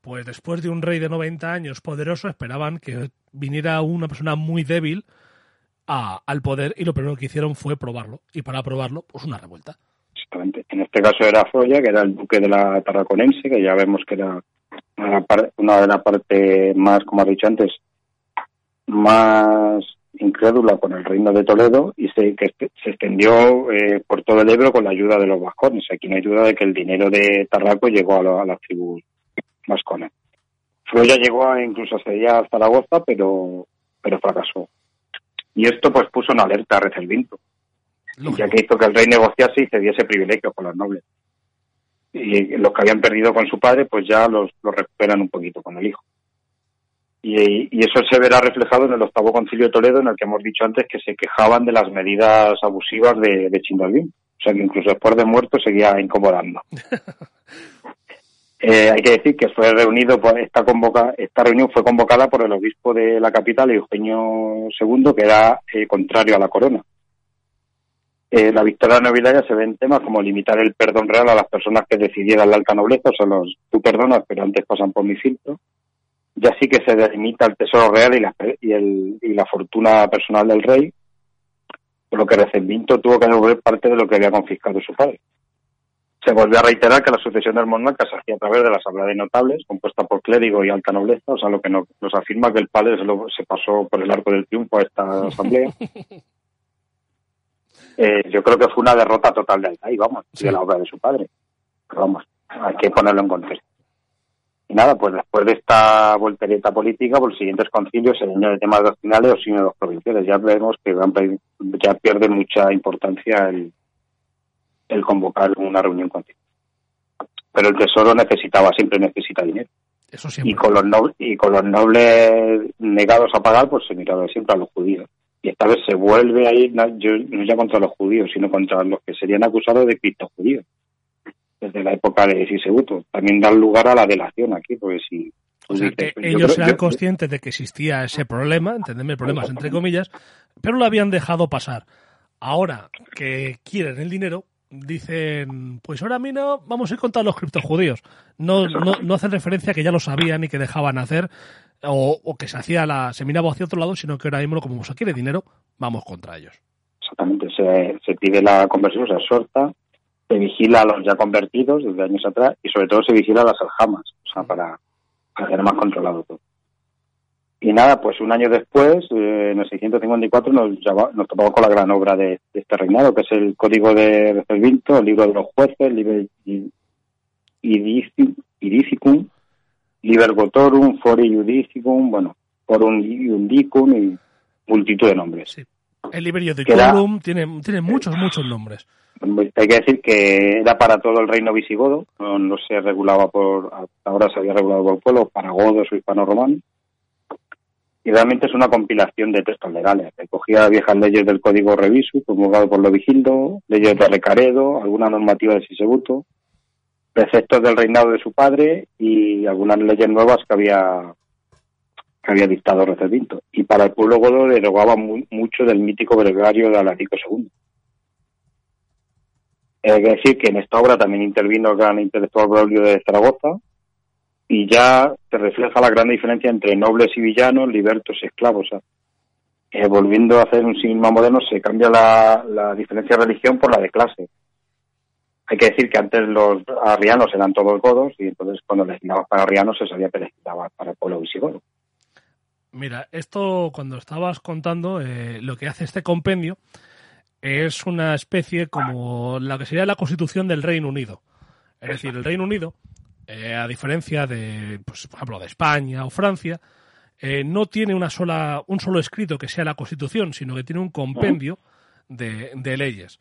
pues después de un rey de 90 años poderoso esperaban que viniera una persona muy débil a, al poder y lo primero que hicieron fue probarlo. Y para probarlo, pues una revuelta. Exactamente. En este caso era Foya, que era el duque de la Tarraconense, que ya vemos que era una, de las partes más, como has dicho antes, más incrédula con el reino de Toledo y se, que se extendió eh, por todo el Ebro con la ayuda de los vascones. Aquí no hay duda de que el dinero de Tarraco llegó a, las tribus vascones. ya llegó incluso a sería a Zaragoza, pero, pero fracasó. Y esto pues puso una alerta a Recelvinto, ya que hizo que el rey negociase y cediese privilegios con los nobles. Y los que habían perdido con su padre, pues ya los, los recuperan un poquito con el hijo. Y, eso se verá reflejado en el octavo concilio de Toledo, en el que hemos dicho antes que se quejaban de las medidas abusivas de, de. O sea que incluso después de muerto seguía incomodando. Eh, hay que decir que fue reunido, esta, convoca, esta reunión fue convocada por el obispo de la capital, Eugenio II, que era eh, contrario a la corona. Eh, la victoria nobiliaria se ve en temas como limitar el perdón real a las personas que decidieran la alta nobleza, o sea, los, tú perdonas, pero antes pasan por mi filtro ya sí que se delimita el tesoro real y la, y, el, y la fortuna personal del rey, por lo que Recendinto tuvo que devolver parte de lo que había confiscado su padre. Se volvió a reiterar que la sucesión del monarca se hacía a través de la asamblea de notables, compuesta por clérigo y alta nobleza, o sea, lo que nos, afirma que el padre se, se, pasó por el arco del triunfo a esta asamblea. Eh, yo creo que fue una derrota total del rey, vamos, de la obra de su padre. Pero vamos, hay que ponerlo en contexto. Y nada, pues después de esta voltereta política, por los siguientes concilios, el de temas doctrinales o sínodos provinciales. Ya vemos que ya pierde mucha importancia el, el convocar una reunión continua. Pero el tesoro necesitaba, siempre necesita dinero. Eso siempre. Y con los nobles, y con los nobles negados a pagar, pues se miraba siempre a los judíos. Y esta vez se vuelve a ir, no ya contra los judíos, sino contra los que serían acusados de judíos desde la época de Sisebuto. También da lugar a la delación aquí, porque si... O sea, que ellos eran conscientes de que existía ese problema, entendeme problemas entre comillas, pero lo habían dejado pasar. Ahora que quieren el dinero, dicen, pues ahora a mí no, vamos a ir contra los criptojudíos. No, no, no hacen referencia a que ya lo sabían y que dejaban hacer, o, que se hacía la, se miraba hacia otro lado, sino que ahora mismo, como se quiere dinero, vamos contra ellos. Exactamente, se, se pide la conversión, se exhorta, se vigila a los ya convertidos desde años atrás y sobre todo se vigila a las aljamas, o sea, para, hacer más controlado todo. Y nada, pues un año después, eh, en el 654, nos, nos topamos con la gran obra de, este reinado, que es el Código de Reservinto, el libro de los jueces, Liber Idicicum, Liber Gotorum, Fori Judicicum, bueno, Forum Iudicum y multitud de nombres. Sí. El Liber Iudicum tiene, tiene muchos, muchos nombres. Hay que decir que era para todo el reino visigodo, no, se regulaba por, hasta ahora se había regulado por pueblo, para godos o hispano-romanos. Y realmente es una compilación de textos legales. Recogía viejas leyes del Código Revisu, promulgado por Lovigildo, leyes de Recaredo, alguna normativa de Sisebuto, preceptos del reinado de su padre y algunas leyes nuevas que había que había dictado Recedinto. Y para el pueblo godo derogaba mucho del mítico breviario de Alarico II. Que decir que en esta obra también intervino el gran intelectual Braulio de Zaragoza y ya se refleja la gran diferencia entre nobles y villanos, libertos y esclavos. Eh, volviendo a hacer un signo moderno, se cambia la, diferencia de religión por la de clase. Hay que decir que antes los arrianos eran todos godos y entonces cuando legislabas para arrianos se sabía que legislaba para el pueblo visigodo. Mira, esto cuando estabas contando eh, lo que hace este compendio es una especie como la que sería la constitución del Reino Unido. Es decir, el Reino Unido, eh, a diferencia de, pues, por ejemplo, de España o Francia, eh, no tiene una sola, un solo escrito que sea la constitución, sino que tiene un compendio de, leyes.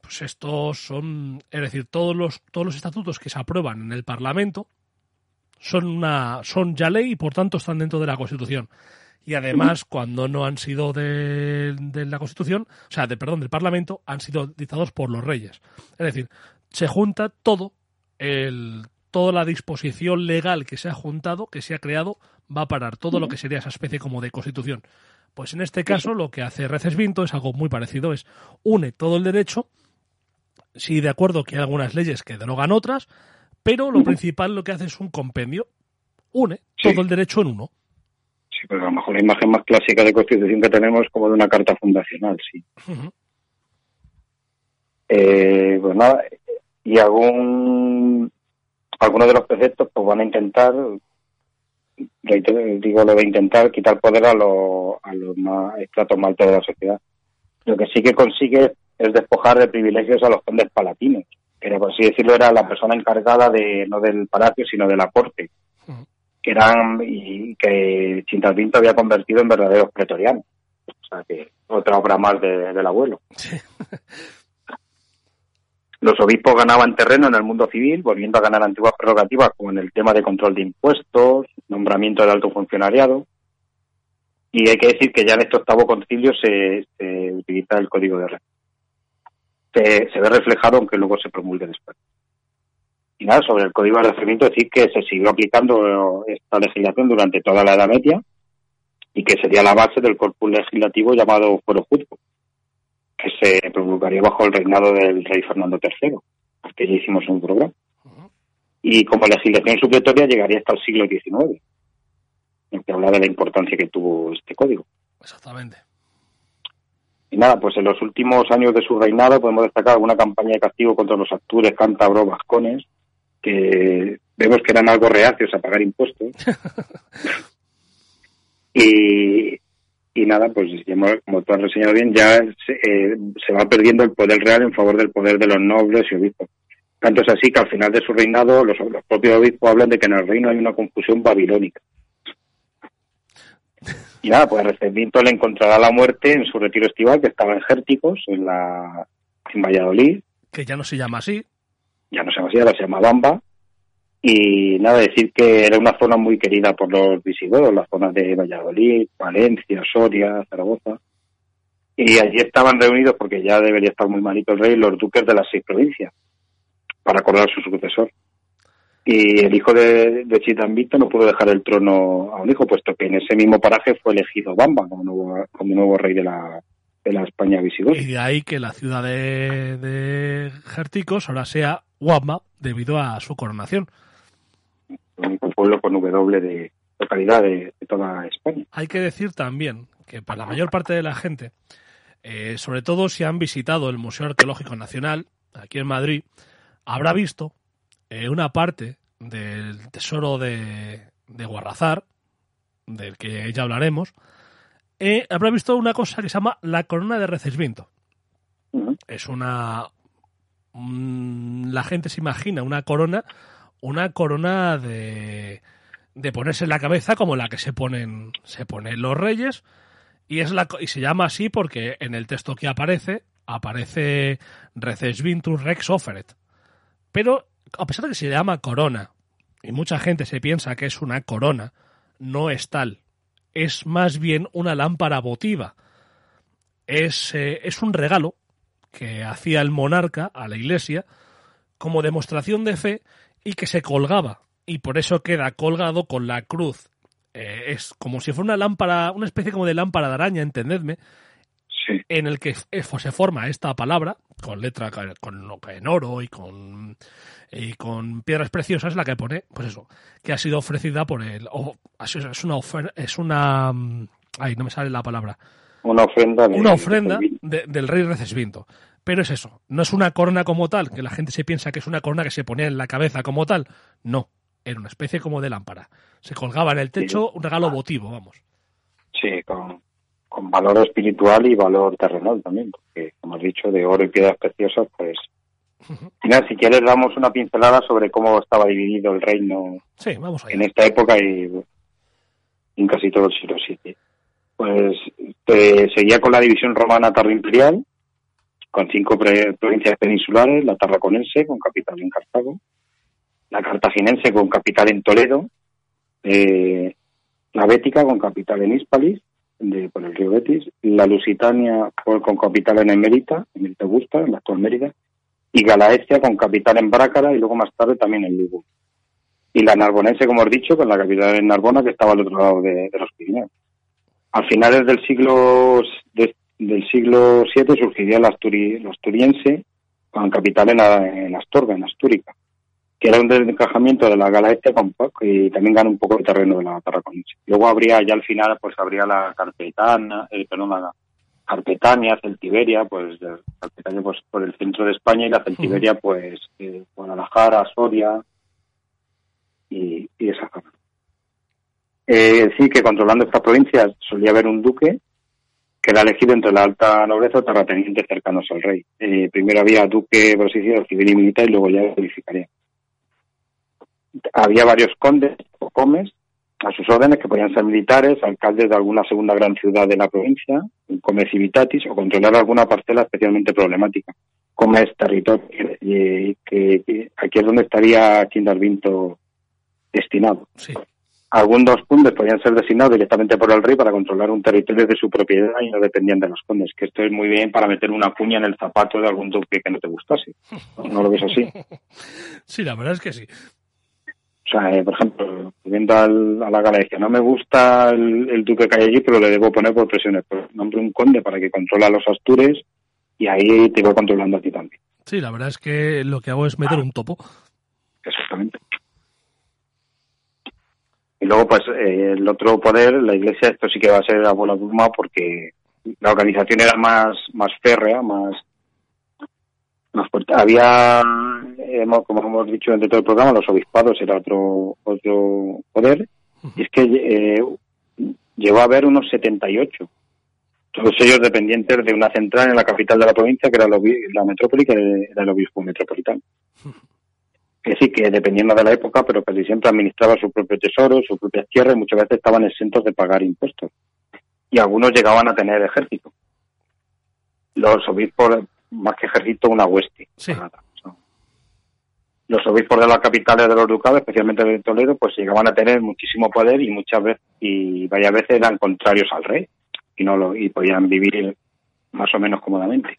Pues estos son, es decir, todos los, todos los estatutos que se aprueban en el Parlamento son, una, son ya ley y por tanto están dentro de la Constitución y además cuando no han sido de, la Constitución, o sea, de perdón, del Parlamento, han sido dictados por los reyes. Es decir, se junta todo el toda la disposición legal que se ha juntado, que se ha creado, va a parar. Todo lo que sería esa especie como de constitución. Pues en este caso lo que hace Recesvinto es algo muy parecido, es une todo el derecho, sí de acuerdo que hay algunas leyes que derogan otras, pero lo principal lo que hace es un compendio, une todo el derecho en uno. Sí, pero a lo mejor la imagen más clásica de constitución que tenemos es como de una carta fundacional, sí. eh, pues nada, y algún algunos de los preceptos pues van a intentar digo lo de intentar quitar poder a, los a los más estratos más de la sociedad. Lo que sí que consigue es despojar de privilegios a los condes palatinos, que por así decirlo era la persona encargada de no del palacio sino de la corte, que eran y que Chintalpinto había convertido en verdaderos pretorianos. O sea que otra obra más del abuelo. Los obispos ganaban terreno en el mundo civil, volviendo a ganar antiguas prerrogativas como en el tema de control de impuestos, nombramiento de alto funcionariado. Y hay que decir que ya en este octavo concilio se, utiliza el código de red. Se, ve reflejado aunque luego se promulgue después. Y nada, sobre el código de regimiento, decir que se siguió aplicando esta legislación durante toda la Edad Media y que sería la base del corpus legislativo llamado Fuero Juzgo que se promulgaría bajo el reinado del rey Fernando III, que ya hicimos un programa. Y como legislación supletoria llegaría hasta el siglo XIX, en que habla de la importancia que tuvo este código. Exactamente. Y nada, pues en los últimos años de su reinado podemos destacar alguna campaña de castigo contra los actores cántabros vascones, que vemos que eran algo reacios a pagar impuestos. y, y nada, pues como tú has reseñado bien, ya eh, se, va perdiendo el poder real en favor del poder de los nobles y obispos. Tanto es así que al final de su reinado los, propios obispos hablan de que en el reino hay una confusión babilónica. Y nada, pues Recendimiento le encontrará la muerte en su retiro estival, que estaba en Gérticos, en, la, en Valladolid. Que ya no se llama así. Ya no se llama así, ahora se llama Bamba. Y nada, decir que era una zona muy querida por los visigodos, la zona de Valladolid, Valencia, Soria, Zaragoza. Y allí estaban reunidos, porque ya debería estar muy malito el rey, los duques de las seis provincias, para acordar su sucesor. Y el hijo de, de Chitambito no pudo dejar el trono a un hijo, puesto que en ese mismo paraje fue elegido Bamba como nuevo, como nuevo rey de la, de la España visigoda. Y de ahí que la ciudad de, de Jerticos ahora sea Guamba, debido a su coronación un pueblo con W de localidad de, toda España. Hay que decir también que para la mayor parte de la gente, eh, sobre todo si han visitado el Museo Arqueológico Nacional, aquí en Madrid, habrá visto eh, una parte del tesoro de, de Guarrazar, del que ya hablaremos, eh, habrá visto una cosa que se llama la corona de Recesvinto. Es una... la gente se imagina una corona una corona de, de ponerse en la cabeza como la que se ponen, se ponen los reyes y, es la, y se llama así porque en el texto que aparece aparece Recesvintus Rex Offeret. Pero a pesar de que se llama corona y mucha gente se piensa que es una corona, no es tal. Es más bien una lámpara votiva. Es, eh, es un regalo que hacía el monarca a la iglesia como demostración de fe y que se colgaba. Y por eso queda colgado con la cruz. Eh, es como si fuera una lámpara, una especie como de lámpara de araña, entendedme, en el que se forma esta palabra con letra con en oro y con y con piedras preciosas la que pone pues eso que ha sido ofrecida por el o, es una es una mm, ay no me sale la palabra. Una ofrenda una ofrenda del rey Recesvinto pero es eso, no es una corona como tal, que la gente se piensa que es una corona que se ponía en la cabeza como tal. No, era una especie como de lámpara. Se colgaba en el techo un regalo votivo, vamos. Sí, con, valor espiritual y valor terrenal también, porque como has dicho, de oro y piedras preciosas, pues... Mira, si quieres damos una pincelada sobre cómo estaba dividido el reino sí, vamos en esta época y en casi todo el siglo VII. Pues eh, seguía con la división romana imperial con cinco provincias peninsulares, la tarraconense con capital en Cartago, la cartaginense con capital en Toledo, eh, la bética con capital en Hispalis, de, por el río Betis, la lusitania con capital en Emerita, Emerita Augusta, en la actual Mérida, y Galaecia con capital en Brácara y luego más tarde también en Lugo. Y la narbonense, como os he dicho, con la capital en Narbona, que estaba al otro lado de, los Pirineos. Al finales del siglo de, del siglo VII surgiría el, asturiense con capital en, en Astorga, en Astúrica, que era un desencajamiento de la Galaecia y también gana un poco de terreno de la Tarraconense. Luego habría, ya al final, pues habría la Carpetana, eh, perdón, la Carpetania, Celtiberia, pues, Carpetania, pues por el centro de España y la Celtiberia, pues eh, Guadalajara, Soria y, y esa zona. Eh, sí, que controlando estas provincias solía haber un duque que era elegido entre la alta nobleza o terratenientes cercanos al rey. Eh, primero había duque, decirlo, civil y militar, y luego ya verificaría. Había varios condes o comes a sus órdenes que podían ser militares, alcaldes de alguna segunda gran ciudad de la provincia, comes civitatis, o controlar alguna parcela especialmente problemática, comes territorio, y, que, aquí es donde estaría Vinto destinado. Sí. Algunos condes podían ser designados directamente por el rey para controlar un territorio de su propiedad y no dependían de los condes, que esto es muy bien para meter una cuña en el zapato de algún duque que no te gustase. ¿No lo ves así? Sí, la verdad es que sí. O sea, eh, por ejemplo, viendo al, a la Galicia, no me gusta el, el, duque que hay allí, pero le debo poner por presiones. Pues nombre un conde para que controla a los astures y ahí te voy controlando a ti también. Sí, la verdad es que lo que hago es meter un topo. Exactamente. Y luego, pues, eh, el otro poder, la iglesia, esto sí que va a ser abuela Duma porque la organización era más, más férrea, más, más fuerte. Había, hemos, como hemos dicho dentro todo el programa, los obispados era otro, otro poder. Y es que eh, llegó a haber unos 78. Todos ellos dependientes de una central en la capital de la provincia, que era la metrópoli, que era el obispo metropolitano que sí, que dependiendo de la época, pero casi siempre administraba su propio tesoro, sus propias tierras y muchas veces estaban exentos de pagar impuestos. Y algunos llegaban a tener ejército. Los obispos, más que ejército, una hueste. Sí. Los obispos de las capitales de los ducados, especialmente de Toledo, pues llegaban a tener muchísimo poder y muchas veces, y varias veces eran contrarios al rey y no lo, y podían vivir más o menos cómodamente.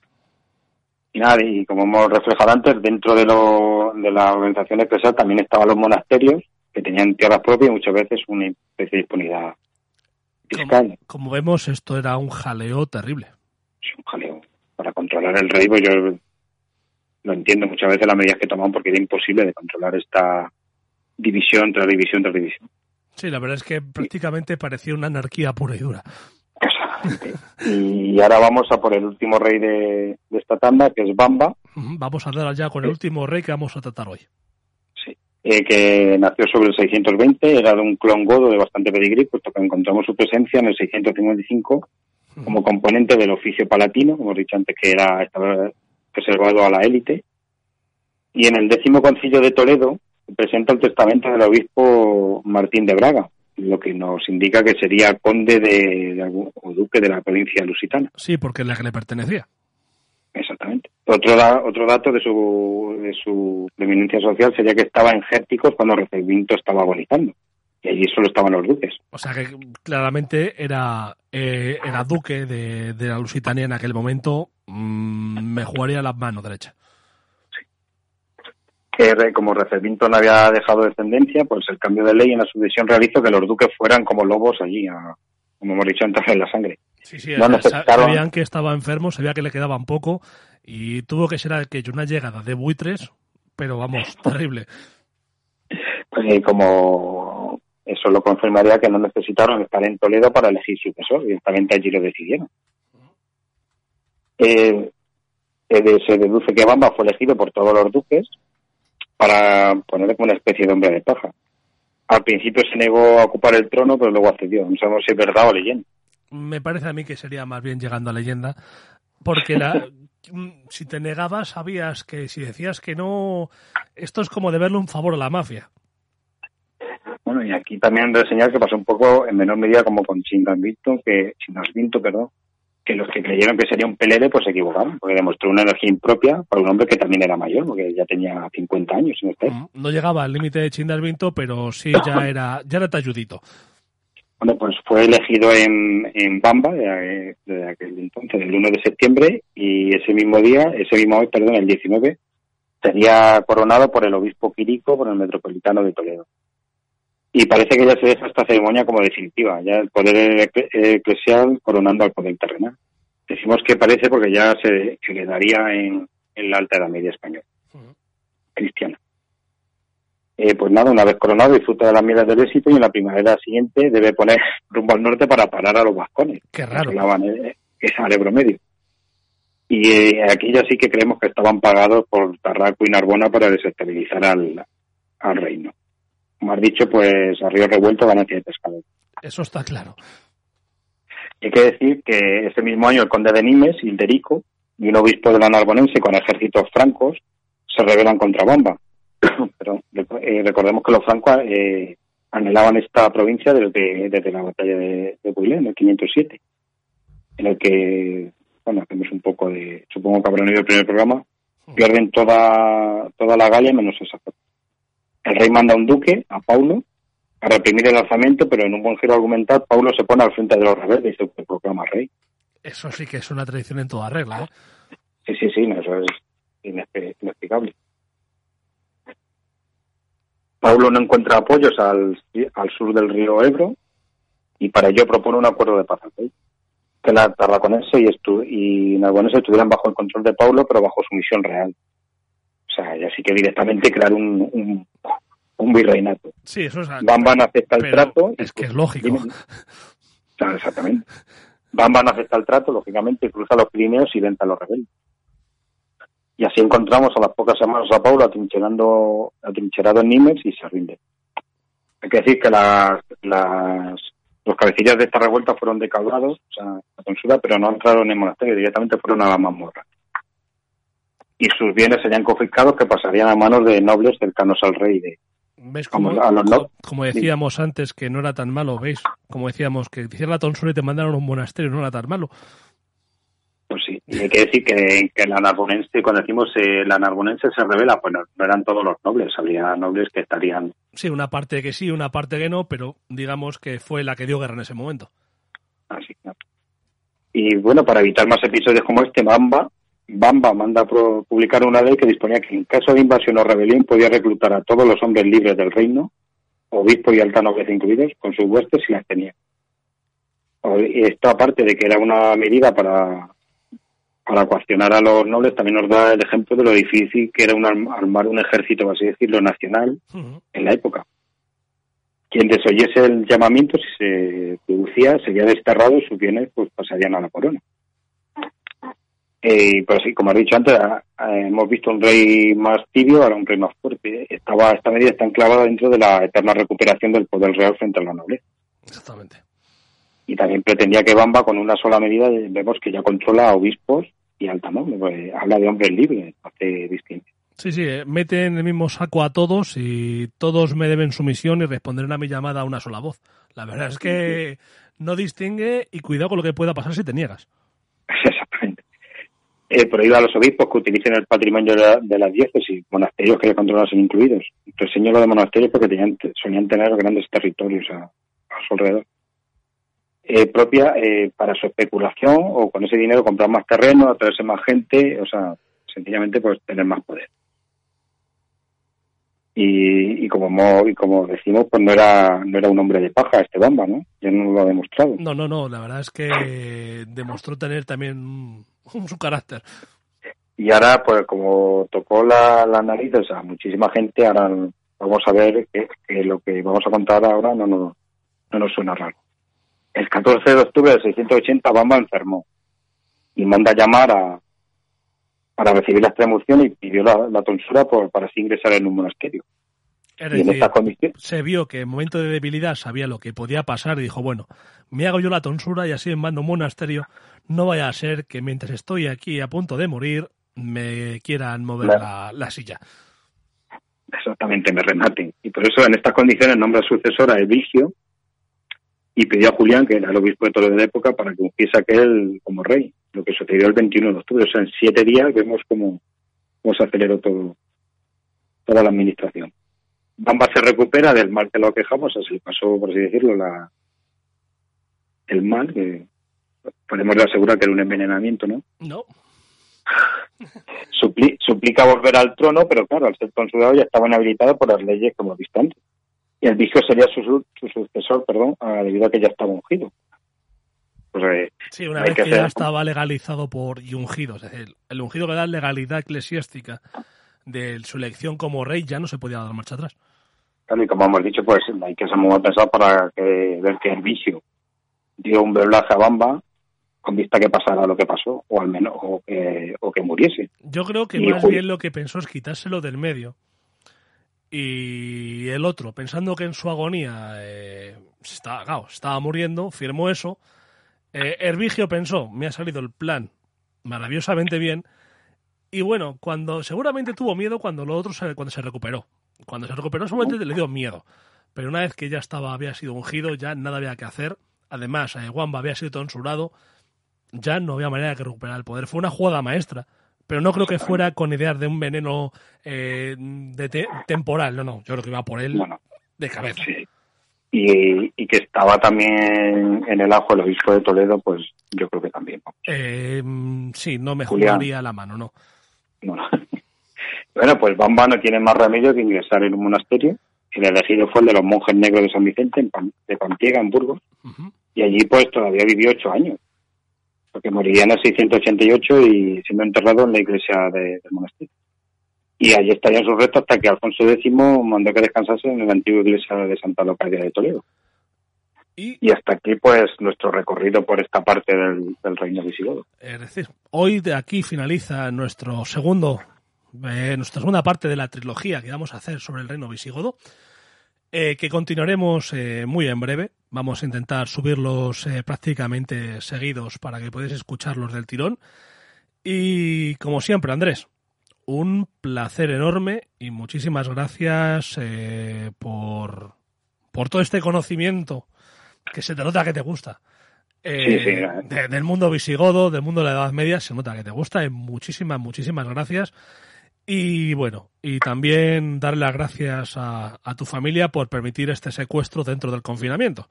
Y nada, y como hemos reflejado antes, dentro de, lo, de la organización eclesial también estaban los monasterios, que tenían tierras propias y muchas veces una especie de disponibilidad fiscal. Como, como vemos, esto era un jaleo terrible. Es un jaleo. Para controlar el rey, pues yo lo entiendo muchas veces las medidas que tomaban porque era imposible de controlar esta división tras división tras división. Sí, la verdad es que prácticamente parecía una anarquía pura y dura. Y ahora vamos a por el último rey de, de esta tanda, que es Bamba. Vamos a dar ya con el último rey que vamos a tratar hoy. Sí, eh, que nació sobre el 620, era de un clon godo de bastante pedigrí, puesto que encontramos su presencia en el 655 como componente del oficio palatino, como he dicho antes, que era estaba reservado a la élite. Y en el décimo concilio de Toledo presenta el testamento del obispo Martín de Braga, lo que nos indica que sería conde de, de, o duque de la provincia lusitana. Sí, porque es la que le pertenecía. Exactamente. Otro, da, otro dato de su, de su preeminencia social sería que estaba en Gérticos cuando Recibinto estaba agonizando. Y allí solo estaban los duques. O sea que claramente era, eh, era duque de, de, la Lusitania en aquel momento. Mmm, me jugaría las manos derecha que como Recervinto no había dejado descendencia, pues el cambio de ley en la sucesión realizó que los duques fueran como lobos allí, a, como hemos dicho antes, en la sangre. Sí, sí, no necesitaron... sabían que estaba enfermo, sabía que le quedaban poco y tuvo que ser aquello una llegada de buitres, pero vamos, terrible. Pues como eso lo confirmaría que no necesitaron estar en Toledo para elegir sucesor, directamente allí lo decidieron. Eh, eh, se deduce que Bamba fue elegido por todos los duques, para ponerle como una especie de hombre de paja. Al principio se negó a ocupar el trono, pero luego accedió. No sabemos si es verdad o leyenda. Me parece a mí que sería más bien llegando a leyenda, porque la, si te negabas sabías que si decías que no, esto es como deberle un favor a la mafia. Bueno, y aquí también reseñar que pasó un poco en menor medida como con Chingasvinto, que Chingasvinto, perdón, que los que creyeron que sería un pelele pues se equivocaron, porque demostró una energía impropia para un hombre que también era mayor, porque ya tenía 50 años. ¿no? no llegaba al límite de Chindalvinto, pero sí ya era ya era talludito. Bueno, pues fue elegido en, en Bamba de, de, aquel entonces, el 1 de septiembre, y ese mismo día, ese mismo hoy, perdón, el 19, sería coronado por el obispo Quirico, por el metropolitano de Toledo y parece que ya se deja esta ceremonia como definitiva, ya el poder eclesial coronando al poder terrenal. Decimos que parece porque ya se, se quedaría en, en, la Alta Edad Media española, uh -huh. cristiana. Eh, pues nada, una vez coronado disfruta de las mieles del éxito y en la primavera siguiente debe poner rumbo al norte para parar a los vascones. Qué raro. Que eh, ese Ebro medio. Y eh, aquí ya sí que creemos que estaban pagados por Tarraco y Narbona para desestabilizar al, al reino como has dicho, pues a río revuelto ganancia de pescado. Eso está claro. Hay que decir que ese mismo año el conde de Nimes, Hilderico, y un obispo de la Narbonense con ejércitos francos se rebelan contra Bamba. Pero eh, recordemos que los francos eh, anhelaban esta provincia desde, desde la batalla de, de en el 507, en el que, bueno, hacemos un poco de, supongo que habrán oído el primer programa, pierden toda, toda la Galia menos esa parte. El rey manda a un duque, a Paulo, a reprimir el alzamiento, pero en un buen giro argumental, Paulo se pone al frente de los rebeldes y se proclama rey. Eso sí que es una tradición en toda regla, ¿eh? Sí, sí, sí, no, eso es inexplicable. Paulo no encuentra apoyos al, al sur del río Ebro y para ello propone un acuerdo de paz que la Tarraconense y, y Narbonense estuvieran bajo el control de Paulo, pero bajo su misión real. O sea, ya sí que directamente crear un, un, un virreinato. Sí, eso es. Bamban acepta el trato. Es que es lógico. exactamente. Bamban acepta el trato, lógicamente, cruza los Pirineos y venta a los rebeldes. Y así encontramos a las pocas semanas a Paulo atrincherando, atrincherado en Nimes y se rinde. Hay que decir que las, las, los cabecillas de esta revuelta fueron decaudados, o sea, la tonsura, pero no entraron en el monasterio, directamente fueron a la mazmorra. Y sus bienes serían confiscados que pasarían a manos de nobles cercanos al rey de, ¿Ves como, como decíamos antes que no era tan malo? ¿Veis? Como decíamos que te hicieron la tonsura y te mandaron a un monasterio, no era tan malo. Pues sí, y hay que decir que, que la narbonense, cuando decimos eh, la narbonense se revela, pues no, eran todos los nobles, había nobles que estarían... Sí, una parte que sí, una parte que no, pero digamos que fue la que dio guerra en ese momento. Así. Y bueno, para evitar más episodios como este, Bamba, Bamba manda publicar una ley que disponía que en caso de invasión o rebelión podía reclutar a todos los hombres libres del reino, obispo y alta nobleza incluidos, con sus huestes si las tenía. Esto aparte de que era una medida para para cuestionar a los nobles también nos da el ejemplo de lo difícil que era un armar un ejército, así decirlo, nacional en la época. Quien desoyese el llamamiento, si se producía, sería desterrado y sus bienes pues pasarían a la corona. Eh, pues sí, como he dicho antes, hemos visto un rey más tibio, ahora un rey más fuerte. Estaba, esta medida está enclavada dentro de la eterna recuperación del poder real frente a la nobleza. Exactamente y también pretendía que Bamba con una sola medida vemos que ya controla a obispos y alta ¿no? Pues, habla de hombres libres, hace distinto. Sí, sí, eh, mete en el mismo saco a todos y todos me deben sumisión y responderán a mi llamada a una sola voz. La verdad es que no distingue y cuidado con lo que pueda pasar si te niegas. Eh, prohíbe a los obispos que utilicen el patrimonio de la, de la diócesis, monasterios que controlan son incluidos. Reseño lo de monasterios porque tenían, solían tener grandes territorios a su alrededor. Eh, propia eh, para su especulación o con ese dinero comprar más terreno, atraerse más gente, o sea, sencillamente pues tener más poder. Y, y como y como decimos, pues no era no era un hombre de paja este Bamba, ¿no? Ya no lo ha demostrado. No, no, no, la verdad es que demostró tener también su carácter. Y ahora, pues como tocó la, la nariz, o sea, muchísima gente, ahora vamos a ver que, lo que vamos a contar ahora no, no, no nos suena raro. El 14 de octubre de 680 Bamba enfermó y manda llamar a, para recibir la extremoción y pidió la, tonsura por, para así ingresar en un monasterio. En esta condición... se vio que en momento de debilidad sabía lo que podía pasar y dijo, bueno, me hago yo la tonsura y así en mando un monasterio, no vaya a ser que mientras estoy aquí a punto de morir me quieran mover la, la, silla. Exactamente, me rematen. Y por eso en estas condiciones nombra sucesora Evigio, y pidió a Julián, que era el obispo de Toledo de la época, para que ungiese aquel como rey, lo que sucedió el 21 de octubre. O sea, en siete días vemos cómo, cómo se aceleró todo, toda la administración. Bamba se recupera del mal que lo quejamos, así pasó, por así decirlo, la, el mal, que podemos asegurar que era un envenenamiento, ¿no? No. suplica volver al trono, pero claro, al ser consulado ya estaban habilitados por las leyes como distantes y el vicio sería su, sucesor, perdón, debido a que ya estaba ungido. Pues, eh, sí, una vez que, ya estaba legalizado por y ungido, es decir, el ungido que da legalidad eclesiástica de su elección como rey ya no se podía dar marcha atrás. Claro, y como hemos dicho, pues hay que ser muy pensado para que, ver que el vicio dio un beblaje a Bamba con vista que pasara lo que pasó, o al menos, o que, o que muriese. Yo creo que más bien lo que pensó es quitárselo del medio Y el otro, pensando que en su agonía eh, estaba, estaba muriendo, firmó eso. Eh, Hervigio pensó, me ha salido el plan maravillosamente bien. Y bueno, cuando seguramente tuvo miedo cuando lo otro se, cuando se recuperó. Cuando se recuperó seguramente le dio miedo. Pero una vez que ya estaba, había sido ungido, ya nada había que hacer. Además, eh, Wamba había sido tonsurado. Ya no había manera de recuperar el poder. Fue una jugada maestra. Pero no creo que fuera con ideas de un veneno eh, de temporal. No, no. Yo creo que iba por él de cabeza. Y, que estaba también en el ajo el obispo de Toledo, pues yo creo que también. Eh, sí, no me jugaría la mano, no. bueno, pues Bamba no tiene más remedio que ingresar en un monasterio. El elegido fue el de los monjes negros de San Vicente, en de Pampiega, en Burgos. Y allí pues todavía vivió ocho años. Porque moriría en el 688 y siendo enterrado en la iglesia del monasterio. Y allí estarían sus restos hasta que Alfonso X mandó que descansase en la antigua iglesia de Santa Locadia de Toledo. ¿Y? hasta aquí, pues, nuestro recorrido por esta parte del, reino visigodo. Es decir, hoy de aquí finaliza nuestro segundo, eh, nuestra segunda parte de la trilogía que vamos a hacer sobre el reino visigodo, eh, que continuaremos eh, muy en breve. Vamos a intentar subirlos prácticamente seguidos para que podáis escucharlos del tirón. Y como siempre, Andrés, un placer enorme y muchísimas gracias por, por todo este conocimiento que se te nota que te gusta. Eh, del mundo visigodo, del mundo de la Edad Media, se nota que te gusta. Y muchísimas, muchísimas gracias. Y bueno, y también darle las gracias a, tu familia por permitir este secuestro dentro del confinamiento.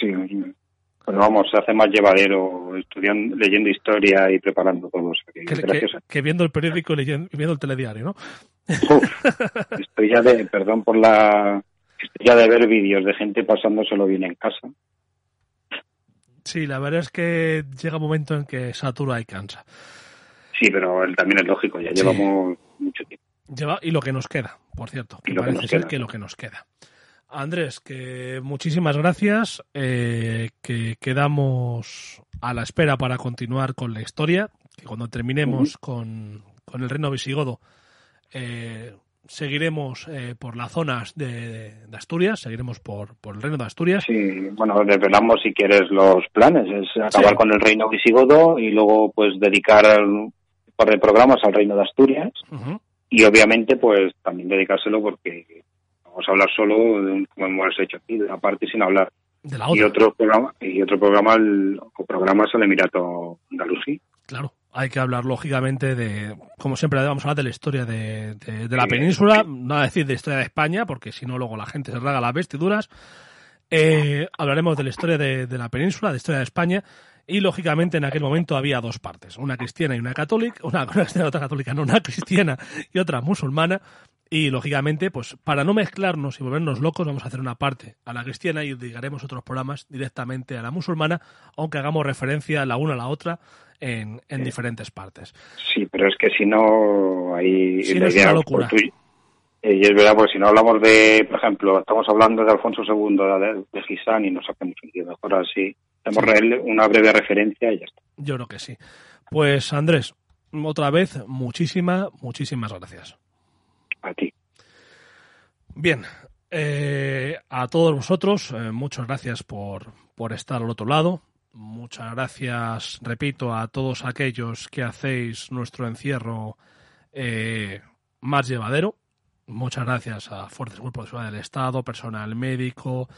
Sí, bueno, vamos, se hace más llevadero estudiando, leyendo historia y preparando todo. que, viendo el periódico y leyendo, viendo el telediario, ¿no? estoy ya de, perdón por la, estoy ya de ver vídeos de gente pasándoselo bien en casa. Sí, la verdad es que llega un momento en que satura y cansa. Sí, pero también es lógico, ya llevamos mucho tiempo. Lleva, y lo que nos queda, por cierto, que parece ser que lo que nos queda. Andrés, que muchísimas gracias, eh, que quedamos a la espera para continuar con la historia, que cuando terminemos con, el reino visigodo eh, seguiremos eh, por las zonas de, Asturias, seguiremos por, por, el reino de Asturias. Sí, bueno, desvelamos si quieres los planes, es acabar con el reino visigodo y luego pues dedicar un par de programas al reino de Asturias y obviamente pues también dedicárselo porque vamos a hablar solo de un, como hemos hecho aquí, de la parte sin hablar. De la otra. Y otro programa, y otro programa el, o programas al Emirato Andalusí. Claro, hay que hablar lógicamente de, como siempre vamos a hablar de la historia de, de, la península, no a decir de historia de España, porque si no luego la gente se raga las vestiduras. Eh, hablaremos de la historia de, de la península, de la historia de España, y lógicamente en aquel momento había dos partes, una cristiana y una católica, una, una otra católica, no, una cristiana y otra musulmana, y lógicamente, pues para no mezclarnos y volvernos locos, vamos a hacer una parte a la cristiana y dedicaremos otros programas directamente a la musulmana, aunque hagamos referencia la una a la otra en, en diferentes partes. Sí, pero es que si no, hay si no es una locura. Eh, y es verdad, porque si no hablamos de, por ejemplo, estamos hablando de Alfonso II, de, de Gisán, y no hacemos sentido. Mejor así, hacemos una breve referencia y ya está. Yo creo que sí. Pues Andrés, otra vez, muchísimas, muchísimas gracias a ti. Bien, eh, a todos vosotros, eh, muchas gracias por, por estar al otro lado. Muchas gracias, repito, a todos aquellos que hacéis nuestro encierro eh, más llevadero. Muchas gracias a fuertes grupos de seguridad del Estado, personal médico,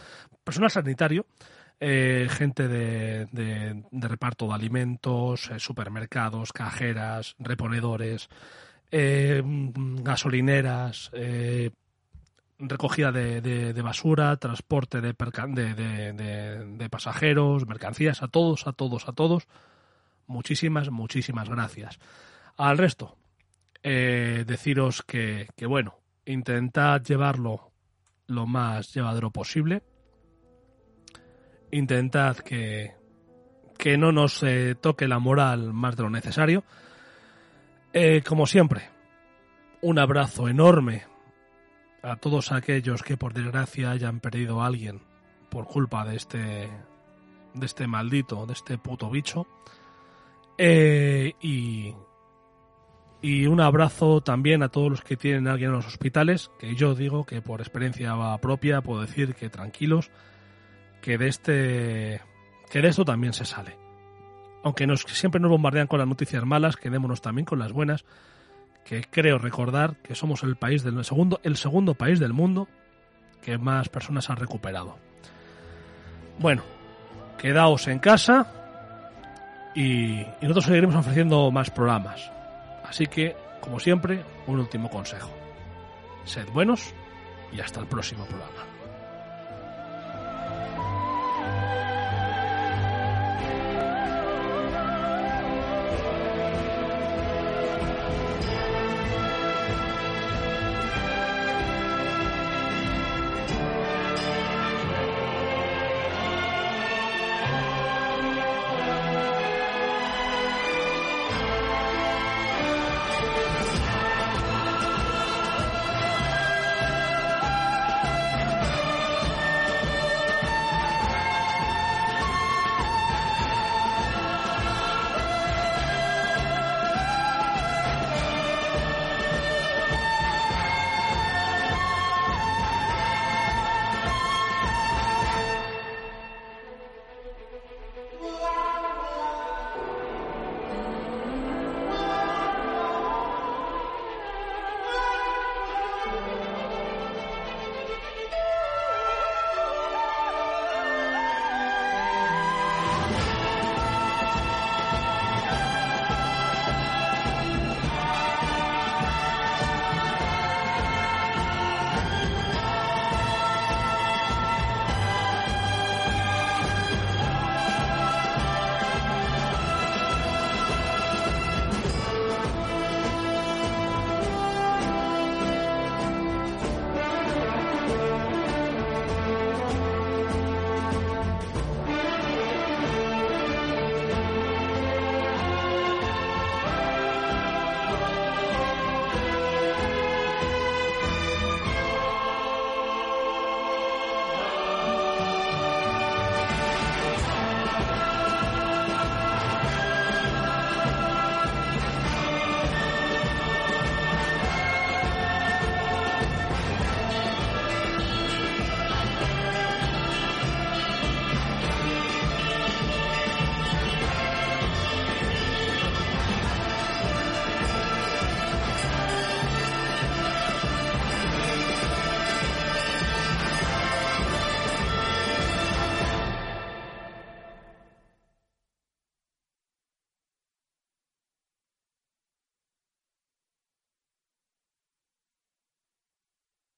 personal sanitario, gente de, de, reparto de alimentos, supermercados, cajeras, reponedores, eh, gasolineras, eh, recogida de, basura, transporte de, de, pasajeros, mercancías, a todos, a todos, a todos. Muchísimas, muchísimas gracias. Al resto, eh, deciros que, que, bueno, intentad llevarlo lo más llevadero posible. Intentad que, que no nos toque la moral más de lo necesario. Eh, como siempre, un abrazo enorme a todos aquellos que por desgracia hayan perdido a alguien por culpa de este de este maldito, de este puto bicho. Eh, y Y un abrazo también a todos los que tienen a alguien en los hospitales, que yo digo que por experiencia propia puedo decir que tranquilos, que de este que de esto también se sale. Aunque siempre nos bombardean con las noticias malas, quedémonos también con las buenas, que creo recordar que somos el país del segundo, el segundo país del mundo que más personas han recuperado. Bueno, quedaos en casa y, y nosotros seguiremos ofreciendo más programas. Así que, como siempre, un último consejo. Sed buenos y hasta el próximo programa.